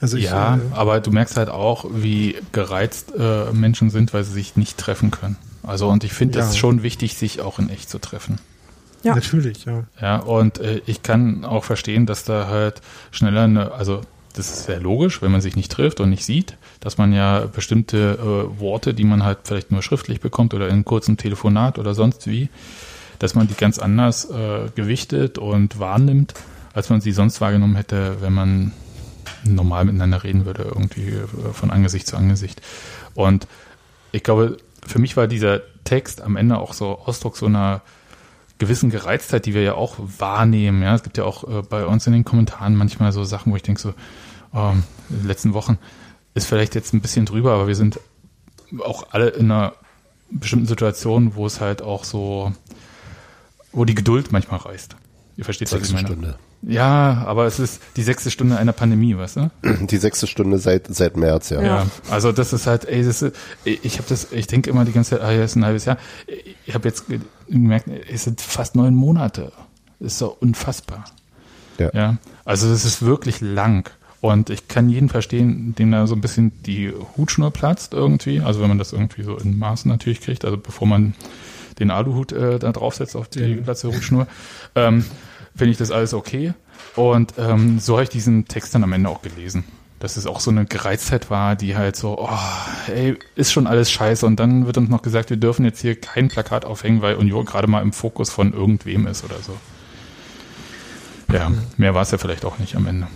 Also ich, ja, äh, aber du merkst halt auch, wie gereizt äh, Menschen sind, weil sie sich nicht treffen können. Also und ich finde es Ja. schon wichtig, sich auch in echt zu treffen. Ja. natürlich, ja. Ja, und äh, ich kann auch verstehen, dass da halt schneller eine, also das ist sehr logisch, wenn man sich nicht trifft und nicht sieht, dass man ja bestimmte äh, Worte, die man halt vielleicht nur schriftlich bekommt oder in einem kurzen Telefonat oder sonst wie, dass man die ganz anders äh, gewichtet und wahrnimmt, als man sie sonst wahrgenommen hätte, wenn man normal miteinander reden würde, irgendwie äh, von Angesicht zu Angesicht. Und ich glaube, für mich war dieser Text am Ende auch so Ausdruck so einer gewissen Gereiztheit, die wir ja auch wahrnehmen. Ja, es gibt ja auch äh, bei uns in den Kommentaren manchmal so Sachen, wo ich denke so, ähm, in den letzten Wochen ist vielleicht jetzt ein bisschen drüber, aber wir sind auch alle in einer bestimmten Situation, wo es halt auch so, wo die Geduld manchmal reißt. Ihr versteht, was ich Sechste meine. Stunde. Ja, aber es ist die sechste Stunde einer Pandemie, weißt du? Die sechste Stunde seit, seit März, ja. Ja, also das ist halt, ey, das ist, ich habe das, ich denke immer die ganze Zeit, ah, ja, ist ein halbes Jahr. Ich habe jetzt ge- gemerkt, es sind fast neun Monate. Das ist so unfassbar. Ja. ja, also das ist wirklich lang. Und ich kann jeden verstehen, dem da so ein bisschen die Hutschnur platzt irgendwie. Also wenn man das irgendwie so in Maßen natürlich kriegt, also bevor man den Aluhut äh, da draufsetzt auf die Hutschnur, ähm, finde ich das alles okay. Und ähm, so habe ich diesen Text dann am Ende auch gelesen. Dass es auch so eine Gereiztheit war, die halt so, oh, ey, ist schon alles scheiße. Und dann wird uns noch gesagt, wir dürfen jetzt hier kein Plakat aufhängen, weil Union gerade mal im Fokus von irgendwem ist oder so. Ja, mehr war es ja vielleicht auch nicht am Ende.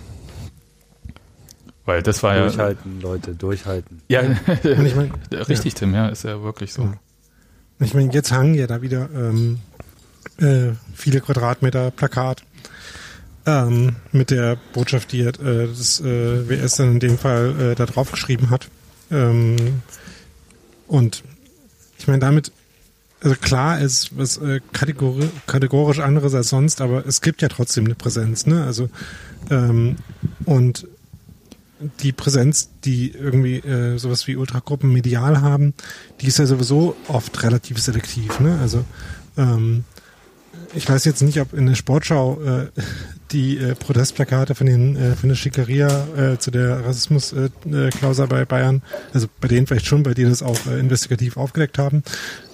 Weil das war ja. Durchhalten, Leute, durchhalten. Ja, ich meine, richtig, Tim, ja, ist ja wirklich so. Ja. Ich meine, jetzt hangen ja da wieder ähm, äh, viele Quadratmeter Plakat ähm, mit der Botschaft, die äh, das äh, WS dann in dem Fall äh, da drauf geschrieben hat. Ähm, und ich meine, damit, also klar ist was äh, kategori kategorisch anderes als sonst, aber es gibt ja trotzdem eine Präsenz, ne? Also ähm, und die Präsenz, die irgendwie äh, sowas wie Ultragruppen medial haben, die ist ja sowieso oft relativ selektiv. Ne? Also ähm, ich weiß jetzt nicht, ob in der Sportschau äh, die äh, Protestplakate von den äh, von der Schickeria äh, zu der Rassismusklausel äh, bei Bayern, also bei denen vielleicht schon, bei denen das auch äh, investigativ aufgedeckt haben,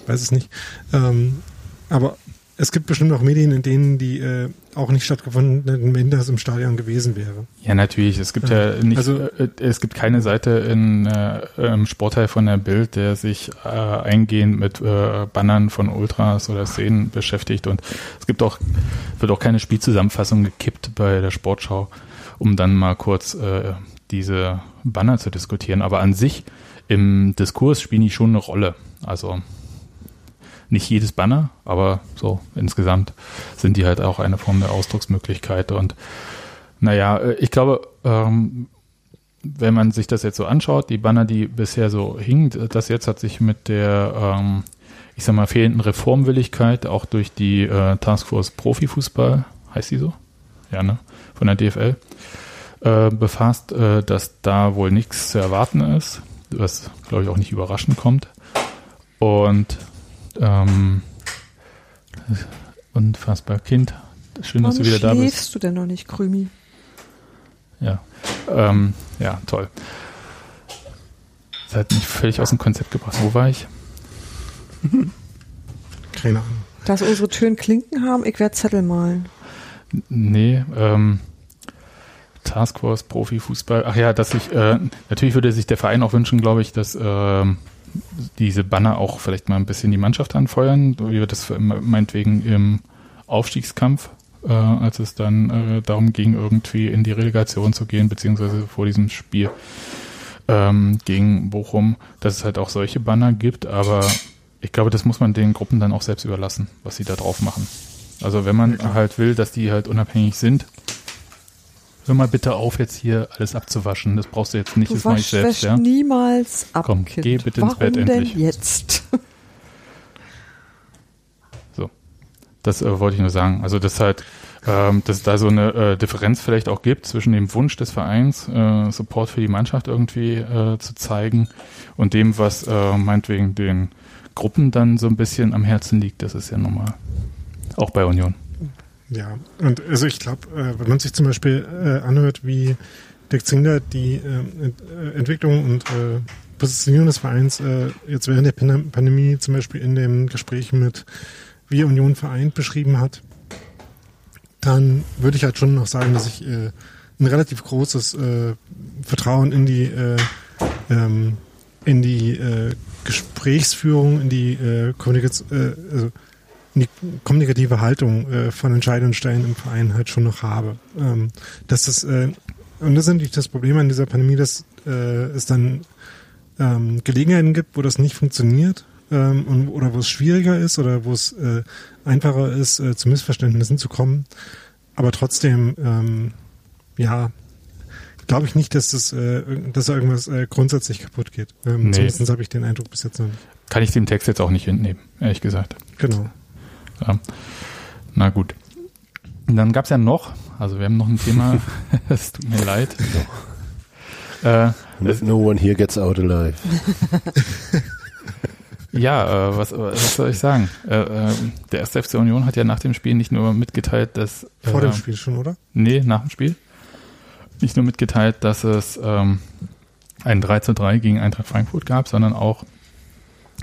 weiß es nicht. Ähm, aber es gibt bestimmt auch Medien, in denen die äh, auch nicht stattgefunden hätten, wenn das im Stadion gewesen wäre. Ja, natürlich. Es gibt ja, ja nicht, also, äh, es gibt keine Seite in, äh, im Sportteil von der Bild, der sich äh, eingehend mit äh, Bannern von Ultras oder Szenen beschäftigt. Und es gibt auch, wird auch keine Spielzusammenfassung gekippt bei der Sportschau, um dann mal kurz äh, diese Banner zu diskutieren. Aber an sich im Diskurs spielen die schon eine Rolle. Also nicht jedes Banner, aber so insgesamt sind die halt auch eine Form der Ausdrucksmöglichkeit. Und naja, äh, ich glaube, ähm, wenn man sich das jetzt so anschaut, die Banner, die bisher so hingen, das jetzt hat sich mit der, ähm, ich sag mal, fehlenden Reformwilligkeit auch durch die äh, Taskforce Profifußball, heißt die so? Ja, ne? Von der DFL, äh, befasst, äh, dass da wohl nichts zu erwarten ist, was, glaube ich, auch nicht überraschend kommt. Und ähm, unfassbar. Kind, schön, Warum dass du wieder da bist. schläfst du denn noch nicht, Krümi? Ja, ähm, ja, toll. Das hat mich völlig aus dem Konzept gebracht. Wo war ich? Keine Ahnung. Dass unsere Türen Klinken haben, ich werde Zettel malen. Nee, ähm, Taskforce, Profifußball. Ach ja, dass ich, äh, natürlich würde sich der Verein auch wünschen, glaube ich, dass ähm, diese Banner auch vielleicht mal ein bisschen die Mannschaft anfeuern, wie wir das meinetwegen im Aufstiegskampf, äh, als es dann äh, darum ging, irgendwie in die Relegation zu gehen, beziehungsweise vor diesem Spiel ähm, gegen Bochum, dass es halt auch solche Banner gibt, aber ich glaube, das muss man den Gruppen dann auch selbst überlassen, was sie da drauf machen. Also wenn man halt will, dass die halt unabhängig sind, hör mal bitte auf, jetzt hier alles abzuwaschen. Das brauchst du jetzt nicht, Du das mache ich selbst, ja. niemals ab, Komm, Kind. geh bitte ins Warum Bett denn endlich. jetzt? Das äh, wollte ich nur sagen. Also dass halt, ähm, dass es da so eine äh, Differenz vielleicht auch gibt zwischen dem Wunsch des Vereins, äh, Support für die Mannschaft irgendwie äh, zu zeigen und dem, was äh, meinetwegen den Gruppen dann so ein bisschen am Herzen liegt. Das ist ja normal. Auch bei Union. Ja, und also ich glaube, äh, wenn man sich zum Beispiel äh, anhört, wie Dirk Zingler die äh, äh, Entwicklung und äh, Positionierung des Vereins äh, jetzt während der Pan Pandemie zum Beispiel in dem Gespräch mit wie Union vereint beschrieben hat, dann würde ich halt schon noch sagen, dass ich äh, ein relativ großes äh, Vertrauen in die äh, ähm, in die äh, Gesprächsführung, in die äh, Kommunikation, äh, also die kommunikative Haltung äh, von entscheidenden Stellen im Verein halt schon noch habe. Ähm, dass das, äh, und das ist natürlich das Problem an dieser Pandemie, dass äh, es dann ähm, Gelegenheiten gibt, wo das nicht funktioniert ähm, und, oder wo es schwieriger ist oder wo es äh, einfacher ist, äh, zu Missverständnissen zu kommen. Aber trotzdem, ähm, ja, glaube ich nicht, dass das, äh, dass da irgendwas äh, grundsätzlich kaputt geht. Ähm, Nee. Zumindest habe ich den Eindruck bis jetzt noch nicht. Kann ich dem Text jetzt auch nicht entnehmen, ehrlich gesagt. Genau. Ja. Na gut. Und dann gab's ja noch, also wir haben noch ein Thema, es tut mir leid. Äh, No, one here gets out alive. Ja, äh, was, was soll ich sagen? Äh, äh, der erste FC Union hat ja nach dem Spiel nicht nur mitgeteilt, dass Vor äh, dem Spiel schon, oder? Nee, nach dem Spiel. Nicht nur mitgeteilt, dass es ähm, ein 3 zu 3 gegen Eintracht Frankfurt gab, sondern auch, äh,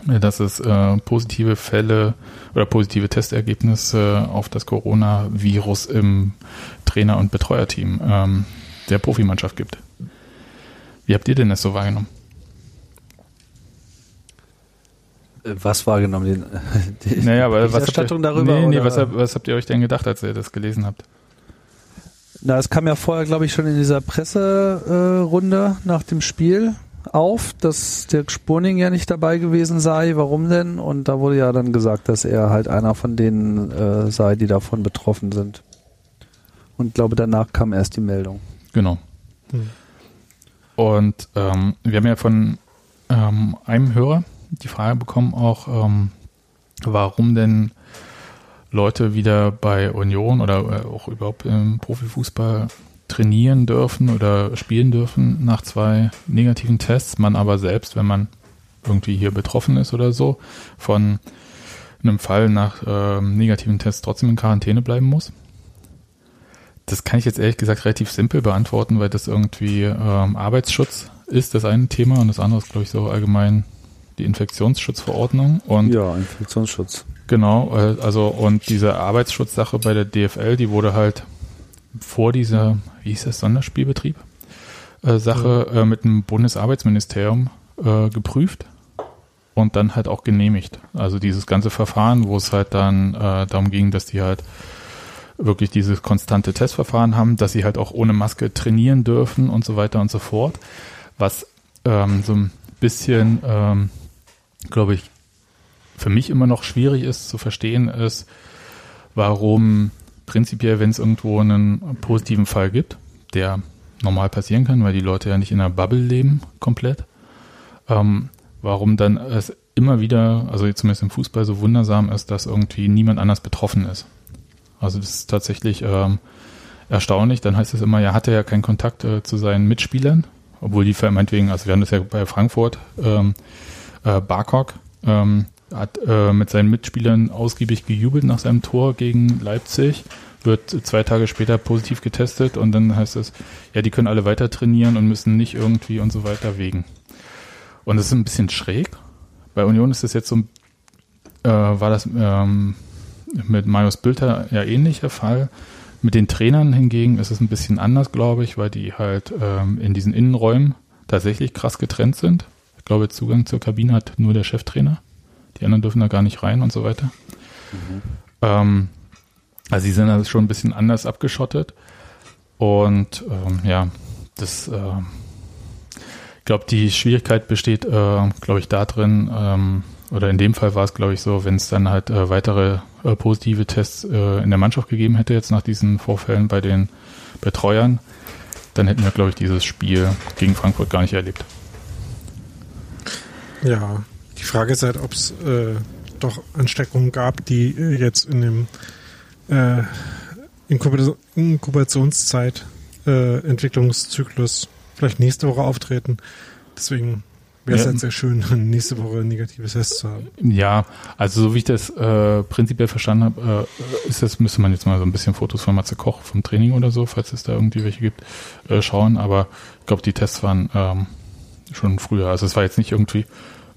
dass es äh, positive Fälle oder positive Testergebnisse auf das Coronavirus im Trainer- und Betreuerteam ähm, der Profimannschaft gibt. Wie habt ihr denn das so wahrgenommen? Was wahrgenommen? Den, die Naja, aber was habt ihr, darüber? nee, nee, was, habt- was habt ihr euch denn gedacht, als ihr das gelesen habt? Na, es kam ja vorher, glaube ich, schon in dieser Presserunde äh, nach dem Spiel auf, dass der Spurning ja nicht dabei gewesen sei. Warum denn? Und da wurde ja dann gesagt, dass er halt einer von denen äh, sei, die davon betroffen sind. Und ich glaube, danach kam erst die Meldung. Genau. Hm. Und ähm, wir haben ja von ähm, einem Hörer die Frage bekommen, auch ähm, warum denn Leute wieder bei Union oder äh, auch überhaupt im Profifußball trainieren dürfen oder spielen dürfen nach zwei negativen Tests, man aber selbst, wenn man irgendwie hier betroffen ist oder so, von einem Fall nach ähm, negativen Tests trotzdem in Quarantäne bleiben muss. Das kann ich jetzt ehrlich gesagt relativ simpel beantworten, weil das irgendwie ähm, Arbeitsschutz ist, das eine Thema, und das andere ist, glaube ich, so allgemein die Infektionsschutzverordnung. Und ja, Infektionsschutz. Genau, äh, also und diese Arbeitsschutzsache bei der DFL, die wurde halt vor dieser, wie hieß das, Sonderspielbetrieb äh, Sache äh, mit dem Bundesarbeitsministerium äh, geprüft und dann halt auch genehmigt. Also dieses ganze Verfahren, wo es halt dann äh, darum ging, dass die halt wirklich dieses konstante Testverfahren haben, dass sie halt auch ohne Maske trainieren dürfen und so weiter und so fort. Was ähm, so ein bisschen, ähm, glaube ich, für mich immer noch schwierig ist zu verstehen, ist, warum prinzipiell, wenn es irgendwo einen positiven Fall gibt, der normal passieren kann, weil die Leute ja nicht in einer Bubble leben komplett, ähm, warum dann es immer wieder, also zumindest im Fußball so wundersam ist, dass irgendwie niemand anders betroffen ist. Also das ist tatsächlich ähm, erstaunlich. Dann heißt es immer, ja, hatte ja keinen Kontakt äh, zu seinen Mitspielern, obwohl die meinetwegen, also wir haben das ja bei Frankfurt, ähm, äh, Barkok, ähm, hat äh, mit seinen Mitspielern ausgiebig gejubelt nach seinem Tor gegen Leipzig, wird zwei Tage später positiv getestet und dann heißt es, ja, die können alle weiter trainieren und müssen nicht irgendwie und so weiter wegen. Und das ist ein bisschen schräg. Bei Union ist das jetzt so, äh, war das ähm, mit Marius Bülter ja ähnlich der Fall. Mit den Trainern hingegen ist es ein bisschen anders, glaube ich, weil die halt ähm, in diesen Innenräumen tatsächlich krass getrennt sind. Ich glaube, Zugang zur Kabine hat nur der Cheftrainer. Die anderen dürfen da gar nicht rein und so weiter. Ähm, also sie sind also schon ein bisschen anders abgeschottet. Und ähm, ja, das, äh, ich glaube, die Schwierigkeit besteht, äh, glaube ich, darin, ähm, oder in dem Fall war es, glaube ich, so, wenn es dann halt äh, weitere äh, positive Tests äh, in der Mannschaft gegeben hätte, jetzt nach diesen Vorfällen bei den Betreuern, dann hätten wir, glaube ich, dieses Spiel gegen Frankfurt gar nicht erlebt. Ja, die Frage ist halt, ob es äh, doch Ansteckungen gab, die äh, jetzt in dem äh, Inkubation- Inkubationszeit, äh, Entwicklungszyklus vielleicht nächste Woche auftreten. Deswegen wäre es Ja. halt sehr schön, nächste Woche ein negatives Test zu haben. Ja, also so wie ich das äh, prinzipiell verstanden habe, äh, ist das, müsste man jetzt mal so ein bisschen Fotos von Matze Koch vom Training oder so, falls es da irgendwie welche gibt, äh, schauen. Aber ich glaube, die Tests waren ähm, schon früher. Also es war jetzt nicht irgendwie,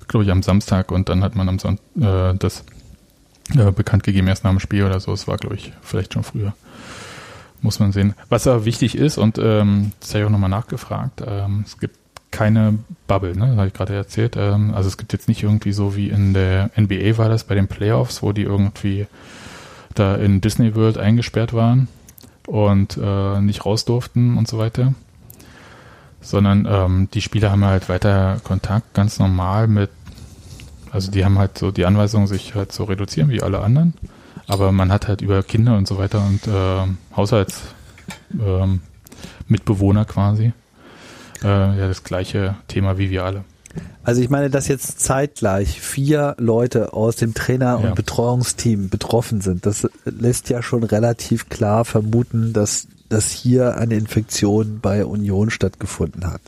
glaube ich, am Samstag und dann hat man am Sonntag äh, das äh, bekannt gegeben erst nach dem Spiel oder so. Es war, glaube ich, vielleicht schon früher. Muss man sehen. Was aber wichtig ist, und ähm, das habe ich auch nochmal nachgefragt, ähm, es gibt keine Bubble, ne? Das habe ich gerade erzählt. Ähm, also es gibt jetzt nicht irgendwie so wie in der NBA war das bei den Playoffs, wo die irgendwie da in Disney World eingesperrt waren und äh, nicht raus durften und so weiter. Sondern ähm, die Spieler haben halt weiter Kontakt, ganz normal mit, also die haben halt so die Anweisung, sich halt zu reduzieren wie alle anderen. Aber man hat halt über Kinder und so weiter und äh, Haushalts ähm, Mitbewohner quasi äh, ja das gleiche Thema wie wir alle. Also ich meine, dass jetzt zeitgleich vier Leute aus dem Trainer- Ja. und Betreuungsteam betroffen sind, das lässt ja schon relativ klar vermuten, dass, dass hier eine Infektion bei Union stattgefunden hat.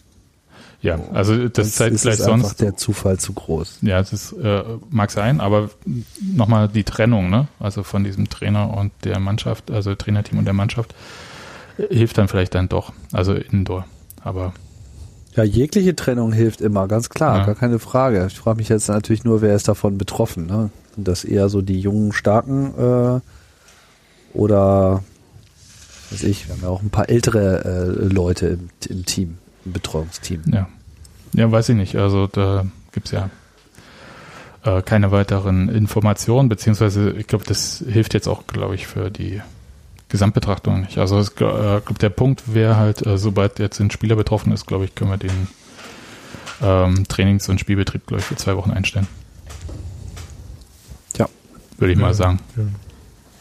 Ja, also das Sonst zeigt ist gleich es einfach sonst. der Zufall zu groß. Ja, es ist, äh, mag sein, aber nochmal die Trennung, ne? Also von diesem Trainer und der Mannschaft, also Trainerteam und der Mannschaft, äh, hilft dann vielleicht dann doch. Also indoor. Aber Ja, jegliche Trennung hilft immer, ganz klar, Ja. gar keine Frage. Ich frage mich jetzt natürlich nur, wer ist davon betroffen, ne? Sind das eher so die jungen, starken äh, oder weiß ich, wir haben ja auch ein paar ältere äh, Leute im, im Team, im Betreuungsteam. ja. Ja, weiß ich nicht. Also da gibt's ja äh, keine weiteren Informationen, beziehungsweise ich glaube, das hilft jetzt auch, glaube ich, für die Gesamtbetrachtung nicht. Also ich glaube, der Punkt wäre halt, äh, sobald jetzt ein Spieler betroffen ist, glaube ich, können wir den ähm, Trainings- und Spielbetrieb, glaube ich, für zwei Wochen einstellen. Ja. Würde ich mal sagen.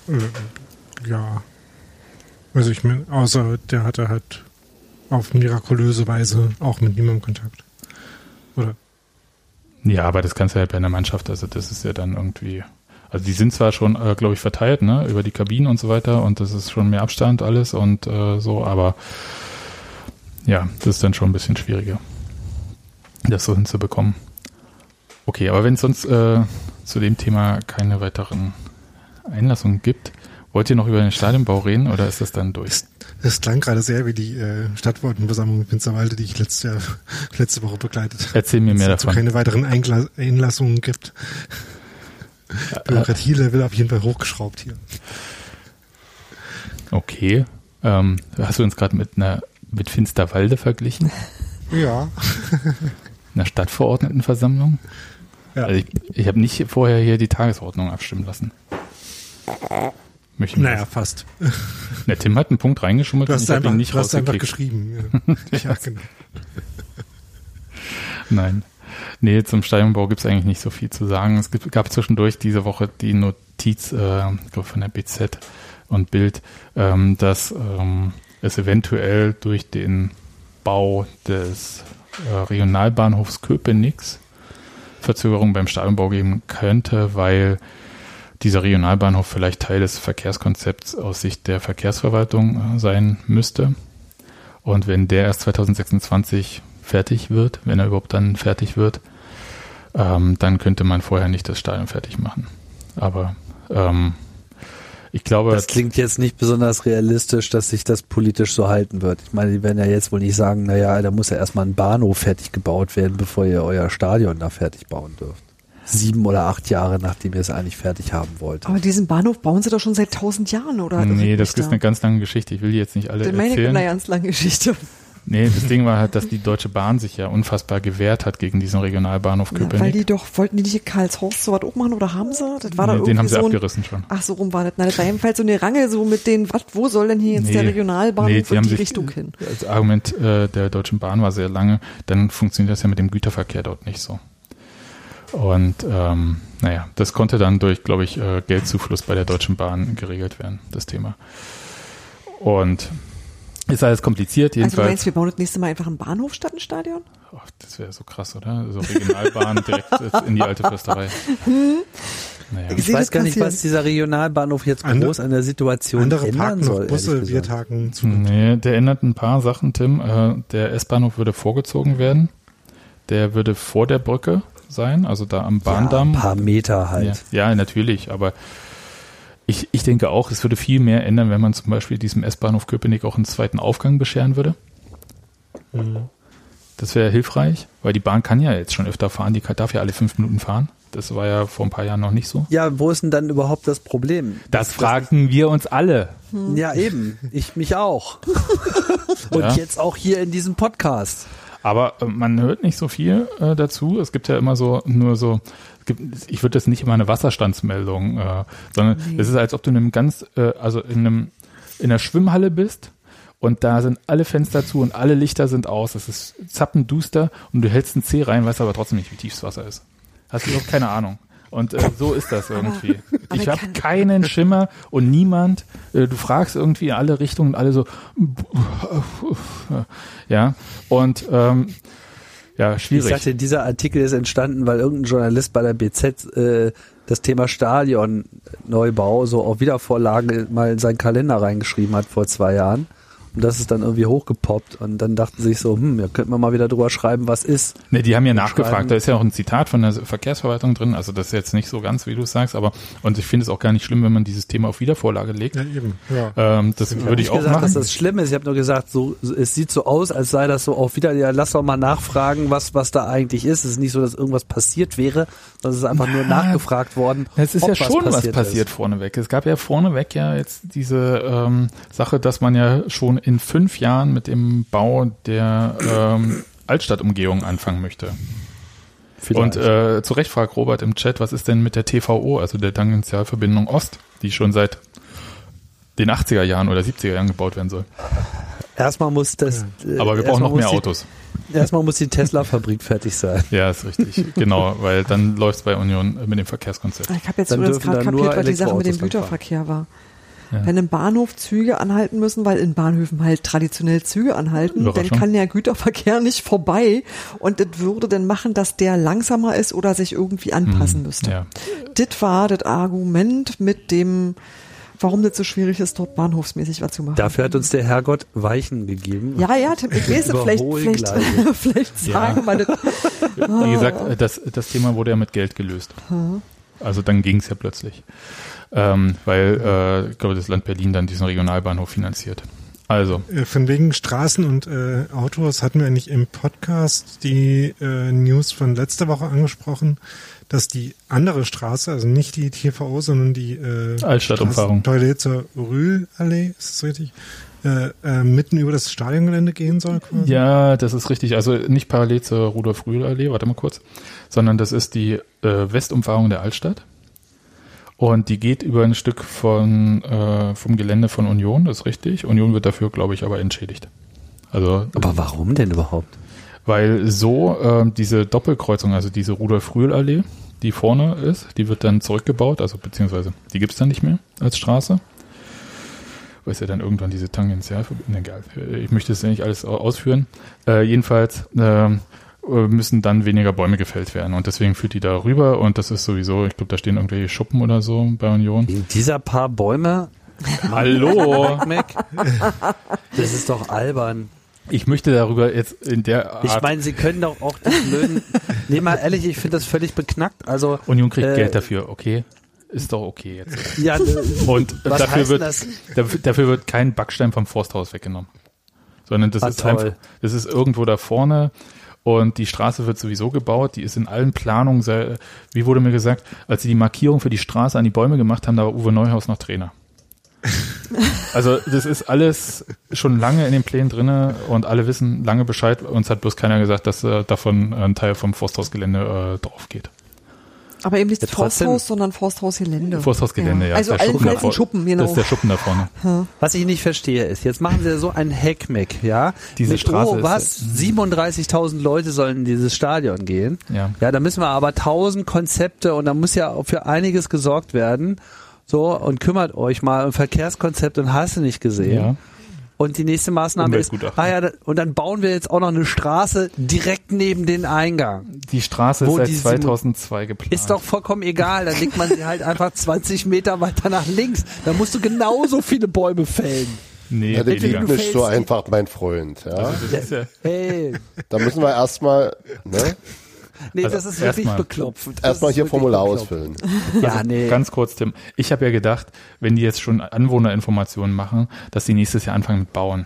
Ja. Äh, ja. Also ich meine, außer der hatte halt auf mirakulöse Weise auch mit niemandem Kontakt. Oder? Ja, aber das kannst du halt bei einer Mannschaft, also das ist ja dann irgendwie, also die sind zwar schon, äh, glaube ich, verteilt, ne, über die Kabinen und so weiter und das ist schon mehr Abstand alles und äh, so, aber ja, das ist dann schon ein bisschen schwieriger, das so hinzubekommen. Okay, aber wenn es sonst äh, zu dem Thema keine weiteren Einlassungen gibt, wollt ihr noch über den Stadionbau reden oder ist das dann durch? Das klang gerade sehr wie die äh, Stadtwortenversammlung in Finsterwalde, die ich letzte, Jahr, letzte Woche begleitet Erzähl mir mehr Dass es davon. keine weiteren Eingla Einlassungen gibt. Bürokratielevel auf jeden Fall hochgeschraubt hier. Okay. Ähm, hast du uns gerade mit einer mit Finsterwalde verglichen? Ja. Einer Stadtverordnetenversammlung? ja. Also ich, ich habe nicht vorher hier die Tagesordnung abstimmen lassen. Möchte ich naja, fast. Na, Tim hat einen Punkt reingeschummelt Du und hast ich habe einfach, ihn nicht du hast einfach geschrieben. Ja, ja genau. Nein. Nee, zum Stadionbau gibt es eigentlich nicht so viel zu sagen. Es gab zwischendurch diese Woche die Notiz, äh, ich von der BZ und Bild, ähm, dass ähm, es eventuell durch den Bau des äh, Regionalbahnhofs Köpenick Verzögerung beim Stadionbau geben könnte, weil dieser Regionalbahnhof vielleicht Teil des Verkehrskonzepts aus Sicht der Verkehrsverwaltung äh, sein müsste. Und wenn der erst 2026 fertig wird, wenn er überhaupt dann fertig wird, ähm, dann könnte man vorher nicht das Stadion fertig machen. Aber ähm, ich glaube, Das klingt jetzt nicht besonders realistisch, dass sich das politisch so halten wird. Ich meine, die werden ja jetzt wohl nicht sagen, naja, da muss ja erstmal ein Bahnhof fertig gebaut werden, bevor ihr euer Stadion da fertig bauen dürft. Sieben oder acht Jahre, nachdem ihr es eigentlich fertig haben wollt. Aber diesen Bahnhof bauen sie doch schon seit tausend Jahren, oder? nee, das ist eine ganz lange Geschichte. Ich will die jetzt nicht alle da? meine erzählen. einer ganz langen Geschichte. Nee, das Ding war halt, dass die Deutsche Bahn sich ja unfassbar gewehrt hat gegen diesen Regionalbahnhof Ja, weil Köpenick. die doch, wollten die nicht in Karlshorst so was auch machen oder haben sie? Das war doch nee, irgendwie den haben sie so ein, abgerissen schon. Ach, so rum war das. Na, das war jedenfalls so eine Range so mit den, was, wo soll denn hier jetzt Nee, der Regionalbahnhof nee, die in haben die sich- Richtung hin? Das Argument äh, der Deutschen Bahn war sehr lange, dann funktioniert das ja mit dem Güterverkehr dort nicht so. Und ähm, naja, das konnte dann durch, glaube ich, äh, Geldzufluss bei der Deutschen Bahn geregelt werden, das Thema. Und ist alles kompliziert, Also du jedenfalls. meinst, wir bauen das nächste Mal einfach einen Bahnhof statt ein Stadion? Oh, das wäre so krass, oder? So Regionalbahn direkt in die alte Fürsterei. Naja. Ich Ich weiß gar nicht, was dieser Regionalbahnhof jetzt Andere- groß an der Situation Andere ändern parken soll. Busse, wir tagen zu. Nee, der ändert ein paar Sachen, Tim. Äh, der S-Bahnhof würde vorgezogen werden. Der würde vor der Brücke sein, also da am Ja, Bahndamm. ein paar Meter halt. Ja, ja, natürlich, aber ich, ich denke auch, es würde viel mehr ändern, wenn man zum Beispiel diesem S-Bahnhof Köpenick auch einen zweiten Aufgang bescheren würde. Das wäre hilfreich, weil die Bahn kann ja jetzt schon öfter fahren, die kann- darf ja alle fünf Minuten fahren. Das war ja vor ein paar Jahren noch nicht so. Ja, wo ist denn dann überhaupt das Problem? Das fragen wir uns alle. Ja, eben. Ich mich auch. Und Ja. jetzt auch hier in diesem Podcast. Aber äh, man hört nicht so viel äh, dazu. Es gibt ja immer so nur so, es gibt, ich würde das nicht immer eine Wasserstandsmeldung, äh, sondern es ist, als ob du in einem ganz, äh, also in einem in einer Schwimmhalle bist und da sind alle Fenster zu und alle Lichter sind aus. Es ist zappenduster und du hältst einen Zeh rein, weißt aber trotzdem nicht, wie tief das Wasser ist. Hast du überhaupt keine Ahnung. Und äh, so ist das irgendwie. aber Ich habe keinen Schimmer und niemand, äh, du fragst irgendwie in alle Richtungen, alle so, ja, und ähm, ja, Ich schwierig. sagte, dieser Artikel ist entstanden, weil irgendein Journalist bei der BZ äh, das Thema Stadionneubau so auf Wiedervorlage mal in seinen Kalender reingeschrieben hat vor zwei Jahren. Und das ist dann irgendwie hochgepoppt. Und dann dachten sie sich so, hm, ja, könnten wir mal wieder drüber schreiben, was ist. Ne, die haben ja schreiben- nachgefragt. Da ist ja auch ein Zitat von der Verkehrsverwaltung drin. Also das ist jetzt nicht so ganz, wie du es sagst, aber und ich finde es auch gar nicht schlimm, wenn man dieses Thema auf Wiedervorlage legt. Ja, eben. Ja. Ähm, das Ich würde ich auch gesagt, dass machen. das schlimm ist. Ich habe nur gesagt, so, es sieht so aus, als sei das so auch wieder, ja, lass doch mal nachfragen, was, was da eigentlich ist. Es ist nicht so, dass irgendwas passiert wäre, sondern es ist einfach nur Na, nachgefragt worden. Es ist ob ja schon was passiert ist. vorneweg. Es gab ja vorneweg ja jetzt diese ähm, Sache, dass man ja schon in fünf Jahren mit dem Bau der ähm, Altstadtumgehung anfangen möchte. Vielleicht. Und äh, zu Recht fragt Robert im Chat, was ist denn mit der TVO, also der Tangentialverbindung Ost, die schon seit den 80er Jahren oder 70er Jahren gebaut werden soll. Erstmal muss das. äh, Aber wir brauchen noch mehr die- Autos. Erstmal muss die Tesla-Fabrik fertig sein. Ja, ist richtig. genau, weil dann läuft es bei Union mit dem Verkehrskonzept. Ich habe jetzt Dann übrigens dürfen gerade da nur kapiert, was die Sache mit dem Güterverkehr war. Ja. Wenn im Bahnhof Züge anhalten müssen, weil in Bahnhöfen halt traditionell Züge anhalten, dann kann der Güterverkehr nicht vorbei und das würde dann machen, dass der langsamer ist oder sich irgendwie anpassen müsste. Ja. Das war das Argument mit dem, warum das so schwierig ist, dort bahnhofsmäßig was zu machen. Dafür hat uns der Herrgott Weichen gegeben. ja, ja, Tim, ich es, vielleicht, vielleicht, vielleicht sagen wir das. Wie gesagt, das, das Thema wurde ja mit Geld gelöst. Also dann ging es ja plötzlich. Ähm, weil, äh, ich glaube, das Land Berlin dann diesen Regionalbahnhof finanziert. Also, Äh, Von wegen Straßen und äh, Autos hatten wir eigentlich im Podcast die äh, News von letzter Woche angesprochen, dass die andere Straße, also nicht die TVO, sondern die äh, Altstadtumfahrung. Toilette Rühlallee, ist das richtig? Äh, äh, mitten über das Stadiongelände gehen soll quasi. ja, das ist richtig. Also nicht parallel zur Rudolf-Rühl-Allee, warte mal kurz, sondern das ist die äh, Westumfahrung der Altstadt. Und die geht über ein Stück von, äh, vom Gelände von Union, das ist richtig. Union wird dafür, glaube ich, aber entschädigt. Also Aber warum denn überhaupt? Weil so ähm, diese Doppelkreuzung, also diese Rudolf-Rühl-Allee, die vorne ist, die wird dann zurückgebaut, also beziehungsweise die gibt's dann nicht mehr als Straße. Weil es ja dann irgendwann diese Tangential, ne, egal, ich möchte es ja nicht alles au- ausführen. Äh, jedenfalls ähm, äh, müssen dann weniger Bäume gefällt werden und deswegen führt die da rüber und das ist sowieso, ich glaube, da stehen irgendwelche Schuppen oder so bei Union. Wegen dieser paar Bäume? Hallo! Das ist doch albern. Ich möchte darüber jetzt in der Art, Ich meine, sie können doch auch die blöden. Nee, mal ehrlich, ich finde das völlig beknackt. Also, Union kriegt äh, Geld dafür, okay? Ist doch okay jetzt. ja, äh, Und Was dafür heißt wird, das? dafür, dafür wird kein Backstein vom Forsthaus weggenommen. Sondern das Ah, ist toll. einfach, das ist irgendwo da vorne und die Straße wird sowieso gebaut, die ist in allen Planungen, sehr, wie wurde mir gesagt, als sie die Markierung für die Straße an die Bäume gemacht haben, da war Uwe Neuhaus noch Trainer. Also das ist alles schon lange in den Plänen drinne und alle wissen lange Bescheid. Uns hat bloß keiner gesagt, dass äh, davon ein Teil vom Forsthausgelände äh, drauf geht. Aber eben nicht Ja, trotzdem. Forsthaus, sondern Forsthausgelände. Forsthausgelände, ja. Also ist der Schuppen da allenfalls ein vorne. Schuppen, Das genau. ist der Schuppen da vorne. Was ich nicht verstehe ist, jetzt machen sie so ein Hackmeck, ja? Diese Mit, Straße oh, was? 37.000 Leute sollen in dieses Stadion gehen. Ja. Ja, da müssen wir aber 1000 Konzepte und da muss ja auch für einiges gesorgt werden. So, und kümmert euch mal um Verkehrskonzept und hast du nicht gesehen. Ja. Und die nächste Maßnahme ist, ah ja, da- und dann bauen wir jetzt auch noch eine Straße direkt neben den Eingang. Die Straße Wo ist die seit Simu- 2002 geplant. Ist doch vollkommen egal, dann legt man sie halt einfach 20 Meter weiter nach links. Da musst du genauso viele Bäume fällen. Nee, Ja, liegt nicht so einfach, mein Freund. Ja? Ist ja, Hey, Da müssen wir erstmal ne, nee, Also das ist wirklich erstmal- beklopft. Erstmal hier Formular bekloppt. ausfüllen. Ja, nee. Ganz kurz, Tim. Ich habe ja gedacht, wenn die jetzt schon Anwohnerinformationen machen, dass die nächstes Jahr anfangen mit Bauen.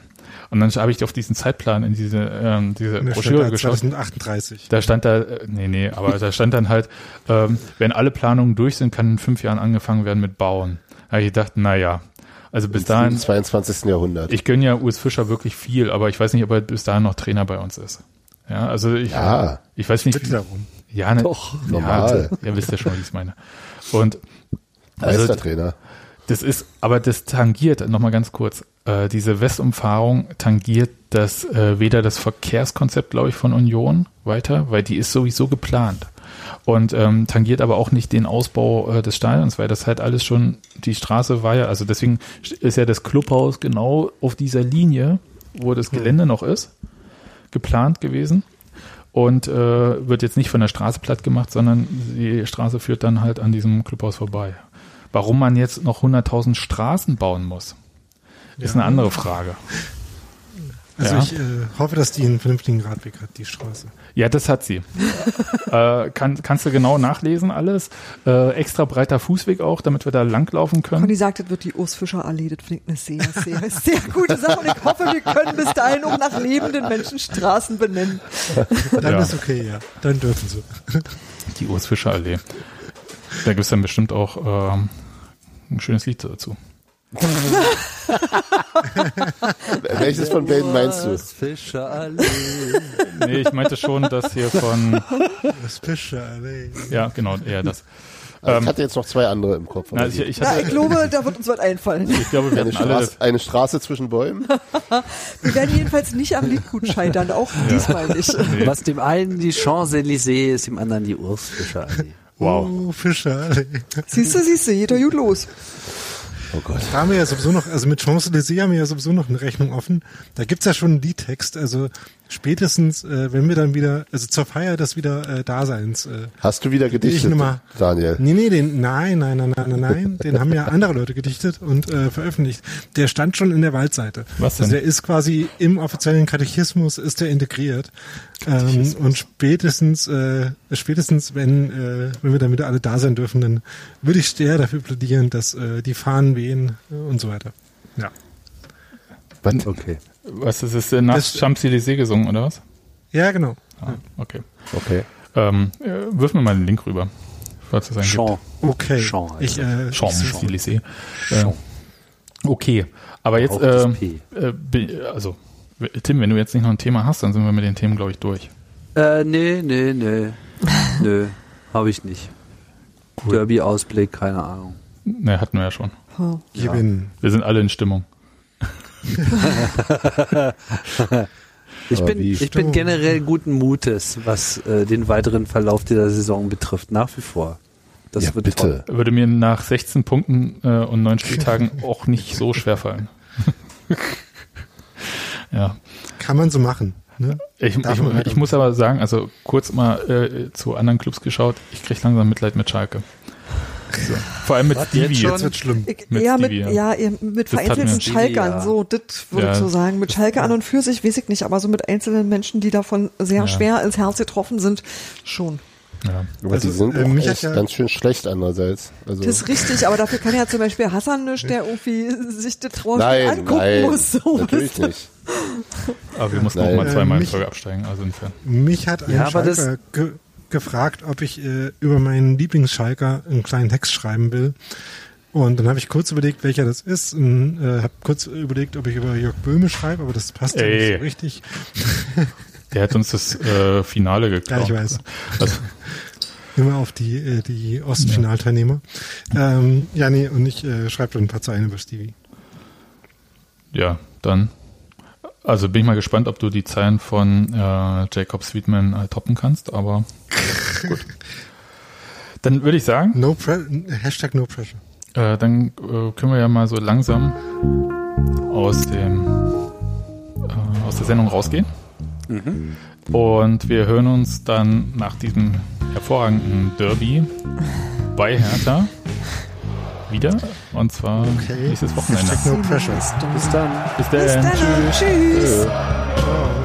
Und dann habe ich auf diesen Zeitplan in diese, ähm, diese steht Broschüre geschaut. 2038. Da stand da, äh, nee, nee, aber da stand dann halt, ähm, wenn alle Planungen durch sind, kann in fünf Jahren angefangen werden mit Bauen. Da habe ich gedacht, na ja, also bis Im dahin, 22. Jahrhundert. ich gönne ja Urs Fischer wirklich viel, aber ich weiß nicht, ob er bis dahin noch Trainer bei uns ist. Ja, also ich, Ja. ich weiß nicht. Bitte darum. Ja, ne, Doch, ja, normal. Ihr wisst ja schon, wie ich es meine. Und also, Meistertrainer. das ist, aber das tangiert, nochmal ganz kurz, äh, diese Westumfahrung tangiert das äh, weder das Verkehrskonzept, glaube ich, von Union weiter, weil die ist sowieso geplant. Und ähm, tangiert aber auch nicht den Ausbau äh, des Stadions, weil das halt alles schon, die Straße war ja, also deswegen ist ja das Clubhaus genau auf dieser Linie, wo das Gelände noch ist, geplant gewesen. Und äh, wird jetzt nicht von der Straße platt gemacht, sondern die Straße führt dann halt an diesem Clubhaus vorbei. Warum man jetzt noch 100.000 Straßen bauen muss, ist eine andere Frage. Also Ja. ich äh, hoffe, dass die einen vernünftigen Radweg hat, die Straße. Ja, das hat sie. äh, kann, kannst du genau nachlesen alles. Äh, extra breiter Fußweg auch, damit wir da langlaufen können. Conny sagt, das wird die Urs Fischer Allee. Das finde ich eine sehr, sehr, sehr gute Sache. Und ich hoffe, wir können bis dahin auch nach lebenden Menschen Straßen benennen. Dann Ja. ist okay, ja. Dann dürfen sie. Die Urs Fischer Allee. Da gibt es dann bestimmt auch ähm, ein schönes Lied dazu. Welches von beiden meinst du? Fischerallee. Nee, ich meinte schon, dass hier von Das Fischerallee. Ja, genau, eher das. Also Ähm, ich hatte jetzt noch zwei andere im Kopf. Na, ich, ich, Ja, hatte, ich glaube, da wird uns was einfallen. ich glaube, wir eine, Straße, eine Straße zwischen Bäumen. Wir werden jedenfalls nicht am Liedgut scheitern, auch diesmal nicht. Nee. Was dem einen die Champs-Élysées ist, dem anderen die Urs Fischer. Wow. Oh, Fischer. Siehst du, siehst du, geht doch gut los. Oh Gott. Da haben wir ja sowieso noch, also mit Champs-Élysées haben wir ja sowieso noch eine Rechnung offen. Da gibt's ja schon einen Liedtext, also spätestens, äh, wenn wir dann wieder, also zur Feier des wieder äh, Daseins. Äh, Hast du wieder gedichtet, Nummer- Daniel? nee, nee, den, nein, nein, nein, nein, nein, nein, den haben ja andere Leute gedichtet und äh, veröffentlicht. Der stand schon in der Waldseite. Was denn? Also der ist quasi im offiziellen Katechismus ist der integriert. Ähm, und spätestens, äh, spätestens, wenn, äh, wenn wir dann wieder alle da sein dürfen, dann würde ich sehr dafür plädieren, dass äh, die Fahnen wehen äh, und so weiter. Ja. Was? Okay. Was ist es denn nach Champs-Élysées gesungen, oder was? Ja, genau. Ah, okay. Okay. Ähm, äh, wirf mir mal einen Link rüber, falls es einen Champ. Okay. Champ, ich, äh, gibt. Champs-Élysées. Äh, okay, aber jetzt, das äh, also, Tim, wenn du jetzt nicht noch ein Thema hast, dann sind wir mit den Themen, glaube ich, durch. Äh, nee, nee, nee. Nö, habe ich nicht. Derby-Ausblick, keine Ahnung. Ne, hatten wir ja schon. Gewinnen. Wir sind alle in Stimmung. Ich bin, ich bin generell guten Mutes, was äh, den weiteren Verlauf dieser Saison betrifft, nach wie vor. Das Ja, wird bitte. toll. Würde mir nach 16 Punkten äh, und 9 Spieltagen auch nicht so schwer fallen. ja. Kann man so machen. Ne? Ich, ich, halt ich muss aber sagen, also kurz mal äh, zu anderen Clubs geschaut, ich kriege langsam Mitleid mit Schalke. So. Vor allem mit Was, Stevie. jetzt? Jetzt wird schlimm. Mit eher mit, ja. ja, mit vereinzelten Schalkern, Ja. so, das würde Ja. ich so sagen. Mit Schalke an und für sich weiß ich nicht, aber so mit einzelnen Menschen, die davon sehr Ja. schwer ins Herz getroffen sind, schon. Ja. Aber Also, die sind äh, auch mich echt ja- ganz schön schlecht andererseits. Also, Das ist richtig, aber dafür kann ja zum Beispiel Hassan nicht, der irgendwie sich das Trauerspiel angucken nein, muss. So, natürlich nicht. Aber wir mussten auch Nein. mal zweimal in Mich- Folge absteigen, also insofern. Mich hat ein Ja, aber das- Schalker gefragt, ob ich äh, über meinen Lieblingsschalker einen kleinen Text schreiben will. Und dann habe ich kurz überlegt, welcher das ist. Und äh, habe kurz überlegt, ob ich über Jörg Böhme schreibe, aber das passt ja Ey. nicht so richtig. Der hat uns das äh, Finale geklaut. Ja, ich weiß. Also, Immer auf die, äh, die Ostfinalteilnehmer. Ja. Ähm, ja, nee, und ich äh, schreibe dann ein paar Zeilen über Stevie. ja, dann. Also bin ich mal gespannt, ob du die Zeilen von äh, Jacob Sweetman äh, toppen kannst, aber gut. Dann würde ich sagen, No Hashtag no pressure. äh, dann äh, können wir ja mal so langsam aus dem äh, aus der Sendung rausgehen. Und wir hören uns dann nach diesem hervorragenden Derby bei Hertha wieder. Und zwar Okay. nächstes Wochenende. No pressure. Bis dann. Bis Bis dann. dann. Tschüss. Bücher,